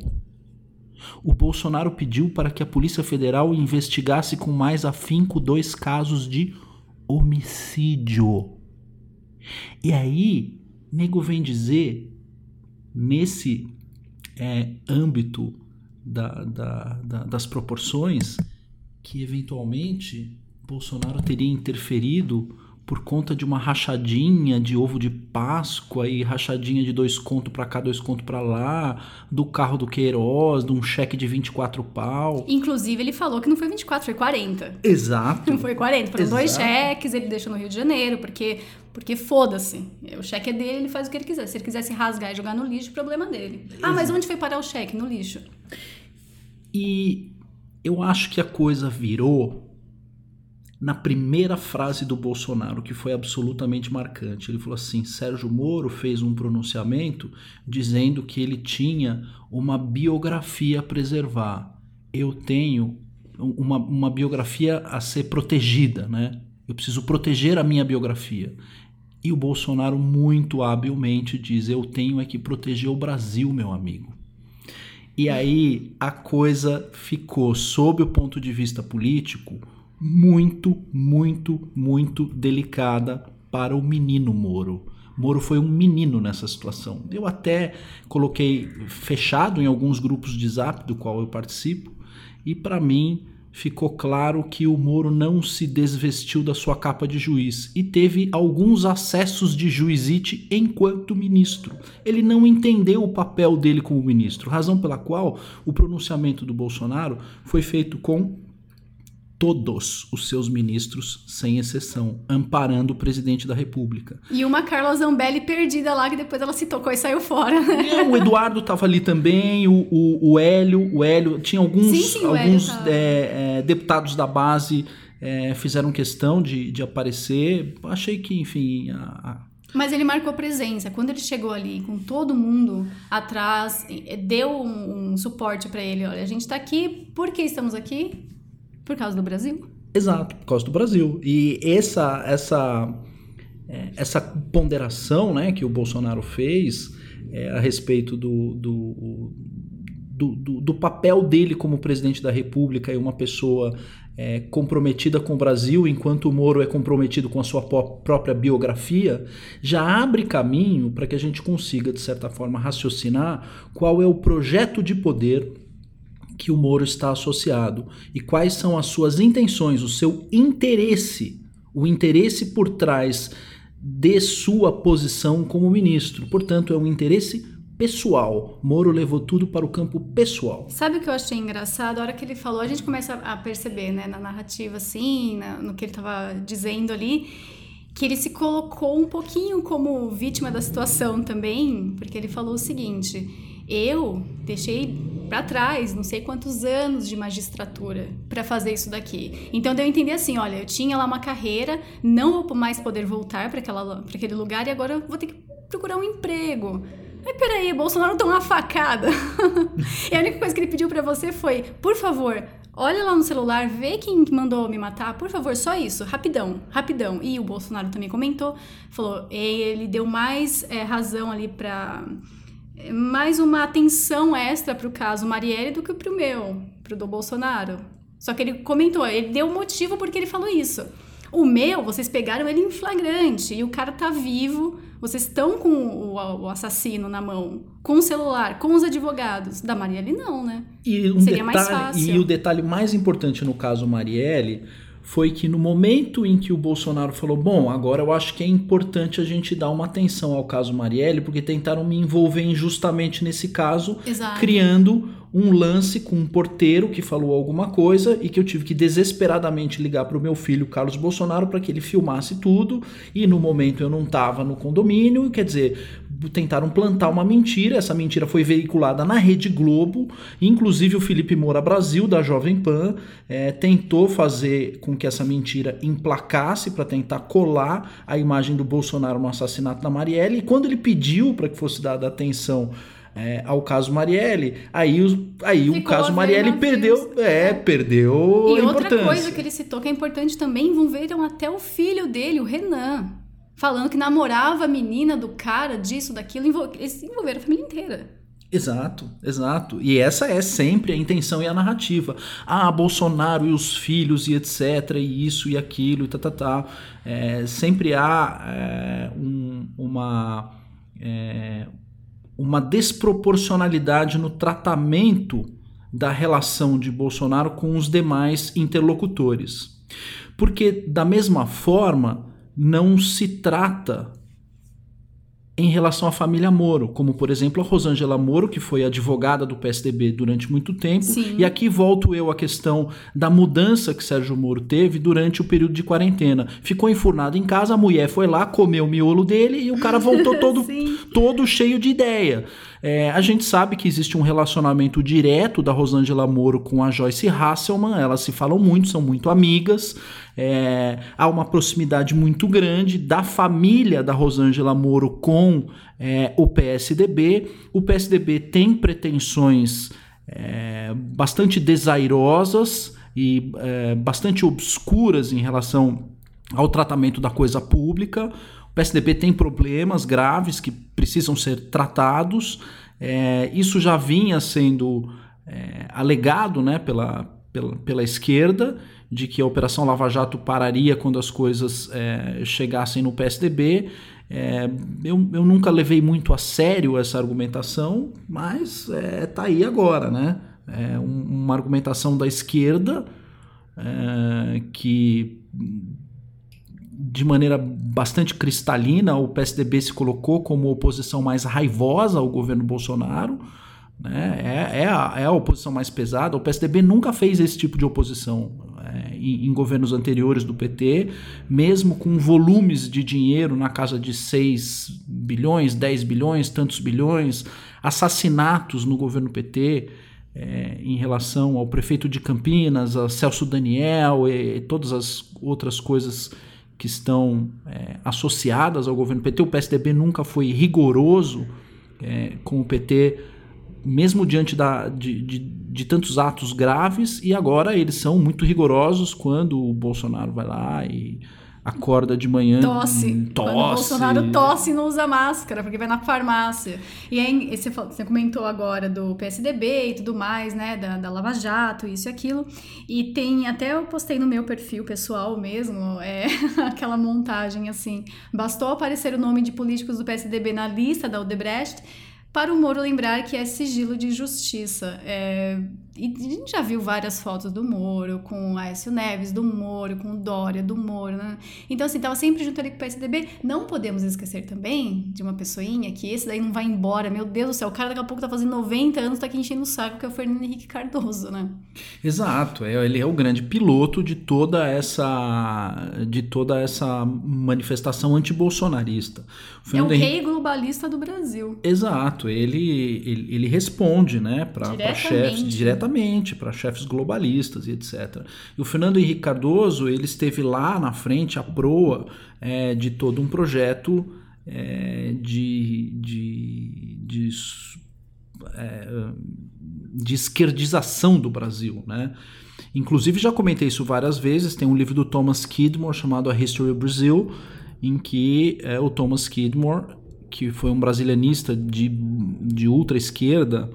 O Bolsonaro pediu para que a Polícia Federal investigasse com mais afinco dois casos de homicídio. E aí, nego vem dizer, nesse é, âmbito da, da, da, das proporções que eventualmente Bolsonaro teria interferido por conta de uma rachadinha de ovo de Páscoa e rachadinha de dois contos para cá, dois contos para lá, do carro do Queiroz, de um cheque de 24 pau. Inclusive, ele falou que não foi 24, foi 40. Exato. Não foi 40, foram dois Exato. cheques, ele deixou no Rio de Janeiro, porque, porque foda-se. O cheque é dele, ele faz o que ele quiser. Se ele quiser se rasgar e jogar no lixo, problema dele. Ah, mas onde foi parar o cheque? No lixo. E eu acho que a coisa virou na primeira frase do Bolsonaro, que foi absolutamente marcante. Ele falou assim: Sérgio Moro fez um pronunciamento dizendo que ele tinha uma biografia a preservar. Eu tenho uma, uma biografia a ser protegida, né? Eu preciso proteger a minha biografia. E o Bolsonaro muito habilmente diz: Eu tenho é que proteger o Brasil, meu amigo. E aí a coisa ficou, sob o ponto de vista político, muito, muito, muito delicada para o menino Moro. Moro foi um menino nessa situação. Eu até coloquei fechado em alguns grupos de zap do qual eu participo, e para mim ficou claro que o Moro não se desvestiu da sua capa de juiz e teve alguns acessos de juizite enquanto ministro. Ele não entendeu o papel dele como ministro, razão pela qual o pronunciamento do Bolsonaro foi feito com todos os seus ministros, sem exceção, amparando o presidente da República. E uma Carla Zambelli perdida lá, que depois ela se tocou e saiu fora. É, o Eduardo estava ali também, o, o, o Hélio, o Hélio, tinha alguns, Sim, sim, alguns é, é, deputados da base é, fizeram questão de, de aparecer. Achei que, enfim, a- a, Mas ele marcou presença. Quando ele chegou ali com todo mundo atrás, deu um, um suporte pra ele. Olha, a gente tá aqui, por que estamos aqui? Por causa do Brasil. Exato, por causa do Brasil. E essa essa é, essa ponderação né, que o Bolsonaro fez é, a respeito do, do, do, do- do papel dele como presidente da República e uma pessoa é, comprometida com o Brasil, enquanto o Moro é comprometido com a sua pró- própria biografia, já abre caminho para que a gente consiga, de certa forma, raciocinar qual é o projeto de poder que o Moro está associado e quais são as suas intenções, o seu interesse, o interesse por trás de sua posição como ministro. Portanto, é um interesse pessoal. Moro levou tudo para o campo pessoal. Sabe o que eu achei engraçado? A hora que ele falou, a gente começa a perceber, né, na narrativa, assim, na- no que ele tava dizendo ali, que ele se colocou um pouquinho como vítima da situação também, porque ele falou o seguinte: eu deixei pra trás não sei quantos anos de magistratura pra fazer isso daqui. Então deu a entender assim, olha, eu tinha lá uma carreira, não vou mais poder voltar para aquele lugar e agora vou ter que procurar um emprego. Mas peraí, Bolsonaro deu uma facada. e a única coisa que ele pediu pra você foi, por favor, olha lá no celular, vê quem mandou me matar, por favor, só isso, rapidão, rapidão. E o Bolsonaro também comentou, falou, ele deu mais é, razão ali pra é, mais uma atenção extra pro caso Marielle do que pro meu, pro do Bolsonaro. Só que ele comentou, ele deu motivo porque ele falou isso. O meu, vocês pegaram ele em flagrante e o cara tá vivo. Vocês estão com o, o assassino na mão, com o celular, com os advogados. Da Marielle, não, né? E, um Seria mais detalhe, fácil. e o detalhe mais importante no caso Marielle foi que no momento em que o Bolsonaro falou: Bom, agora eu acho que é importante a gente dar uma atenção ao caso Marielle, porque tentaram me envolver injustamente nesse caso, Exato. criando um lance com um porteiro que falou alguma coisa e que eu tive que desesperadamente ligar para o meu filho Carlos Bolsonaro para que ele filmasse tudo e no momento eu não estava no condomínio, quer dizer, tentaram plantar uma mentira, essa mentira foi veiculada na Rede Globo, inclusive o Felipe Moura Brasil da Jovem Pan eh, tentou fazer com que essa mentira emplacasse para tentar colar a imagem do Bolsonaro no assassinato da Marielle e quando ele pediu para que fosse dada atenção é, ao caso Marielle, aí, os, aí o caso ver Marielle perdeu, é, perdeu E outra coisa que ele citou que é importante também, envolveram até o filho dele, o Renan. Falando que namorava a menina do cara, disso, daquilo. Eles envolveram a família inteira. Exato, exato. E essa é sempre a intenção e a narrativa. Ah, Bolsonaro e os filhos e etc, e isso e aquilo e tá, tá, tá. É, sempre há é, um- uma... é, uma desproporcionalidade no tratamento da relação de Bolsonaro com os demais interlocutores. Porque, da mesma forma, não se trata em relação à família Moro, como por exemplo a Rosângela Moro, que foi advogada do PSDB durante muito tempo, Sim. e aqui volto eu à questão da mudança que Sérgio Moro teve durante o período de quarentena. Ficou enfurnado em casa, a mulher foi lá, comeu o miolo dele e o cara voltou todo, todo cheio de ideia. É, a gente sabe que existe um relacionamento direto da Rosângela Moro com a Joyce Hasselman, elas se falam muito, são muito amigas. É, há uma proximidade muito grande da família da Rosângela Moro com é, o PSDB. O PSDB tem pretensões é, bastante desairosas e é, bastante obscuras em relação ao tratamento da coisa pública. O PSDB tem problemas graves que precisam ser tratados. É, isso já vinha sendo é, alegado né, pela, pela, pela esquerda, de que a Operação Lava Jato pararia quando as coisas é, chegassem no PSDB. É, eu, eu nunca levei muito a sério essa argumentação, mas é, tá aí agora, né? É um- uma argumentação da esquerda é, que de maneira bastante cristalina, o PSDB se colocou como oposição mais raivosa ao governo Bolsonaro. Né? É, é, a, é a oposição mais pesada. O PSDB nunca fez esse tipo de oposição em, governos anteriores do PT, mesmo com volumes de dinheiro na casa de 6 bilhões, 10 bilhões, tantos bilhões, assassinatos no governo PT. é, em relação ao prefeito de Campinas, a Celso Daniel e todas as outras coisas que estão é, associadas ao governo PT. O PSDB nunca foi rigoroso é, com o PT, mesmo diante da, de, de, de tantos atos graves, e agora eles são muito rigorosos quando o Bolsonaro vai lá e acorda de manhã. Tosse. hum, Quando o tosse. Bolsonaro tosse e não usa máscara, porque vai na farmácia. E aí, você, você comentou agora do PSDB e tudo mais, né? Da, da Lava Jato, isso e aquilo. E tem, até eu postei no meu perfil pessoal mesmo, é, aquela montagem assim. Bastou aparecer o nome de políticos do PSDB na lista da Odebrecht para o Moro lembrar que é sigilo de justiça. É, e a gente já viu várias fotos do Moro, com Aécio Neves, do Moro, com o Dória, do Moro, né? Então, assim, tava sempre junto ali com o PSDB. Não podemos esquecer também de uma pessoinha que esse daí não vai embora. Meu Deus do céu, o cara daqui a pouco tá fazendo 90 anos, tá aqui enchendo o saco, que é o Fernando Henrique Cardoso, né? Exato, é, ele é o grande piloto de toda essa de toda essa manifestação antibolsonarista. É o Henrique- rei globalista do Brasil. Exato, ele, ele, ele responde né, para chefes diretamente, para chefes globalistas e etc. E o Fernando Henrique Cardoso ele esteve lá na frente, à proa é, de todo um projeto é, de, de, de, é, de esquerdização do Brasil. Né? Inclusive, já comentei isso várias vezes. Tem um livro do Thomas Kidmore chamado A History of Brazil, em que é, o Thomas Kidmore, que foi um brasilianista de, de ultra esquerda,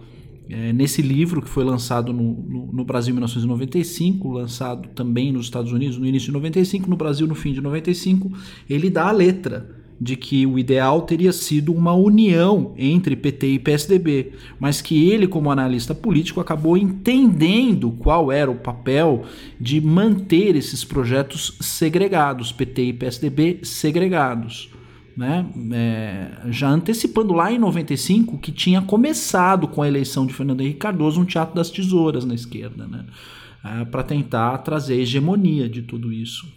é, nesse livro que foi lançado no, no, no Brasil em 1995, lançado também nos Estados Unidos no início de 95, no Brasil no fim de 95, ele dá a letra de que o ideal teria sido uma união entre PT e PSDB, mas que ele, como analista político, acabou entendendo qual era o papel de manter esses projetos segregados, PT e PSDB segregados. Né? É, já antecipando lá em 95 que tinha começado com a eleição de Fernando Henrique Cardoso um teatro das tesouras na esquerda, né? para tentar trazer hegemonia de tudo isso.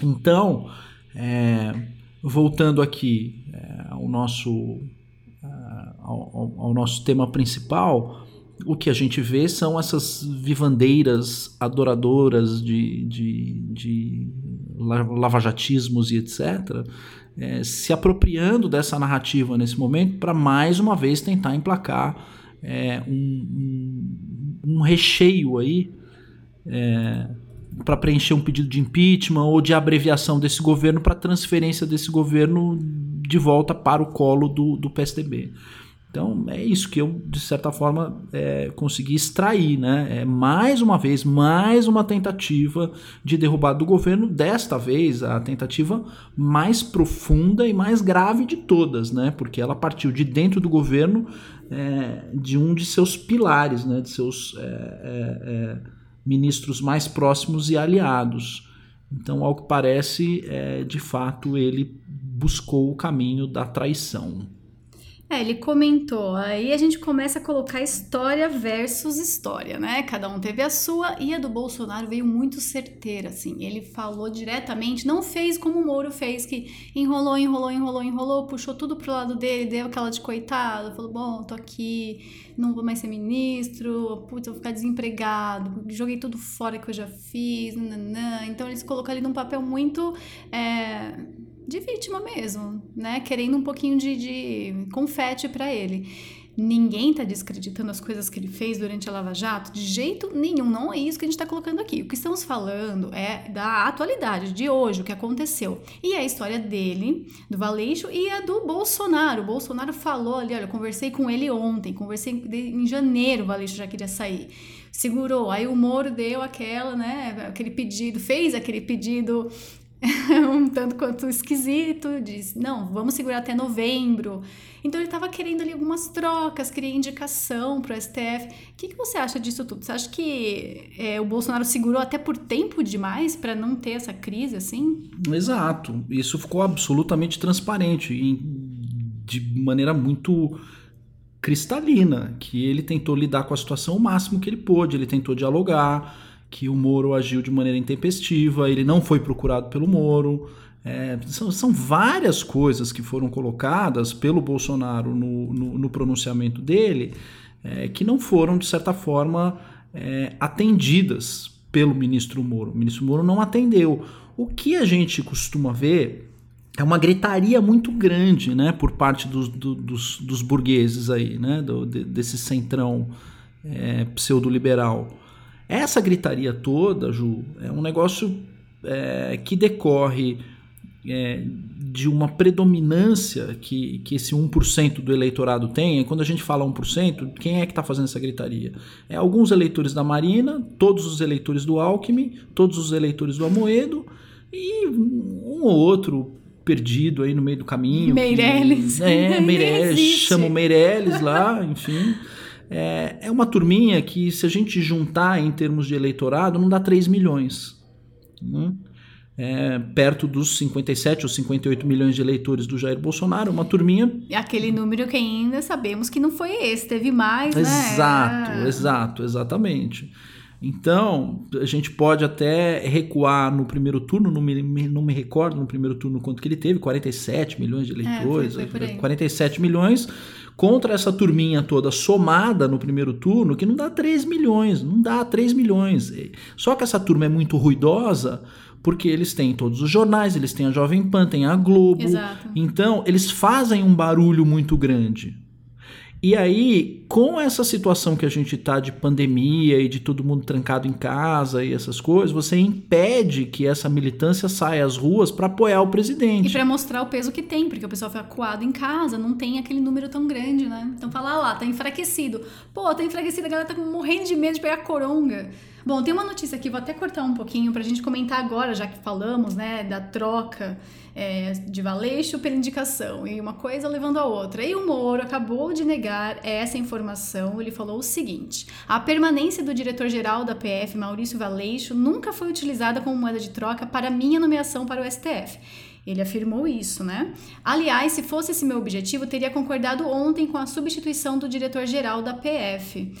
Então, é, voltando aqui é, ao, nosso, ao, ao, nosso tema principal, o que a gente vê são essas vivandeiras adoradoras de, de, de lavajatismos e etc., é, se apropriando dessa narrativa nesse momento para mais uma vez tentar emplacar é, um, um, um, recheio aí é, para preencher um pedido de impeachment ou de abreviação desse governo para transferência desse governo de volta para o colo do, do PSDB. Então é isso que eu, de certa forma, é, consegui extrair. Né? É mais uma vez, mais uma tentativa de derrubada do governo, desta vez a tentativa mais profunda e mais grave de todas, né? porque ela partiu de dentro do governo é, de um de seus pilares, né? de seus é, é, é ministros mais próximos e aliados. Então, ao que parece, é, de fato, ele buscou o caminho da traição. É, ele comentou. Aí a gente começa a colocar história versus história, né? Cada um teve a sua e a do Bolsonaro veio muito certeira, assim. Ele falou diretamente, não fez como o Moro fez, que enrolou, enrolou, enrolou, enrolou, puxou tudo pro lado dele, deu aquela de coitado, falou: bom, tô aqui, não vou mais ser ministro, putz, vou ficar desempregado, joguei tudo fora que eu já fiz, nananã. Então eles colocam ali num papel muito. É de vítima mesmo, né? Querendo um pouquinho de, de confete para ele. Ninguém está descreditando as coisas que ele fez durante a Lava Jato, de jeito nenhum. Não é isso que a gente está colocando aqui. O que estamos falando é da atualidade, de hoje, o que aconteceu. E a história dele, do Valeixo, e a do Bolsonaro. O Bolsonaro falou ali: olha, eu conversei com ele ontem, conversei em janeiro, o Valeixo já queria sair. Segurou. Aí o Moro deu aquela, né? Aquele pedido, fez aquele pedido um tanto quanto esquisito, disse, não, vamos segurar até novembro. Então ele estava querendo ali algumas trocas, queria indicação para o STF. O que, que você acha disso tudo? Você acha que é, o Bolsonaro segurou até por tempo demais para não ter essa crise assim? Exato. Isso ficou absolutamente transparente e de maneira muito cristalina, que ele tentou lidar com a situação o máximo que ele pôde, ele tentou dialogar, que o Moro agiu de maneira intempestiva, ele não foi procurado pelo Moro. É, são, são, várias coisas que foram colocadas pelo Bolsonaro no, no, no pronunciamento dele é, que não foram, de certa forma, é, atendidas pelo ministro Moro. O ministro Moro não atendeu. O que a gente costuma ver é uma gritaria muito grande né, por parte dos, do, dos, dos burgueses aí, né, do, de, desse centrão é, pseudo-liberal. Essa gritaria toda, Ju, é um negócio é, que decorre é, de uma predominância que, que esse 1% do eleitorado tem. E quando a gente fala 1%, quem é que está fazendo essa gritaria? É alguns eleitores da Marina, todos os eleitores do Alckmin, todos os eleitores do Amoedo e um ou outro perdido aí no meio do caminho. Meirelles. Que, é, Meirelles, chama o Meirelles lá, enfim. É, é uma turminha que, se a gente juntar em termos de eleitorado, não dá 3 milhões. Né? É, perto dos 57 ou 58 milhões de eleitores do Jair Bolsonaro, uma turminha. Aquele número que ainda sabemos que não foi esse, teve mais, exato, né? Exato, exato, exatamente. Então, a gente pode até recuar no primeiro turno, não me, não me recordo no primeiro turno quanto que ele teve, 47 milhões de eleitores, é, foi, foi 47 milhões contra essa turminha toda somada no primeiro turno, que não dá 3 milhões, não dá 3 milhões. Só que essa turma é muito ruidosa, porque eles têm todos os jornais, eles têm a Jovem Pan, tem a Globo. Exato. Então, eles fazem um barulho muito grande. E aí, com essa situação que a gente tá de pandemia e de todo mundo trancado em casa e essas coisas, você impede que essa militância saia às ruas para apoiar o presidente. E para mostrar o peso que tem, porque o pessoal fica coado em casa, não tem aquele número tão grande, né? Então fala ah lá, tá enfraquecido. Pô, tá enfraquecido, a galera tá morrendo de medo de pegar coronga. Bom, tem uma notícia aqui, vou até cortar um pouquinho pra gente comentar agora, já que falamos, né, da troca é, de Valeixo pela indicação e uma coisa levando a outra. E o Moro acabou de negar essa informação. Ele falou o seguinte: a permanência do diretor-geral da PF, Maurício Valeixo, nunca foi utilizada como moeda de troca para minha nomeação para o STF. Ele afirmou isso, né? Aliás, se fosse esse meu objetivo, teria concordado ontem com a substituição do diretor-geral da PF.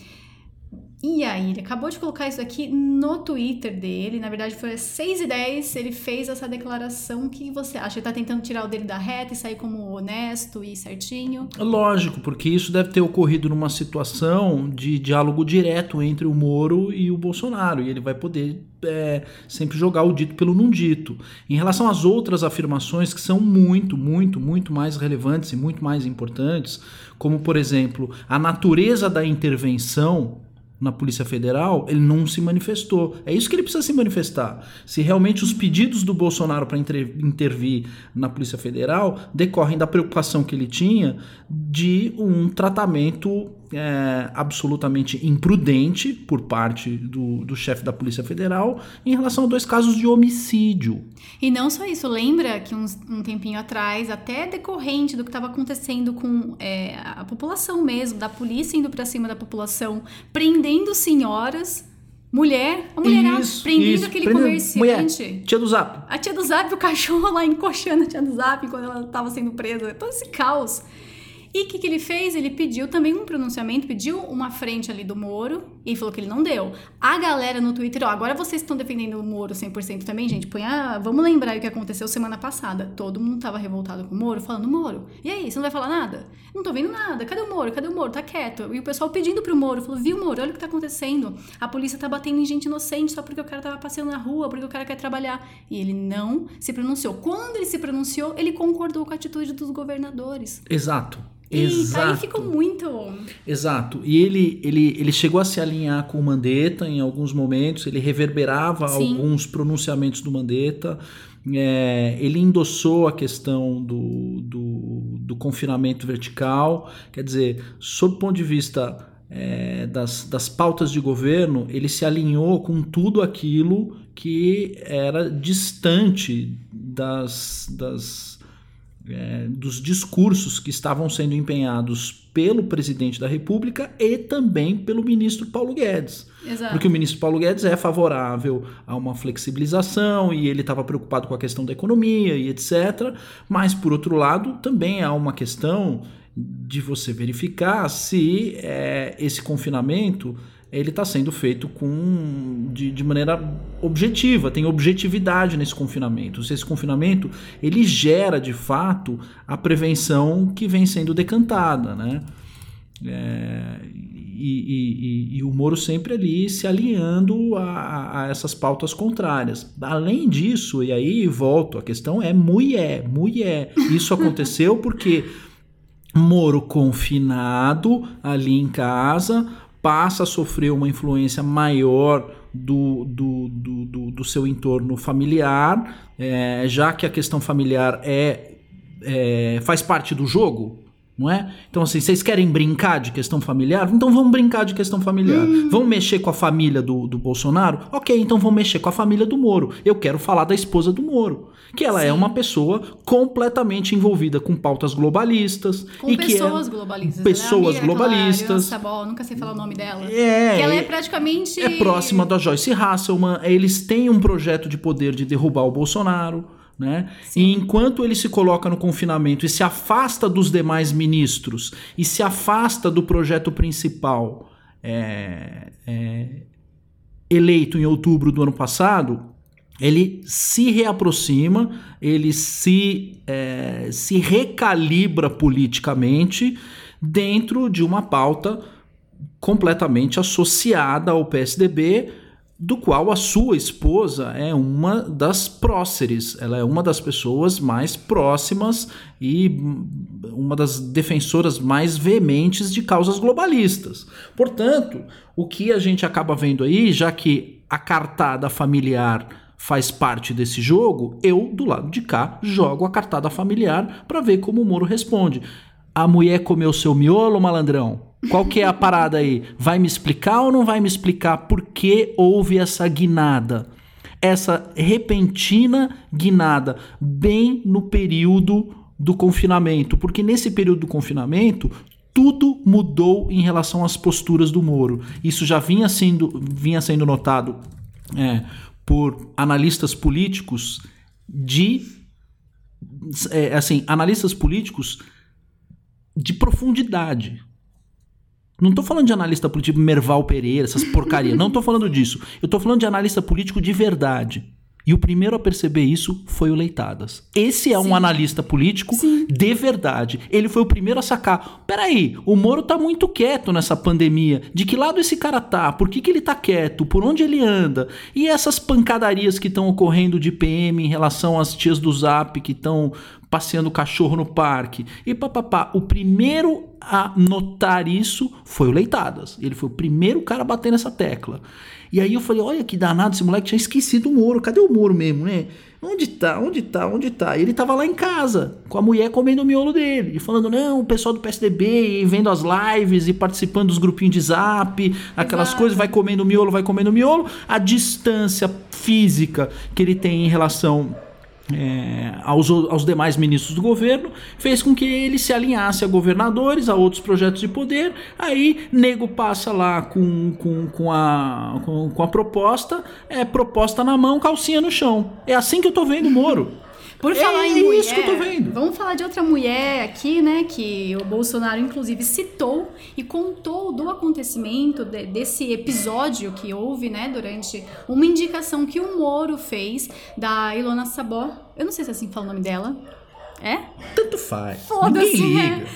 E aí, ele acabou de colocar isso aqui no Twitter dele. Na verdade, foi às 6 e 10 ele fez essa declaração. O que você acha? Ele tá tentando tirar o dele da reta e sair como honesto e certinho? Lógico, porque isso deve ter ocorrido numa situação de diálogo direto entre o Moro e o Bolsonaro. E ele vai poder é, sempre jogar o dito pelo não dito. Em relação às outras afirmações que são muito, muito, muito mais relevantes e muito mais importantes, como por exemplo, a natureza da intervenção na Polícia Federal, ele não se manifestou. É isso que ele precisa se manifestar. Se realmente os pedidos do Bolsonaro para intervir na Polícia Federal decorrem da preocupação que ele tinha de um tratamento é, absolutamente imprudente por parte do, do chefe da Polícia Federal em relação a dois casos de homicídio. E não só isso, lembra que uns, um tempinho atrás, até decorrente do que estava acontecendo com é, a população mesmo, da polícia indo para cima da população, prendendo senhoras. Mulher, a mulher Isso, prendendo isso, aquele prendendo- comerciante. Mulher, tia do Zap. A tia do Zap, o cachorro lá encoxando a tia do Zap quando ela estava sendo presa. Todo esse caos. E o que, que ele fez? Ele pediu também um pronunciamento, pediu uma frente ali do Moro e falou que ele não deu. A galera no Twitter, ó, agora vocês estão defendendo o Moro 100% também, gente. Põe a, vamos lembrar o que aconteceu semana passada. Todo mundo tava revoltado com o Moro, falando: Moro, e aí, você não vai falar nada? Não tô vendo nada. Cadê o Moro? Cadê o Moro? Tá quieto. E o pessoal pedindo pro Moro, falou: viu, Moro, olha o que tá acontecendo. A polícia tá batendo em gente inocente só porque o cara tava passeando na rua, porque o cara quer trabalhar. E ele não se pronunciou. Quando ele se pronunciou, ele concordou com a atitude dos governadores. Exato. E Exato. aí ficou muito. Exato. E ele, ele, ele chegou a se alinhar com o Mandetta em alguns momentos, ele reverberava Sim. alguns pronunciamentos do Mandetta. É, ele endossou a questão do, do, do confinamento vertical. Quer dizer, sob o ponto de vista é, das, das pautas de governo, ele se alinhou com tudo aquilo que era distante das, das, é, dos discursos que estavam sendo empenhados pelo presidente da República e também pelo ministro Paulo Guedes. Exato. Porque o ministro Paulo Guedes é favorável a uma flexibilização e ele estava preocupado com a questão da economia e etc. Mas, por outro lado, também há uma questão de você verificar se é, esse confinamento ele está sendo feito com de, de maneira objetiva, tem objetividade nesse confinamento. Se esse confinamento ele gera de fato a prevenção que vem sendo decantada, né? É, e, e- e- e o Moro sempre ali se alinhando a, a essas pautas contrárias. Além disso, e aí volto, a questão é mulher, mulher. Isso aconteceu porque Moro confinado ali em casa passa a sofrer uma influência maior do, do, do, do- do seu entorno familiar, é, já que a questão familiar é, é, faz parte do jogo. Não é? Então, assim, vocês querem brincar de questão familiar? Então vamos brincar de questão familiar. Vamos mexer com a família do, do Bolsonaro? Ok, então vamos mexer com a família do Moro. Eu quero falar da esposa do Moro. Que ela é uma pessoa completamente envolvida com pautas globalistas. Com e que é- pessoas globalistas. pessoas né? Globalistas. Clary, a Sabol, nunca sei falar o nome dela. É, que ela é é- praticamente. é próxima da Joyce Hasselman, eles têm um projeto de poder de derrubar o Bolsonaro, né? E enquanto ele se coloca no confinamento e se afasta dos demais ministros e se afasta do projeto principal é, é, eleito em outubro do ano passado, ele se reaproxima, ele se, é, se recalibra politicamente dentro de uma pauta completamente associada ao PSDB, do qual a sua esposa é uma das próceres, ela é uma das pessoas mais próximas e uma das defensoras mais veementes de causas globalistas. Portanto, o que a gente acaba vendo aí, já que a cartada familiar faz parte desse jogo, eu do lado de cá jogo a cartada familiar para ver como o Moro responde. A mulher comeu seu miolo, malandrão? Qual que é a parada aí? Vai me explicar ou não vai me explicar por que houve essa guinada? Essa repentina guinada, bem no período do confinamento. Porque nesse período do confinamento, tudo mudou em relação às posturas do Moro. Isso já vinha sendo, vinha sendo notado é, por analistas políticos de. é, assim, analistas políticos de profundidade. Não tô falando de analista político Merval Pereira, essas porcaria. Não tô falando disso. Eu tô falando de analista político de verdade. E o primeiro a perceber isso foi o Leitadas. Esse é um analista político de verdade. Ele foi o primeiro a sacar. Peraí, o Moro tá muito quieto nessa pandemia. De que lado esse cara tá? Por que, que ele tá quieto? Por onde ele anda? E essas pancadarias que estão ocorrendo de PM em relação às tias do Zap que estão passeando o cachorro no parque e papapá. O primeiro a notar isso foi o Leitadas. Ele foi o primeiro cara a bater nessa tecla. E aí eu falei, olha que danado, esse moleque tinha esquecido o Moro. Cadê o Moro mesmo, né? Onde tá? Onde tá? Onde tá? E ele tava lá em casa, com a mulher comendo o miolo dele. E falando, não, o pessoal do PSDB, e vendo as lives e participando dos grupinhos de zap, aquelas Exato. coisas, vai comendo miolo, vai comendo miolo. A distância física que ele tem em relação é, aos, aos demais ministros do governo, fez com que ele se alinhasse a governadores, a outros projetos de poder. Aí, nego passa lá com, com, com, a, com, com a proposta, é proposta na mão, calcinha no chão. É assim que eu tô vendo o Moro. Por É falar em mulher, isso que eu tô vendo. vamos falar de outra mulher aqui, né, que o Bolsonaro inclusive citou e contou do acontecimento de- desse episódio que houve, né, durante uma indicação que o Moro fez da Ilona Sabó. Eu não sei se é assim que fala o nome dela. É? Tanto faz. Foda-se, né?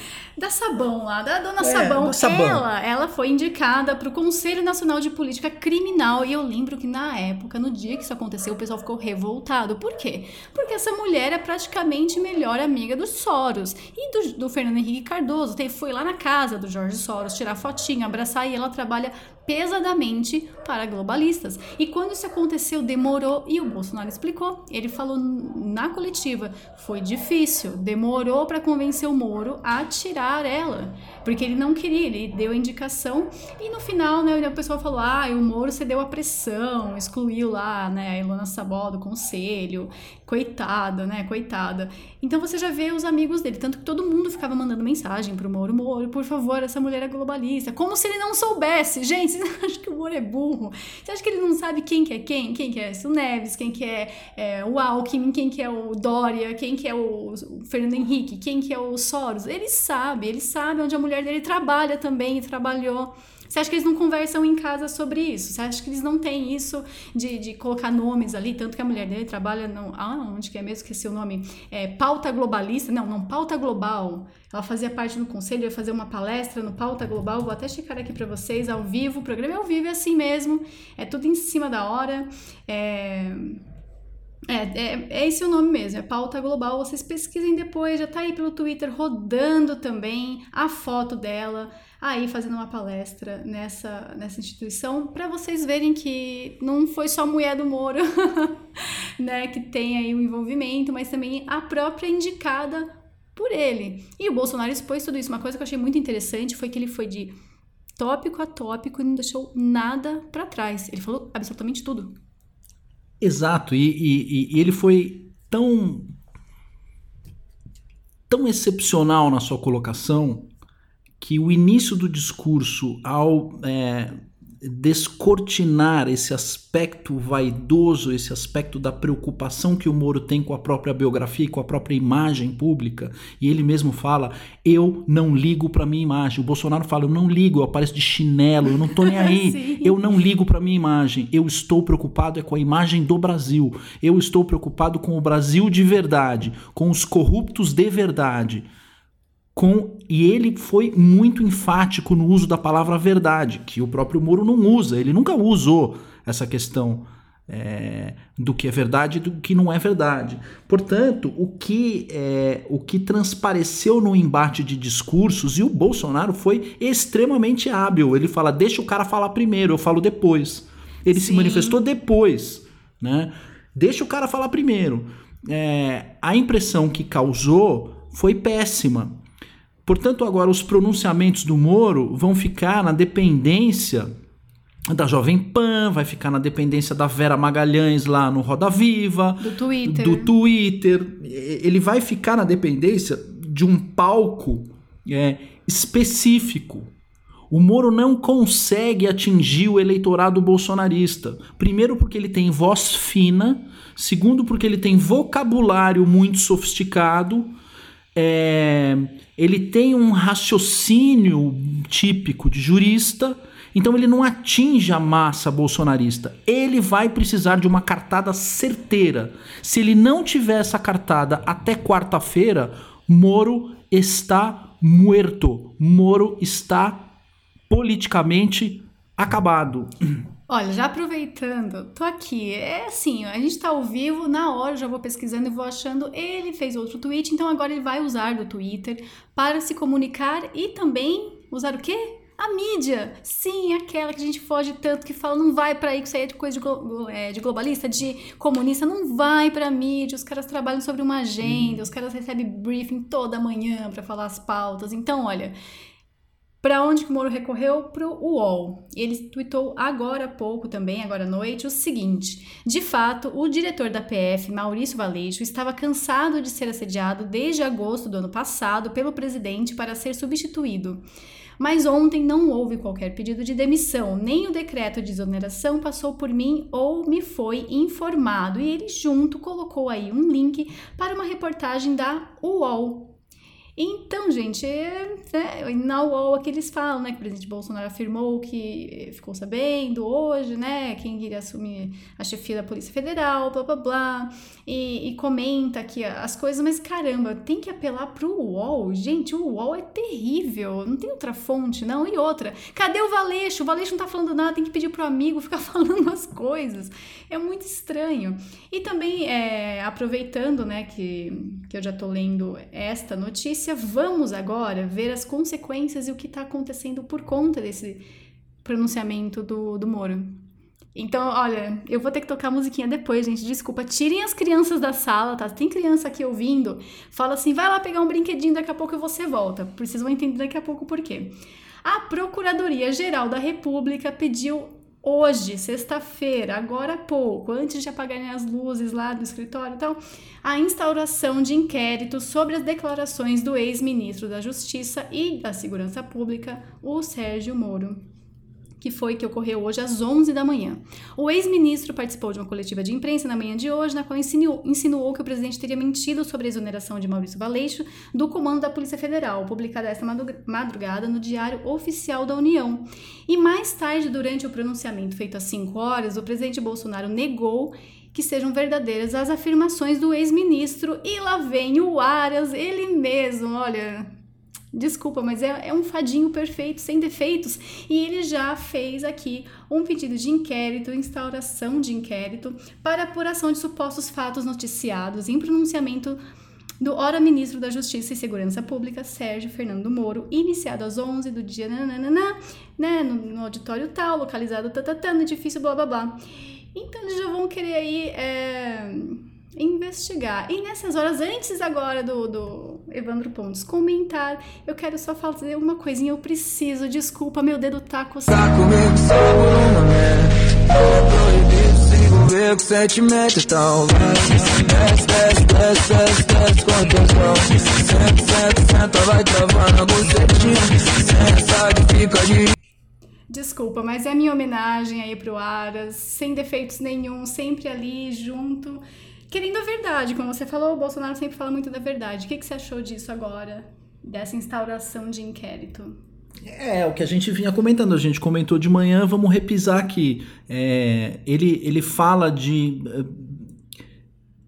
Da Sabão lá, da Dona É, Sabão. da Sabão. Ela, ela foi indicada para o Conselho Nacional de Política Criminal. E eu lembro que na época, no dia que isso aconteceu, o pessoal ficou revoltado. Por quê? Porque essa mulher é praticamente melhor amiga do Soros e do, do Fernando Henrique Cardoso. Foi lá na casa do Jorge Soros tirar fotinho, abraçar e ela trabalha pesadamente para globalistas. E quando isso aconteceu, demorou e o Bolsonaro explicou. Ele falou na coletiva: foi difícil, demorou para convencer o Moro a tirar ela, porque ele não queria, ele deu a indicação e no final, né, o pessoal falou: ah, o Moro cedeu à pressão, excluiu lá, né, a Ilona Sabó do conselho, coitada, né, coitada. Então você já vê os amigos dele, tanto que todo mundo ficava mandando mensagem pro Moro: Moro, por favor, essa mulher é globalista, como se ele não soubesse, gente. Você acha que o Moro é burro? Você acha que ele não sabe quem que é quem? Quem que é o Neves? Quem que é, é, o Alckmin? Quem que é o Dória? Quem que é o, o Fernando Henrique? Quem que é o Soros? Ele sabe, ele sabe onde a mulher dele trabalha também e trabalhou. Você acha que eles não conversam em casa sobre isso? Você acha que eles não têm isso de, de colocar nomes ali? Tanto que a mulher dele trabalha no. Ah, onde que é mesmo? Esqueci o nome. É, pauta globalista. Não, não, pauta global. Ela fazia parte do conselho, ia fazer uma palestra no Pauta Global. Vou até checar aqui para vocês, ao vivo. O programa é ao vivo, é assim mesmo. É tudo em cima da hora. É. É, é, é esse o nome mesmo, é pauta global. Vocês pesquisem depois, já tá aí pelo Twitter rodando também a foto dela aí fazendo uma palestra nessa, nessa instituição para vocês verem que não foi só a mulher do Moro, né, que tem aí o envolvimento, mas também a própria indicada por ele. E o Bolsonaro expôs tudo isso. Uma coisa que eu achei muito interessante foi que ele foi de tópico a tópico e não deixou nada para trás. Ele falou absolutamente tudo. Exato, e, e- e ele foi tão tão excepcional na sua colocação que o início do discurso, ao é, descortinar esse aspecto vaidoso, esse aspecto da preocupação que o Moro tem com a própria biografia e com a própria imagem pública, e ele mesmo fala: Eu não ligo para minha imagem. O Bolsonaro fala: Eu não ligo, eu apareço de chinelo, eu não tô nem aí. Eu não ligo para minha imagem. Eu estou preocupado é com a imagem do Brasil. Eu estou preocupado com o Brasil de verdade, com os corruptos de verdade com e ele foi muito enfático no uso da palavra verdade, que o próprio Moro não usa, ele nunca usou essa questão é, do que é verdade e do que não é verdade. Portanto, o que, é, o que transpareceu no embate de discursos, e o Bolsonaro foi extremamente hábil, ele fala, deixa o cara falar primeiro, eu falo depois. Ele se Sim. manifestou depois, né? Deixa o cara falar primeiro. É, a impressão que causou foi péssima. Portanto, agora os pronunciamentos do Moro vão ficar na dependência da Jovem Pan, vai ficar na dependência da Vera Magalhães lá no Roda Viva, Do Twitter. do Twitter. Ele vai ficar na dependência de um palco é, específico. O Moro não consegue atingir o eleitorado bolsonarista. Primeiro, porque ele tem voz fina. Segundo, porque ele tem vocabulário muito sofisticado. É, ele tem um raciocínio típico de jurista. Então ele não atinge a massa bolsonarista. Ele vai precisar de uma cartada certeira. Se ele não tiver essa cartada até quarta-feira, Moro está muerto. Moro está politicamente acabado. Olha, já aproveitando, tô aqui. É assim, a gente tá ao vivo, na hora eu já vou pesquisando e vou achando. Ele fez outro tweet, então agora ele vai usar do Twitter para se comunicar e também usar o quê? A mídia, sim, aquela que a gente foge tanto que fala, não vai para aí, que isso aí é de coisa de, glo é, de, globalista, de comunista, não vai pra mídia, os caras trabalham sobre uma agenda, uhum. os caras recebem briefing toda manhã para falar as pautas. Então, olha, para onde que o Moro recorreu? Para o UOL. Ele tweetou agora há pouco também, agora à noite, o seguinte: De fato, o diretor da PF, Maurício Valeixo, estava cansado de ser assediado desde agosto do ano passado pelo presidente para ser substituído. Mas ontem não houve qualquer pedido de demissão, nem o decreto de exoneração passou por mim ou me foi informado. E ele junto colocou aí um link para uma reportagem da UOL, então, gente, é, é, na UOL aqui eles falam, né, que o presidente Bolsonaro afirmou que ficou sabendo hoje, né, quem iria assumir a chefia da Polícia Federal, blá blá blá, e, e comenta aqui as coisas, mas caramba, tem que apelar pro UOL, gente, o UOL é terrível, não tem outra fonte, não, e outra, cadê o Valeixo? O Valeixo não tá falando nada, tem que pedir pro amigo ficar falando as coisas, é muito estranho. E também, é, aproveitando, né, que, que eu já tô lendo esta notícia, notícia, vamos agora ver as consequências e o que está acontecendo por conta desse pronunciamento do, do Moro. Então, olha, eu vou ter que tocar a musiquinha depois, gente. Desculpa. Tirem as crianças da sala, tá? Tem criança aqui ouvindo. Fala assim: vai lá pegar um brinquedinho, daqui a pouco você volta. Vocês vão entender daqui a pouco por quê. A Procuradoria-Geral da República pediu hoje, sexta-feira, agora há pouco, antes de apagarem as luzes lá do escritório e tal, a instauração de inquérito sobre as declarações do ex-ministro da Justiça e da Segurança Pública, o Sérgio Moro que foi que ocorreu hoje às 11 da manhã. O ex-ministro participou de uma coletiva de imprensa na manhã de hoje, na qual insinuou, insinuou, que o presidente teria mentido sobre a exoneração de Maurício Valeixo do comando da Polícia Federal, publicada esta madrugada no Diário Oficial da União. E mais tarde, durante o pronunciamento feito às 5 horas, o presidente Bolsonaro negou que sejam verdadeiras as afirmações do ex-ministro e lá vem o Arias, ele mesmo, olha, Desculpa, mas é, é, um fadinho perfeito, sem defeitos. E ele já fez aqui um pedido de inquérito, instauração de inquérito, para apuração de supostos fatos noticiados em pronunciamento do ora ministro da Justiça e Segurança Pública, Sérgio Fernando Moro, iniciado às 11 do dia, nananana, né, no, no auditório tal, localizado tatatã, no edifício blá blá blá. Então eles já vão querer aí. É investigar. E nessas horas, antes agora do, do Evandro Pontes comentar, eu quero só fazer uma coisinha, eu preciso, desculpa, meu dedo tá coçando. Tá comigo só por uma proibido se envolver com sentimento, então desce, desce, desce, desce, desce com atenção. Senta, senta, senta, vai travando a bucetinha. Senta, fica de... Desculpa, mas é minha homenagem aí pro Aras, sem defeitos nenhum, sempre ali junto querendo a verdade. Como você falou, o Bolsonaro sempre fala muito da verdade. O que, que você achou disso agora? Dessa instauração de inquérito? É, o que a gente vinha comentando, a gente comentou de manhã, vamos repisar aqui. É, ele, ele fala de. Eh,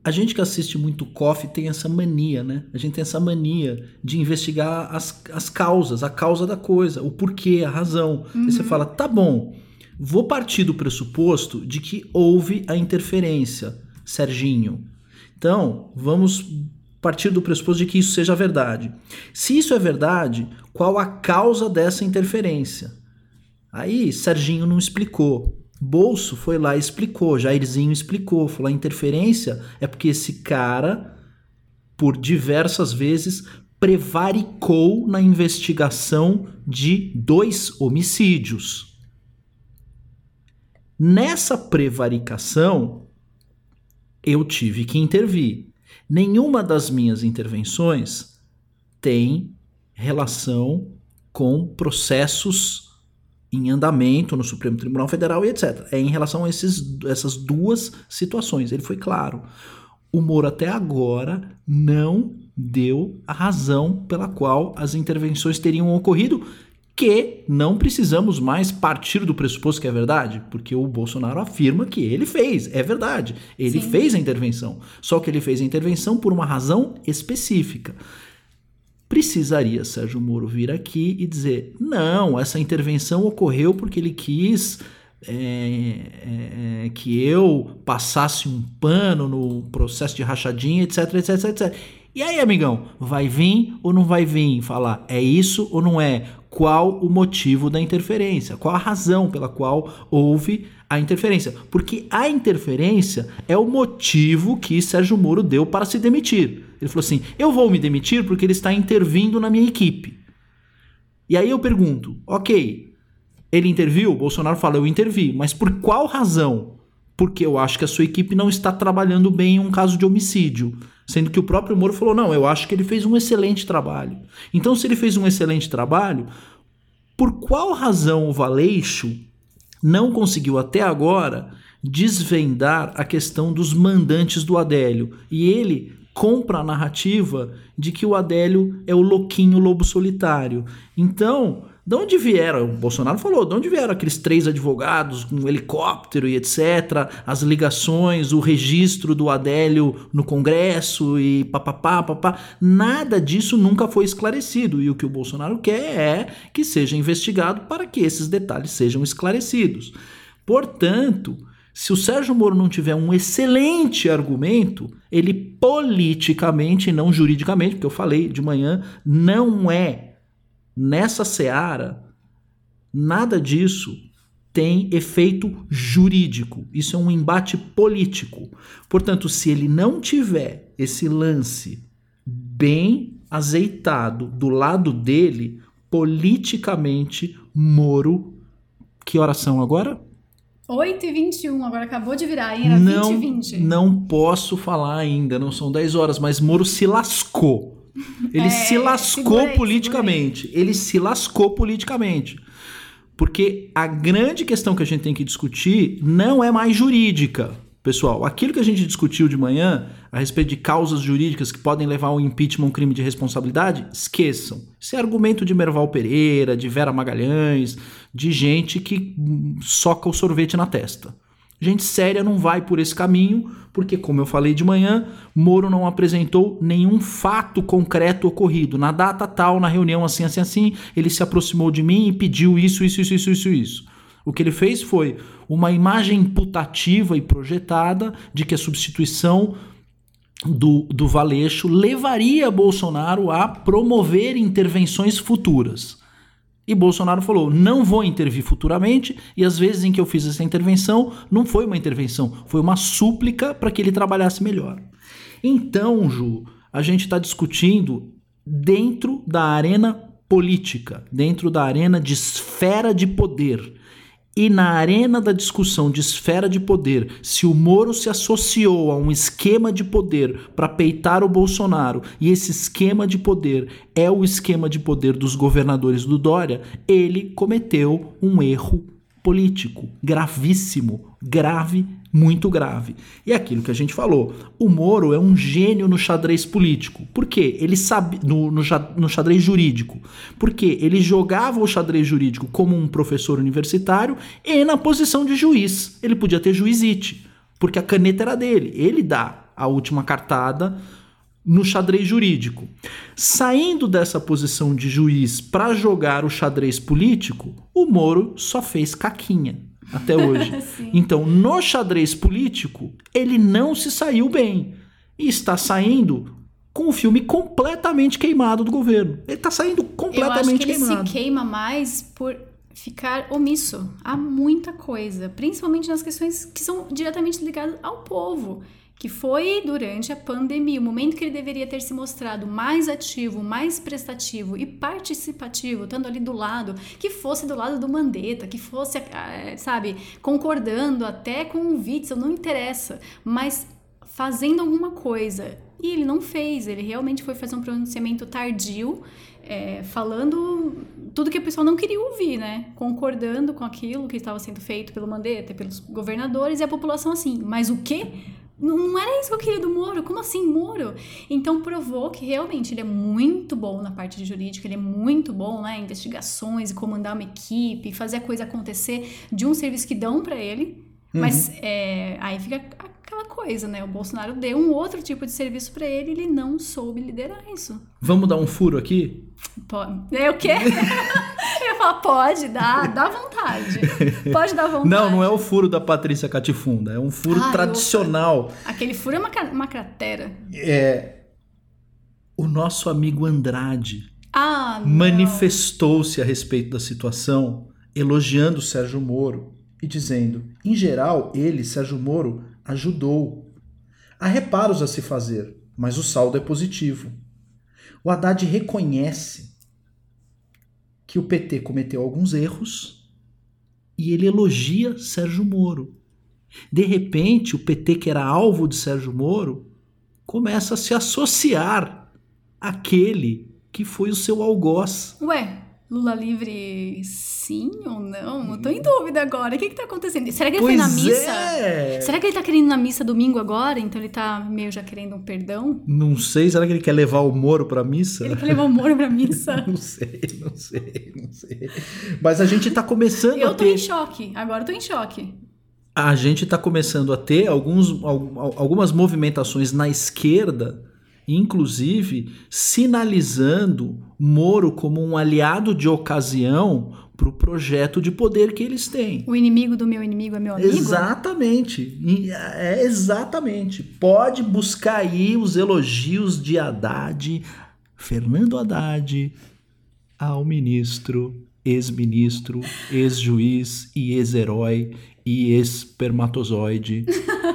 a gente que assiste muito COF tem essa mania, né? A gente tem essa mania de investigar as, as causas, a causa da coisa, o porquê, a razão. Uhum. Aí você fala, tá bom, vou partir do pressuposto de que houve a interferência Serginho. Então, vamos partir do pressuposto de que isso seja verdade. Se isso é verdade, qual a causa dessa interferência? Aí, Serginho não explicou. Bolso foi lá e explicou, Jairzinho explicou, falou: a interferência é porque esse cara, por diversas vezes, prevaricou na investigação de dois homicídios. Nessa prevaricação, eu tive que intervir. Nenhuma das minhas intervenções tem relação com processos em andamento no Supremo Tribunal Federal e etc. É em relação a esses, essas duas situações. Ele foi claro. O Moro até agora não deu a razão pela qual as intervenções teriam ocorrido que não precisamos mais partir do pressuposto que é verdade, porque o Bolsonaro afirma que ele fez, é verdade. Ele Sim. fez a intervenção. Só que ele fez a intervenção por uma razão específica. Precisaria Sérgio Moro vir aqui e dizer: não, essa intervenção ocorreu porque ele quis é, é, que eu passasse um pano no processo de rachadinha, etc, etc, etc. E aí, amigão, vai vir ou não vai vir falar é isso ou não é? Qual o motivo da interferência? Qual a razão pela qual houve a interferência? Porque a interferência é o motivo que Sérgio Moro deu para se demitir. Ele falou assim: eu vou me demitir porque ele está intervindo na minha equipe. E aí eu pergunto: ok, ele interviu? Bolsonaro fala: eu intervi, mas por qual razão? Porque eu acho que a sua equipe não está trabalhando bem em um caso de homicídio. Sendo que o próprio Moro falou: não, eu acho que ele fez um excelente trabalho. Então, se ele fez um excelente trabalho, por qual razão o Valeixo não conseguiu até agora desvendar a questão dos mandantes do Adélio? E ele compra a narrativa de que o Adélio é o louquinho lobo solitário. Então, de onde vieram? O Bolsonaro falou, de onde vieram aqueles três advogados com um helicóptero e etc., as ligações, o registro do Adélio no Congresso e papapá, papá. Nada disso nunca foi esclarecido. E o que o Bolsonaro quer é que seja investigado para que esses detalhes sejam esclarecidos. Portanto, se o Sérgio Moro não tiver um excelente argumento, ele politicamente, não juridicamente, porque eu falei de manhã, não é nessa seara, nada disso tem efeito jurídico. Isso é um embate político. Portanto, se ele não tiver esse lance bem azeitado do lado dele, politicamente, Moro. Que horas são agora? 8 e 21, agora acabou de virar, hein? Era não, 20 e 20. Não posso falar ainda, não são 10 horas, mas Moro se lascou. Ele É, se lascou aí, politicamente. Ele se lascou politicamente. Porque a grande questão que a gente tem que discutir não é mais jurídica. Pessoal, aquilo que a gente discutiu de manhã a respeito de causas jurídicas que podem levar ao impeachment, um crime de responsabilidade, esqueçam. Isso é argumento de Merval Pereira, de Vera Magalhães, de gente que soca o sorvete na testa. Gente séria não vai por esse caminho, porque, como eu falei de manhã, Moro não apresentou nenhum fato concreto ocorrido. Na data tal, na reunião assim, assim, assim, ele se aproximou de mim e pediu isso, isso, isso, isso, isso, isso. O que ele fez foi uma imagem imputativa e projetada de que a substituição do, do Valeixo levaria Bolsonaro a promover intervenções futuras. E Bolsonaro falou: não vou intervir futuramente, e as vezes em que eu fiz essa intervenção, não foi uma intervenção, foi uma súplica para que ele trabalhasse melhor. Então, Ju, a gente está discutindo dentro da arena política, dentro da arena de esfera de poder. E na arena da discussão de esfera de poder, se o Moro se associou a um esquema de poder para peitar o Bolsonaro e esse esquema de poder é o esquema de poder dos governadores do Dória, ele cometeu um erro político gravíssimo, grave, muito grave. E é aquilo que a gente falou, o Moro é um gênio no xadrez político. Por quê? Ele sabe no, no, xa- no xadrez jurídico. Porque ele jogava o xadrez jurídico como um professor universitário e na posição de juiz. Ele podia ter juizite, porque a caneta era dele. Ele dá a última cartada no xadrez jurídico. Saindo dessa posição de juiz para jogar o xadrez político, o Moro só fez caquinha até hoje. então, no xadrez político, ele não se saiu bem e está saindo com o filme completamente queimado do governo. Ele está saindo Eu acho completamente que ele queimado. se queima mais por ficar omisso a muita coisa, principalmente nas questões que são diretamente ligadas ao povo. Que foi durante a pandemia, o momento que ele deveria ter se mostrado mais ativo, mais prestativo e participativo, estando ali do lado, que fosse do lado do Mandetta, que fosse, eh, sabe, concordando até com o Witzel, não interessa, mas fazendo alguma coisa. E ele não fez, ele realmente foi fazer um pronunciamento tardio, é, falando tudo que o pessoal não queria ouvir, né? Concordando com aquilo que estava sendo feito pelo Mandetta, pelos governadores e a população assim. Mas o quê? Não era isso que eu queria do Moro. Como assim, Moro? Então provou que realmente ele é muito bom na parte de jurídica, ele é muito bom né, em investigações e comandar uma equipe, fazer a coisa acontecer de um serviço que dão para ele. Mas é, aí fica aquela coisa, né? O Bolsonaro deu um outro tipo de serviço para ele e ele não soube liderar isso. Vamos dar um furo aqui? Pô, é o quê? Falar, pode, dá, dá vontade. Pode dar vontade. Não, não é o furo da Patrícia Catifunda, é um furo Ai, tradicional. Aquele furo é uma, uma cratera. É o nosso amigo Andrade Ah, manifestou-se a respeito da situação, elogiando o Sérgio Moro e dizendo: em geral, ele, Sérgio Moro, ajudou. Há reparos a se fazer, mas o saldo é positivo. O Haddad reconhece que o PT cometeu alguns erros e ele elogia Sérgio Moro. De repente, o PT, que era alvo de Sérgio Moro, começa a se associar àquele que foi o seu algoz. Ué, Lula livre sim ou não? Eu tô em dúvida agora. O que que tá acontecendo? Será que ele foi na missa? é! Será que ele tá querendo ir na missa domingo agora? Então ele tá meio já querendo um perdão? Não sei, será que ele quer levar o Moro pra missa? Ele quer levar o Moro pra missa? Não sei, não sei, não sei. Mas a gente tá começando a Eu tô ter. em choque. Agora eu tô em choque. A gente tá começando a ter alguns, al- algumas movimentações na esquerda, inclusive sinalizando Moro como um aliado de ocasião pro projeto de poder que eles têm. O inimigo do meu inimigo é meu amigo? Exatamente. E, É exatamente. Pode buscar aí os elogios de Haddad, Fernando Haddad, ao ministro, ex-ministro, ex-juiz e ex-herói e ex-espermatozoide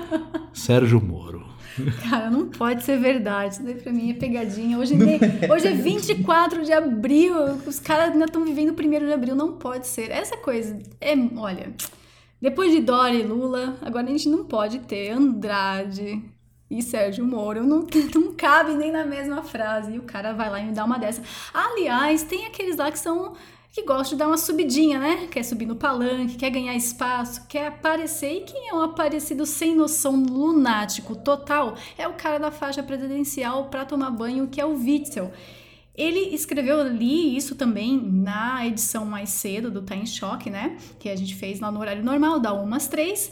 Sérgio Moro. Cara, não pode ser verdade. Isso daí pra mim é pegadinha. Hoje, nem- hoje é 24 de abril. Os caras ainda estão vivendo o primeiro de abril. Não pode ser. Essa coisa é. Olha, depois de Dória e Lula, agora a gente não pode ter Andrade e Sérgio Moro. Não, não cabe nem na mesma frase. E o cara vai lá e me dá uma dessa. Aliás, tem aqueles lá que são. Que gostam de dar uma subidinha, né? Quer subir no palanque, quer ganhar espaço, quer aparecer. E quem é um aparecido sem noção lunático total é o cara da faixa presidencial pra tomar banho, que é o Witzel. Ele escreveu ali isso também na edição mais cedo do Tá em Choque, né? Que a gente fez lá no horário normal, da 1 às 3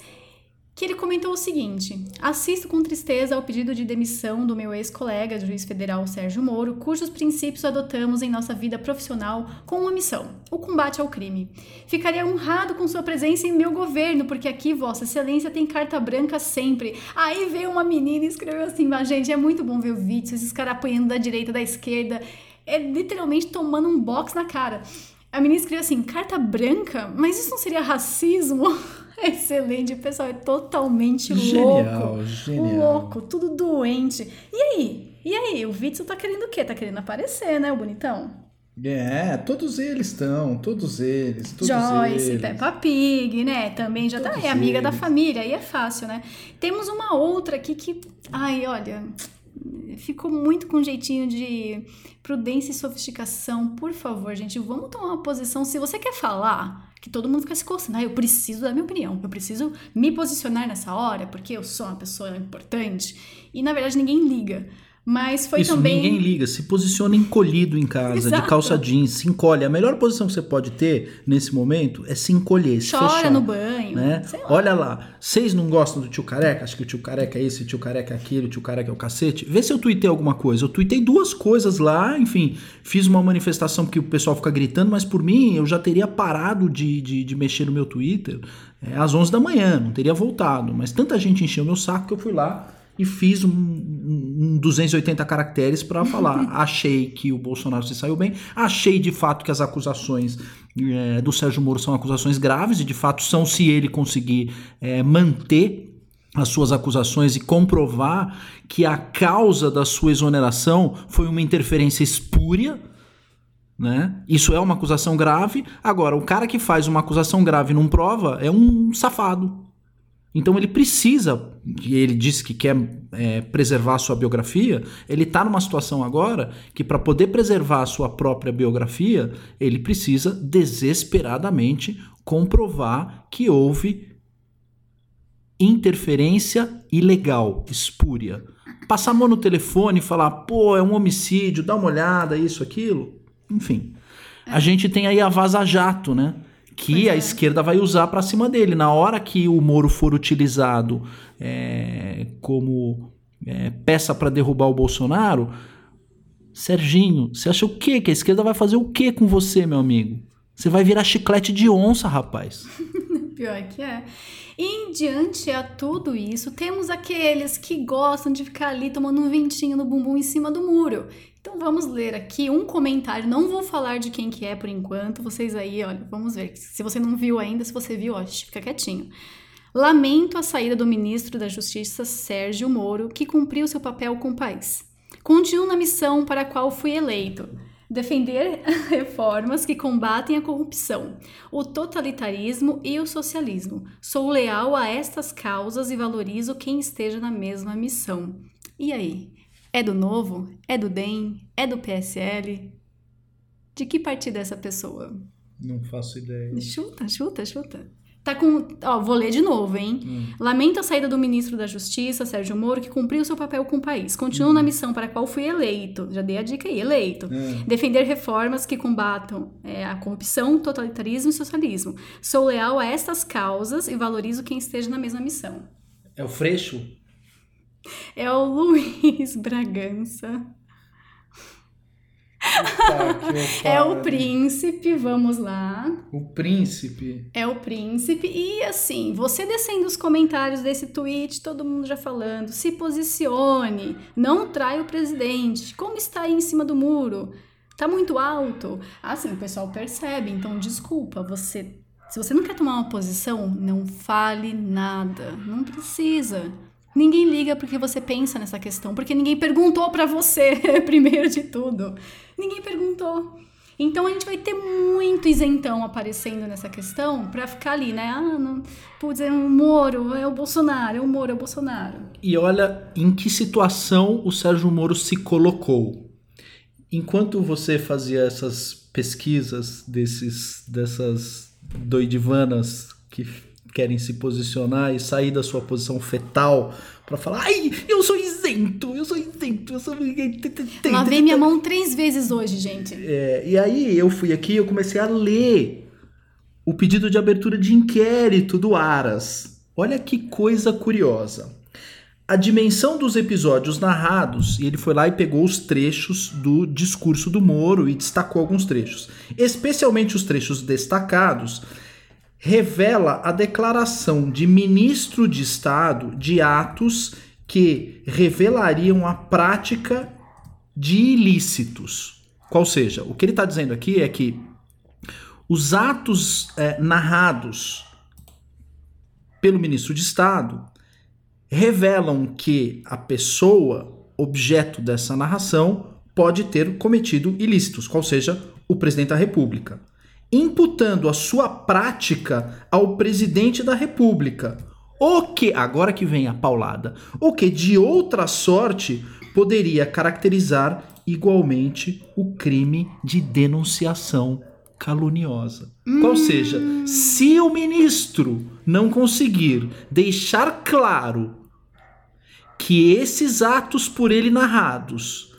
que ele comentou o seguinte: assisto com tristeza ao pedido de demissão do meu ex-colega, juiz federal Sérgio Moro, cujos princípios adotamos em nossa vida profissional com uma missão: o combate ao crime. Ficaria honrado com sua presença em meu governo, porque aqui Vossa Excelência tem carta branca sempre. Aí veio uma menina e escreveu assim: mas, gente, é muito bom ver o vídeo, esses caras apanhando da direita, da esquerda, é literalmente tomando um box na cara. A menina escreveu assim: carta branca? Mas isso não seria racismo? Excelente, pessoal é totalmente Genial, louco. genial. Louco, tudo doente. E aí? E aí? O Witzel tá querendo o quê? Tá querendo aparecer, né, o bonitão? É, todos eles estão, todos eles, todos Joyce, eles. Peppa Pig, né? Também já tá Todos é amiga da eles. família, aí é fácil, né? Temos uma outra aqui que, ai, olha, ficou muito com jeitinho de prudência e sofisticação. Por favor, gente, vamos tomar uma posição. Se você quer falar, que todo mundo fica se coçando, ah, eu preciso dar minha opinião, eu preciso me posicionar nessa hora, porque eu sou uma pessoa importante. E na verdade ninguém liga. Mas foi Isso, também. ninguém liga. Se posiciona encolhido em casa, Exato. de calça jeans, se encolhe. A melhor posição que você pode ter nesse momento é se encolher, se Chora fechar. no banho. Né? lá. Olha lá, vocês não gostam do tio careca? Acho que o tio careca é esse, o tio careca é aquele, o tio careca é o cacete. Vê se eu tuitei alguma coisa. Eu tuitei duas coisas lá, enfim, fiz uma manifestação porque o pessoal fica gritando, mas por mim eu já teria parado de, de, de mexer no meu Twitter é, às 11 da manhã, não teria voltado. Mas tanta gente encheu meu saco que eu fui lá e fiz um, um 280 caracteres para falar. achei que o Bolsonaro se saiu bem, achei de fato que as acusações é, do Sérgio Moro são acusações graves, e de fato são se ele conseguir é, manter as suas acusações e comprovar que a causa da sua exoneração foi uma interferência espúria. Né? Isso é uma acusação grave. Agora, o cara que faz uma acusação grave e não prova é um safado. Então ele precisa, e ele disse que quer é, preservar a sua biografia, ele está numa situação agora que para poder preservar a sua própria biografia, ele precisa desesperadamente comprovar que houve interferência ilegal, espúria. Passar a mão no telefone e falar, pô, é um homicídio, dá uma olhada, isso, aquilo. Enfim. A gente tem aí a Vaza Jato, né? Que a é. esquerda vai usar para cima dele. Na hora que o Moro for utilizado é, como é, peça para derrubar o Bolsonaro, Serginho, você acha o quê? Que a esquerda vai fazer o quê com você, meu amigo? Você vai virar chiclete de onça, rapaz. Pior que é. E diante a tudo isso, temos aqueles que gostam de ficar ali tomando um ventinho no bumbum em cima do muro. Então vamos ler aqui um comentário. Não vou falar de quem que é por enquanto. Vocês aí, olha, vamos ver. Se você não viu ainda, se você viu, ó, fica quietinho. Lamento a saída do ministro da Justiça, Sérgio Moro, que cumpriu seu papel com o país. Continuo na missão para a qual fui eleito. Defender reformas que combatem a corrupção, o totalitarismo e o socialismo. Sou leal a estas causas e valorizo quem esteja na mesma missão. E aí? É do Novo? É do DEM? É do PSL? De que partido é essa pessoa? Não faço ideia. Chuta, chuta, chuta. Tá com. Ó, vou ler de novo, hein? Hum. Lamento a saída do ministro da Justiça, Sérgio Moro, que cumpriu seu papel com o país. Continuo Hum. na missão para a qual fui eleito. Já dei a dica aí, eleito. Hum. Defender reformas que combatam é, a corrupção, totalitarismo e socialismo. Sou leal a estas causas e valorizo quem esteja na mesma missão. É o Freixo? É o Luiz Bragança. É o príncipe, vamos lá. O príncipe. É o príncipe. E assim, você descendo os comentários desse tweet, todo mundo já falando, se posicione, não trai o presidente. Como está aí em cima do muro? Tá muito alto? Assim, o pessoal percebe, então desculpa, você. Se você não quer tomar uma posição, não fale nada. Não precisa. Ninguém liga porque você pensa nessa questão, porque ninguém perguntou pra você, primeiro de tudo. Ninguém perguntou. Então a gente vai ter muito isentão aparecendo nessa questão pra ficar ali, né? Ah, não, putz, é o Moro, é o Bolsonaro, é o Moro, é o Bolsonaro. E olha em que situação o Sérgio Moro se colocou. Enquanto você fazia essas pesquisas desses, dessas doidivanas que querem se posicionar e sair da sua posição fetal pra falar, ai, eu sou isento, eu sou isento, eu sou. Lavei minha mão três vezes hoje, gente. É, e aí eu fui aqui e eu comecei a ler o pedido de abertura de inquérito do Aras. Olha que coisa curiosa. A dimensão dos episódios narrados, e ele foi lá e pegou os trechos do discurso do Moro e destacou alguns trechos. Especialmente os trechos destacados, revela a declaração de ministro de Estado de atos que revelariam a prática de ilícitos. Qual seja, o que ele está dizendo aqui é que os atos eh, narrados pelo ministro de Estado revelam que a pessoa objeto dessa narração pode ter cometido ilícitos, qual seja, o presidente da República, imputando a sua prática ao presidente da República. O que, agora que vem a paulada, o que de outra sorte poderia caracterizar igualmente o crime de denunciação caluniosa. Qual seja, se o ministro não conseguir deixar claro que esses atos por ele narrados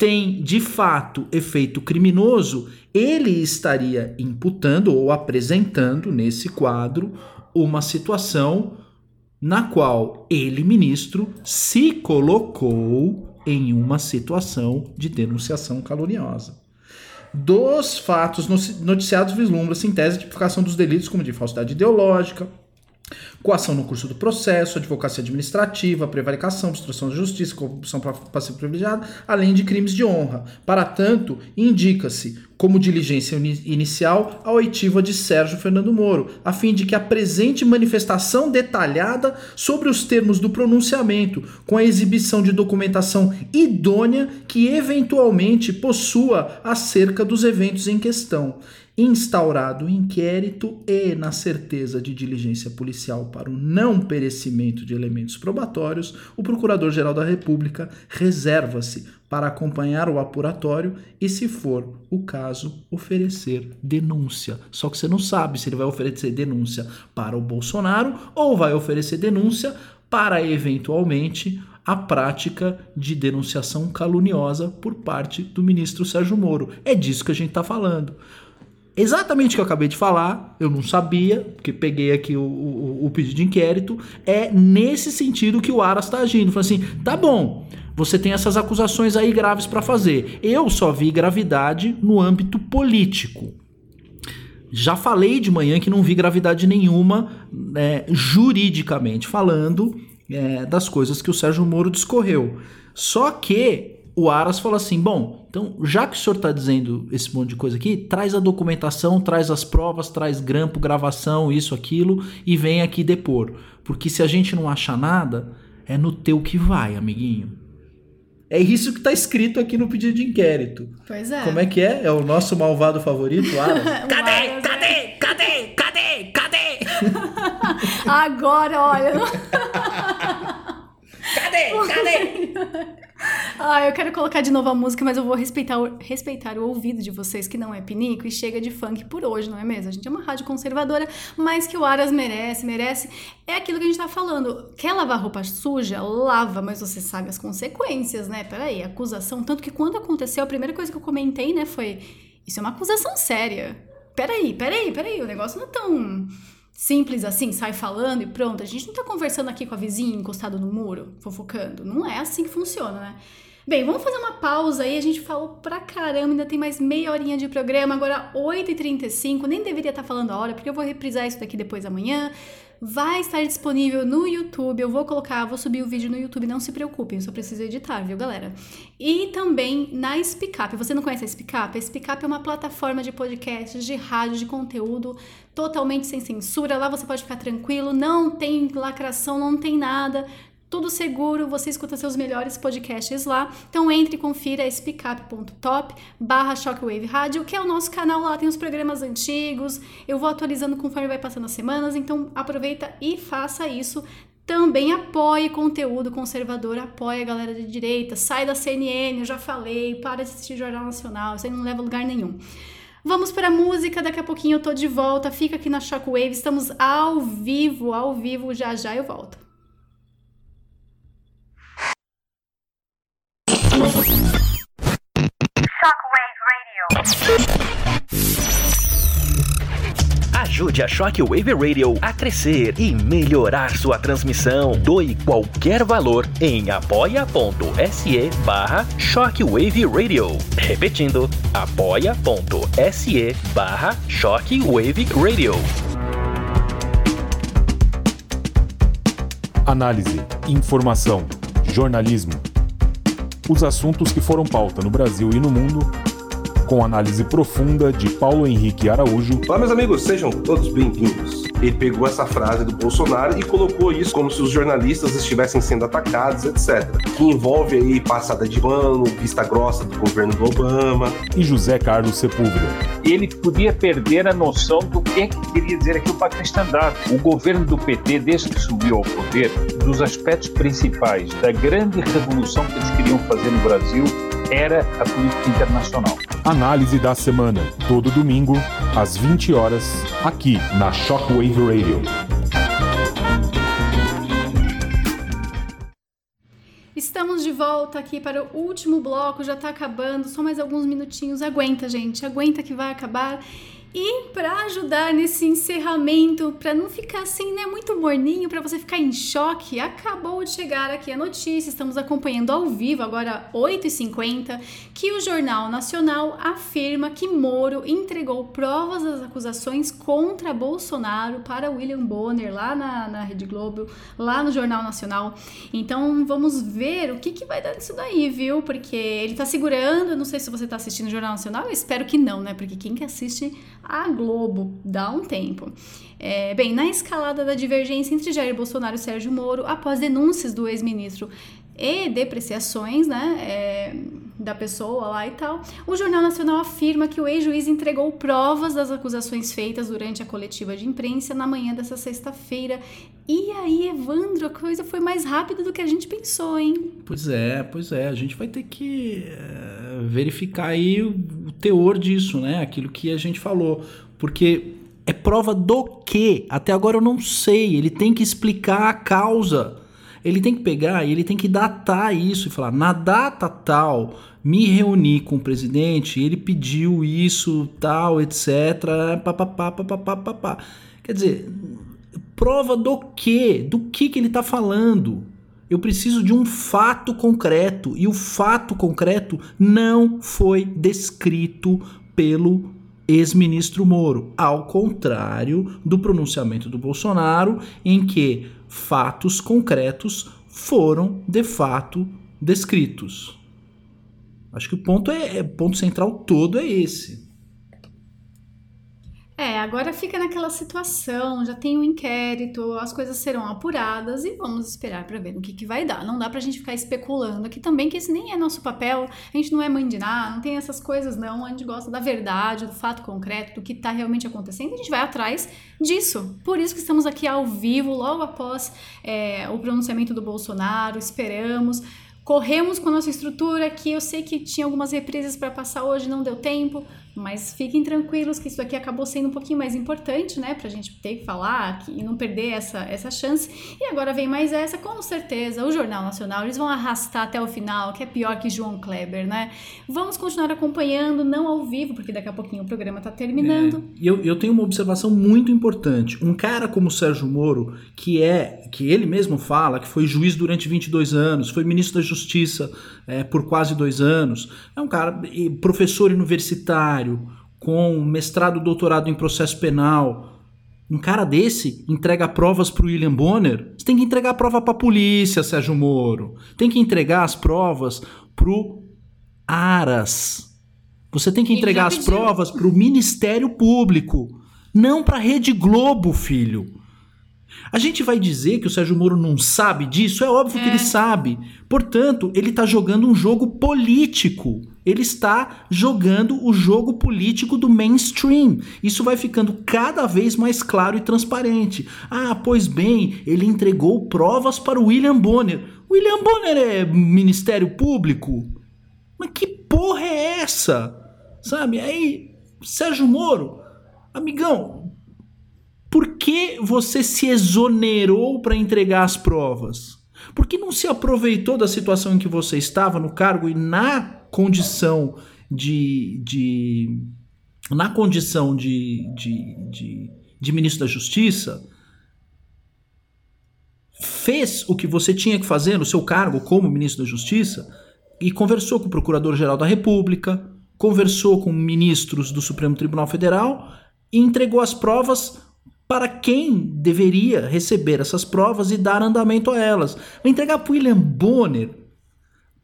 têm de fato efeito criminoso, ele estaria imputando ou apresentando nesse quadro uma situação na qual ele, ministro, se colocou em uma situação de denunciação caluniosa. Dos fatos noticiados vislumbra-se em tese de tipificação dos delitos como de falsidade ideológica, coação no curso do processo, advocacia administrativa, prevaricação, obstrução da justiça, corrupção passiva privilegiada, além de crimes de honra. Para tanto, indica-se como diligência inicial a oitiva de Sérgio Fernando Moro, a fim de que apresente manifestação detalhada sobre os termos do pronunciamento, com a exibição de documentação idônea que eventualmente possua acerca dos eventos em questão instaurado o inquérito e, na certeza de diligência policial para o não perecimento de elementos probatórios, o Procurador-Geral da República reserva-se para acompanhar o apuratório e, se for o caso, oferecer denúncia. Só que você não sabe se ele vai oferecer denúncia para o Bolsonaro ou vai oferecer denúncia para, eventualmente, a prática de denunciação caluniosa por parte do ministro Sérgio Moro. É disso que a gente está falando. Exatamente o que eu acabei de falar, eu não sabia, porque peguei aqui o, o, o pedido de inquérito, é nesse sentido que o Aras está agindo. Falando assim, tá bom, você tem essas acusações aí graves para fazer. Eu só vi gravidade no âmbito político. Já falei de manhã que não vi gravidade nenhuma é, juridicamente falando é, das coisas que o Sérgio Moro discorreu. Só que o Aras falou assim: bom, então já que o senhor está dizendo esse monte de coisa aqui, traz a documentação, traz as provas, traz grampo, gravação, isso, aquilo, e vem aqui depor. Porque se a gente não achar nada, é no teu que vai, amiguinho. É isso que está escrito aqui no pedido de inquérito. Pois é. Como é que é? É o nosso malvado favorito, Aras? Cadê? cadê? Cadê? Cadê? Cadê? Agora, olha. Cadê? Cadê? Ah, eu quero colocar de novo a música, mas eu vou respeitar o, respeitar o ouvido de vocês, que não é pinico, e chega de funk por hoje, não é mesmo? A gente é uma rádio conservadora, mas que o Aras merece, merece. É aquilo que a gente tá falando. Quer lavar roupa suja? Lava, mas você sabe as consequências, né? Peraí, acusação. Tanto que quando aconteceu, a primeira coisa que eu comentei, né, foi: Isso é uma acusação séria. Peraí, peraí, peraí, o negócio não é tão simples assim, sai falando e pronto. A gente não tá conversando aqui com a vizinha encostado no muro, fofocando. Não é assim que funciona, né? Bem, vamos fazer uma pausa aí. A gente falou pra caramba, ainda tem mais meia horinha de programa. Agora, 8h35. Nem deveria estar falando a hora, porque eu vou reprisar isso daqui depois amanhã. Vai estar disponível no YouTube. Eu vou colocar, vou subir o vídeo no YouTube, não se preocupem, eu só preciso editar, viu, galera? E também na SpeakUp. Você não conhece a SpeakUp? A SpeakUp é uma plataforma de podcasts, de rádio, de conteúdo totalmente sem censura. Lá você pode ficar tranquilo, não tem lacração, não tem nada tudo seguro, você escuta seus melhores podcasts lá. Então entre e confira speakup.top barra Shockwave Rádio, que é o nosso canal lá, tem os programas antigos, eu vou atualizando conforme vai passando as semanas, então aproveita e faça isso. Também apoie conteúdo conservador, apoie a galera de direita, sai da CNN, eu já falei, para de assistir Jornal Nacional, isso aí não leva a lugar nenhum. Vamos para a música, daqui a pouquinho eu tô de volta, fica aqui na Shockwave, estamos ao vivo, ao vivo, já já eu volto. Ajude a Shockwave Radio a crescer e melhorar sua transmissão. Doe qualquer valor em apoia.se barra Shockwave Radio. Repetindo, apoia.se barra Shockwave Radio. Análise, informação, jornalismo. Os assuntos que foram pauta no Brasil e no mundo com análise profunda de Paulo Henrique Araújo. Olá, meus amigos, sejam todos bem-vindos. Ele pegou essa frase do Bolsonaro e colocou isso como se os jornalistas estivessem sendo atacados, etc. Que envolve aí passada de pano, vista grossa do governo do Obama. E José Carlos Sepúlveda. Ele podia perder a noção do que, é que queria dizer aquilo para cristandade. O governo do PT, desde que subiu ao poder, dos aspectos principais da grande revolução que eles queriam fazer no Brasil era a política internacional. Análise da semana, todo domingo, às 20 horas, aqui na Shockwave Radio. Estamos de volta aqui para o último bloco, já tá acabando, só mais alguns minutinhos. Aguenta, gente, aguenta que vai acabar. E para ajudar nesse encerramento, para não ficar assim, né, muito morninho, para você ficar em choque, acabou de chegar aqui a notícia, estamos acompanhando ao vivo, agora 8h50, que o Jornal Nacional afirma que Moro entregou provas das acusações contra Bolsonaro para William Bonner, lá na, na Rede Globo, lá no Jornal Nacional. Então vamos ver o que, que vai dar disso daí, viu? Porque ele tá segurando, não sei se você tá assistindo o Jornal Nacional, eu espero que não, né? Porque quem que assiste a Globo dá um tempo. É, bem, na escalada da divergência entre Jair Bolsonaro e Sérgio Moro, após denúncias do ex-ministro e depreciações, né, é, da pessoa lá e tal, o Jornal Nacional afirma que o ex-juiz entregou provas das acusações feitas durante a coletiva de imprensa na manhã dessa sexta-feira. E aí, Evandro, a coisa foi mais rápida do que a gente pensou, hein? Pois é, pois é. A gente vai ter que é, verificar aí o, o teor disso, né? Aquilo que a gente falou. Porque é prova do quê? Até agora eu não sei. Ele tem que explicar a causa. Ele tem que pegar e ele tem que datar isso e falar: na data tal, me reuni com o presidente, ele pediu isso, tal, etc. Papapá, papapá, papapá. Quer dizer, prova do quê? Do que, que ele está falando? Eu preciso de um fato concreto e o fato concreto não foi descrito pelo ex-ministro Moro, ao contrário do pronunciamento do Bolsonaro, em que fatos concretos foram de fato descritos. Acho que o ponto é, é ponto central todo é esse. É, agora fica naquela situação, já tem o um inquérito, as coisas serão apuradas e vamos esperar para ver no que, que vai dar. Não dá pra gente ficar especulando aqui também, que esse nem é nosso papel, a gente não é mãe de nada, não tem essas coisas não, a gente gosta da verdade, do fato concreto, do que tá realmente acontecendo, a gente vai atrás disso. Por isso que estamos aqui ao vivo, logo após é, o pronunciamento do Bolsonaro, esperamos corremos com a nossa estrutura, que eu sei que tinha algumas reprises para passar hoje, não deu tempo, mas fiquem tranquilos que isso aqui acabou sendo um pouquinho mais importante, né? Pra gente ter que falar e não perder essa, essa chance. E agora vem mais essa, com certeza, o Jornal Nacional, eles vão arrastar até o final, que é pior que João Kleber, né? Vamos continuar acompanhando, não ao vivo, porque daqui a pouquinho o programa tá terminando. É, e eu, eu tenho uma observação muito importante. Um cara como o Sérgio Moro, que é, que ele mesmo fala, que foi juiz durante 22 anos, foi ministro da Justiça é, por quase dois anos, é um cara, professor universitário, com mestrado, doutorado em processo penal, um cara desse entrega provas para o William Bonner, você tem que entregar a prova para a polícia, Sérgio Moro. Tem que entregar as provas pro Aras. Você tem que entregar as provas para o Ministério Público, não para a Rede Globo, filho. A gente vai dizer que o Sérgio Moro não sabe disso? É óbvio é. que ele sabe. Portanto, ele está jogando um jogo político. Ele está jogando o jogo político do mainstream. Isso vai ficando cada vez mais claro e transparente. Ah, pois bem, ele entregou provas para o William Bonner. William Bonner é Ministério Público? Mas que porra é essa? Sabe? Aí, Sérgio Moro, amigão, por que você se exonerou para entregar as provas? Por que não se aproveitou da situação em que você estava no cargo e na condição de. de na condição de, de, de, de ministro da Justiça? Fez o que você tinha que fazer no seu cargo como ministro da Justiça e conversou com o Procurador-Geral da República, conversou com ministros do Supremo Tribunal Federal e entregou as provas para quem deveria receber essas provas e dar andamento a elas. Vai entregar para William Bonner.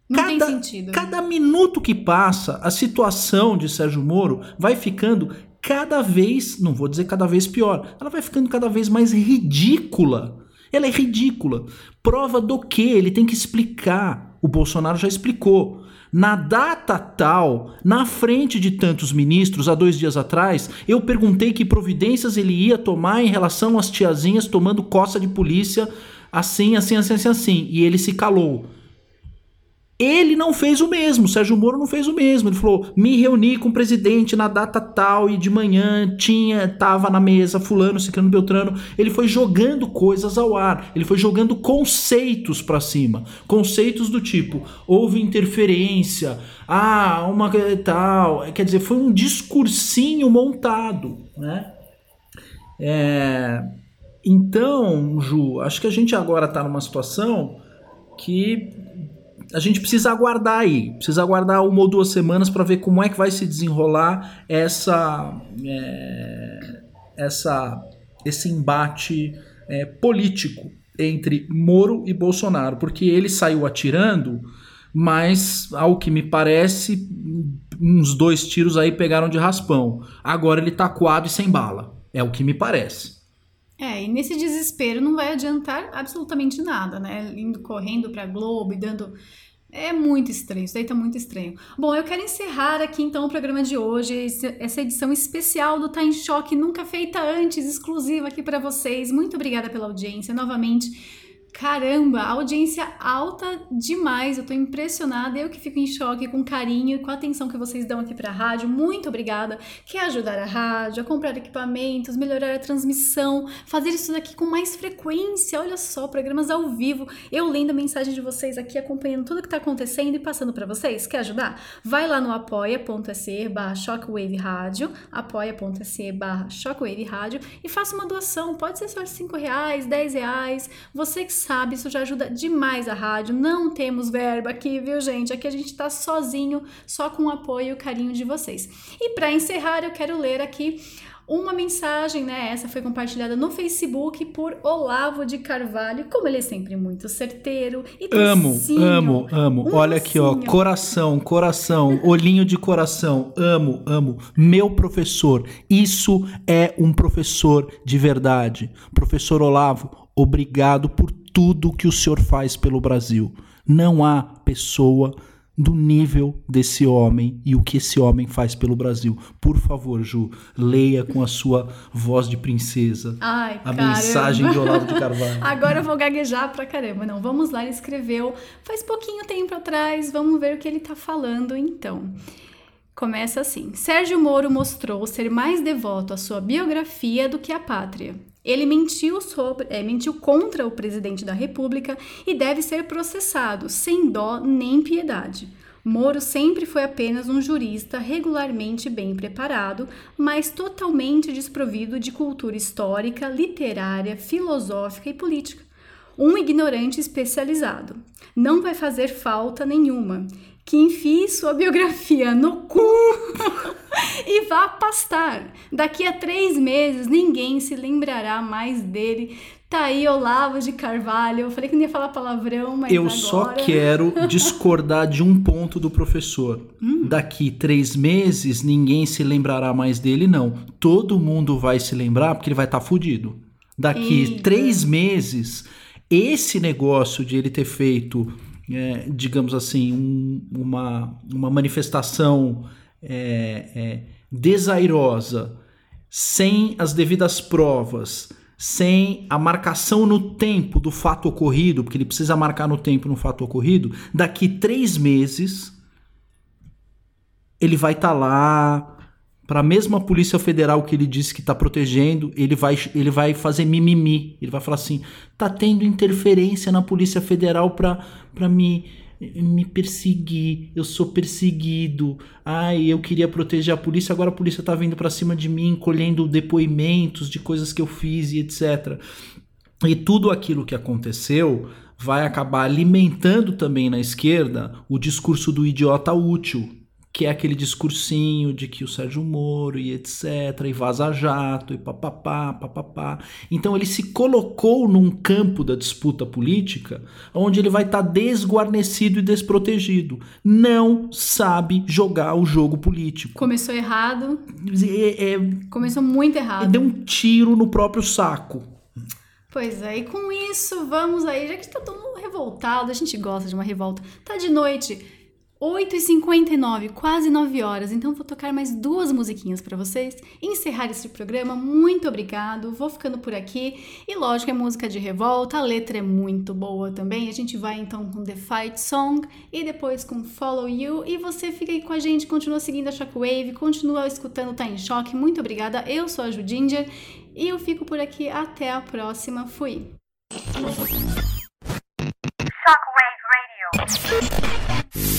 Não cada, tem sentido. Cada minuto que passa, a situação de Sérgio Moro vai ficando cada vez, não vou dizer cada vez pior, ela vai ficando cada vez mais ridícula. Ela é ridícula. Prova do que? Ele tem que explicar. O Bolsonaro já explicou. Na data tal, na frente de tantos ministros, há dois dias atrás, eu perguntei que providências ele ia tomar em relação às tiazinhas tomando coça de polícia, assim, assim, assim, assim, assim. E ele se calou. Ele não fez o mesmo, Sérgio Moro não fez o mesmo. Ele falou: "Me reuni com o presidente na data tal e de manhã tinha tava na mesa fulano, ciclano, beltrano". Ele foi jogando coisas ao ar, ele foi jogando conceitos para cima, conceitos do tipo: houve interferência, ah, uma tal, quer dizer, foi um discursinho montado, né? É... Então, Ju, acho que a gente agora está numa situação que a gente precisa aguardar aí, precisa aguardar uma ou duas semanas para ver como é que vai se desenrolar essa, é, essa esse embate é, político entre Moro e Bolsonaro, porque ele saiu atirando, mas ao que me parece, uns dois tiros aí pegaram de raspão. Agora ele tá coado e sem bala, é o que me parece. É, e nesse desespero não vai adiantar absolutamente nada, né? Indo correndo pra Globo e dando. É muito estranho, isso daí tá muito estranho. Bom, eu quero encerrar aqui então o programa de hoje, essa edição especial do Tá em Choque, nunca feita antes, exclusiva aqui para vocês. Muito obrigada pela audiência novamente. Caramba, audiência alta demais. Eu tô impressionada. Eu que fico em choque com o carinho e com a atenção que vocês dão aqui pra rádio. Muito obrigada. Quer ajudar a rádio, a comprar equipamentos, melhorar a transmissão, fazer isso daqui com mais frequência. Olha só, programas ao vivo. Eu lendo a mensagem de vocês aqui, acompanhando tudo que tá acontecendo e passando para vocês. Quer ajudar? Vai lá no apoia.se barra Shockwave Rádio, apoia.se barra Shockwave Rádio e faça uma doação. Pode ser só de 5 reais, 10 reais. Você que sabe, isso já ajuda demais a rádio. Não temos verba aqui, viu, gente? Aqui a gente tá sozinho, só com o apoio e o carinho de vocês. E para encerrar, eu quero ler aqui uma mensagem, né? Essa foi compartilhada no Facebook por Olavo de Carvalho. Como ele é sempre muito certeiro e Amo, docinho, amo, amo. um Olha aqui, ó, docinho. coração, coração, olhinho de coração. Amo, amo. Meu professor. Isso é um professor de verdade. Professor Olavo, obrigado por tudo que o senhor faz pelo Brasil. Não há pessoa do nível desse homem e o que esse homem faz pelo Brasil. Por favor, Ju, leia com a sua voz de princesa Ai, a caramba. mensagem de Olavo de Carvalho. Agora eu vou gaguejar pra caramba. Não, vamos lá, ele escreveu faz pouquinho tempo atrás. Vamos ver o que ele tá falando então. Começa assim: Sérgio Moro mostrou ser mais devoto à sua biografia do que à pátria. Ele mentiu, sobre, é, mentiu contra o presidente da República e deve ser processado, sem dó nem piedade. Moro sempre foi apenas um jurista regularmente bem preparado, mas totalmente desprovido de cultura histórica, literária, filosófica e política. Um ignorante especializado. Não vai fazer falta nenhuma. Que enfie sua biografia no cu e vá pastar. Daqui a três meses ninguém se lembrará mais dele. Tá aí Olavo de Carvalho. Eu falei que não ia falar palavrão, mas Eu agora... só quero discordar de um ponto do professor. Hum. Daqui três meses ninguém se lembrará mais dele, não. Todo mundo vai se lembrar porque ele vai estar fudido. Daqui Eita. três meses, esse negócio de ele ter feito, é, digamos assim, um- uma, uma manifestação é, é, desairosa, sem as devidas provas, sem a marcação no tempo do fato ocorrido, porque ele precisa marcar no tempo no fato ocorrido, daqui três meses ele vai estar lá para a mesma Polícia Federal que ele disse que está protegendo, ele vai, ele vai fazer mimimi. Ele vai falar assim: tá tendo interferência na Polícia Federal para me, me perseguir. Eu sou perseguido. Ai, eu queria proteger a polícia, agora a polícia tá vindo para cima de mim, colhendo depoimentos de coisas que eu fiz e etc. E tudo aquilo que aconteceu vai acabar alimentando também na esquerda o discurso do idiota útil, que é aquele discursinho de que o Sérgio Moro e etc, e vaza jato e papapá, papapá. Então ele se colocou num campo da disputa política onde ele vai estar desguarnecido e desprotegido. Não sabe jogar o jogo político. Começou errado. É- é- Começou muito errado. deu um tiro no próprio saco. Pois é, e com isso, vamos aí, já que tá todo mundo revoltado, a gente gosta de uma revolta. Tá de noite, 8h59, quase 9 horas, então vou tocar mais duas musiquinhas pra vocês. Encerrar esse programa, muito obrigado, vou ficando por aqui. E lógico, é música de revolta, a letra é muito boa também. A gente vai então com The Fight Song e depois com Follow You. E você fica aí com a gente, continua seguindo a Shockwave, continua escutando Tá em Choque. Muito obrigada, eu sou a Ju e eu fico por aqui. Até a próxima. Fui. Shockwave Radio.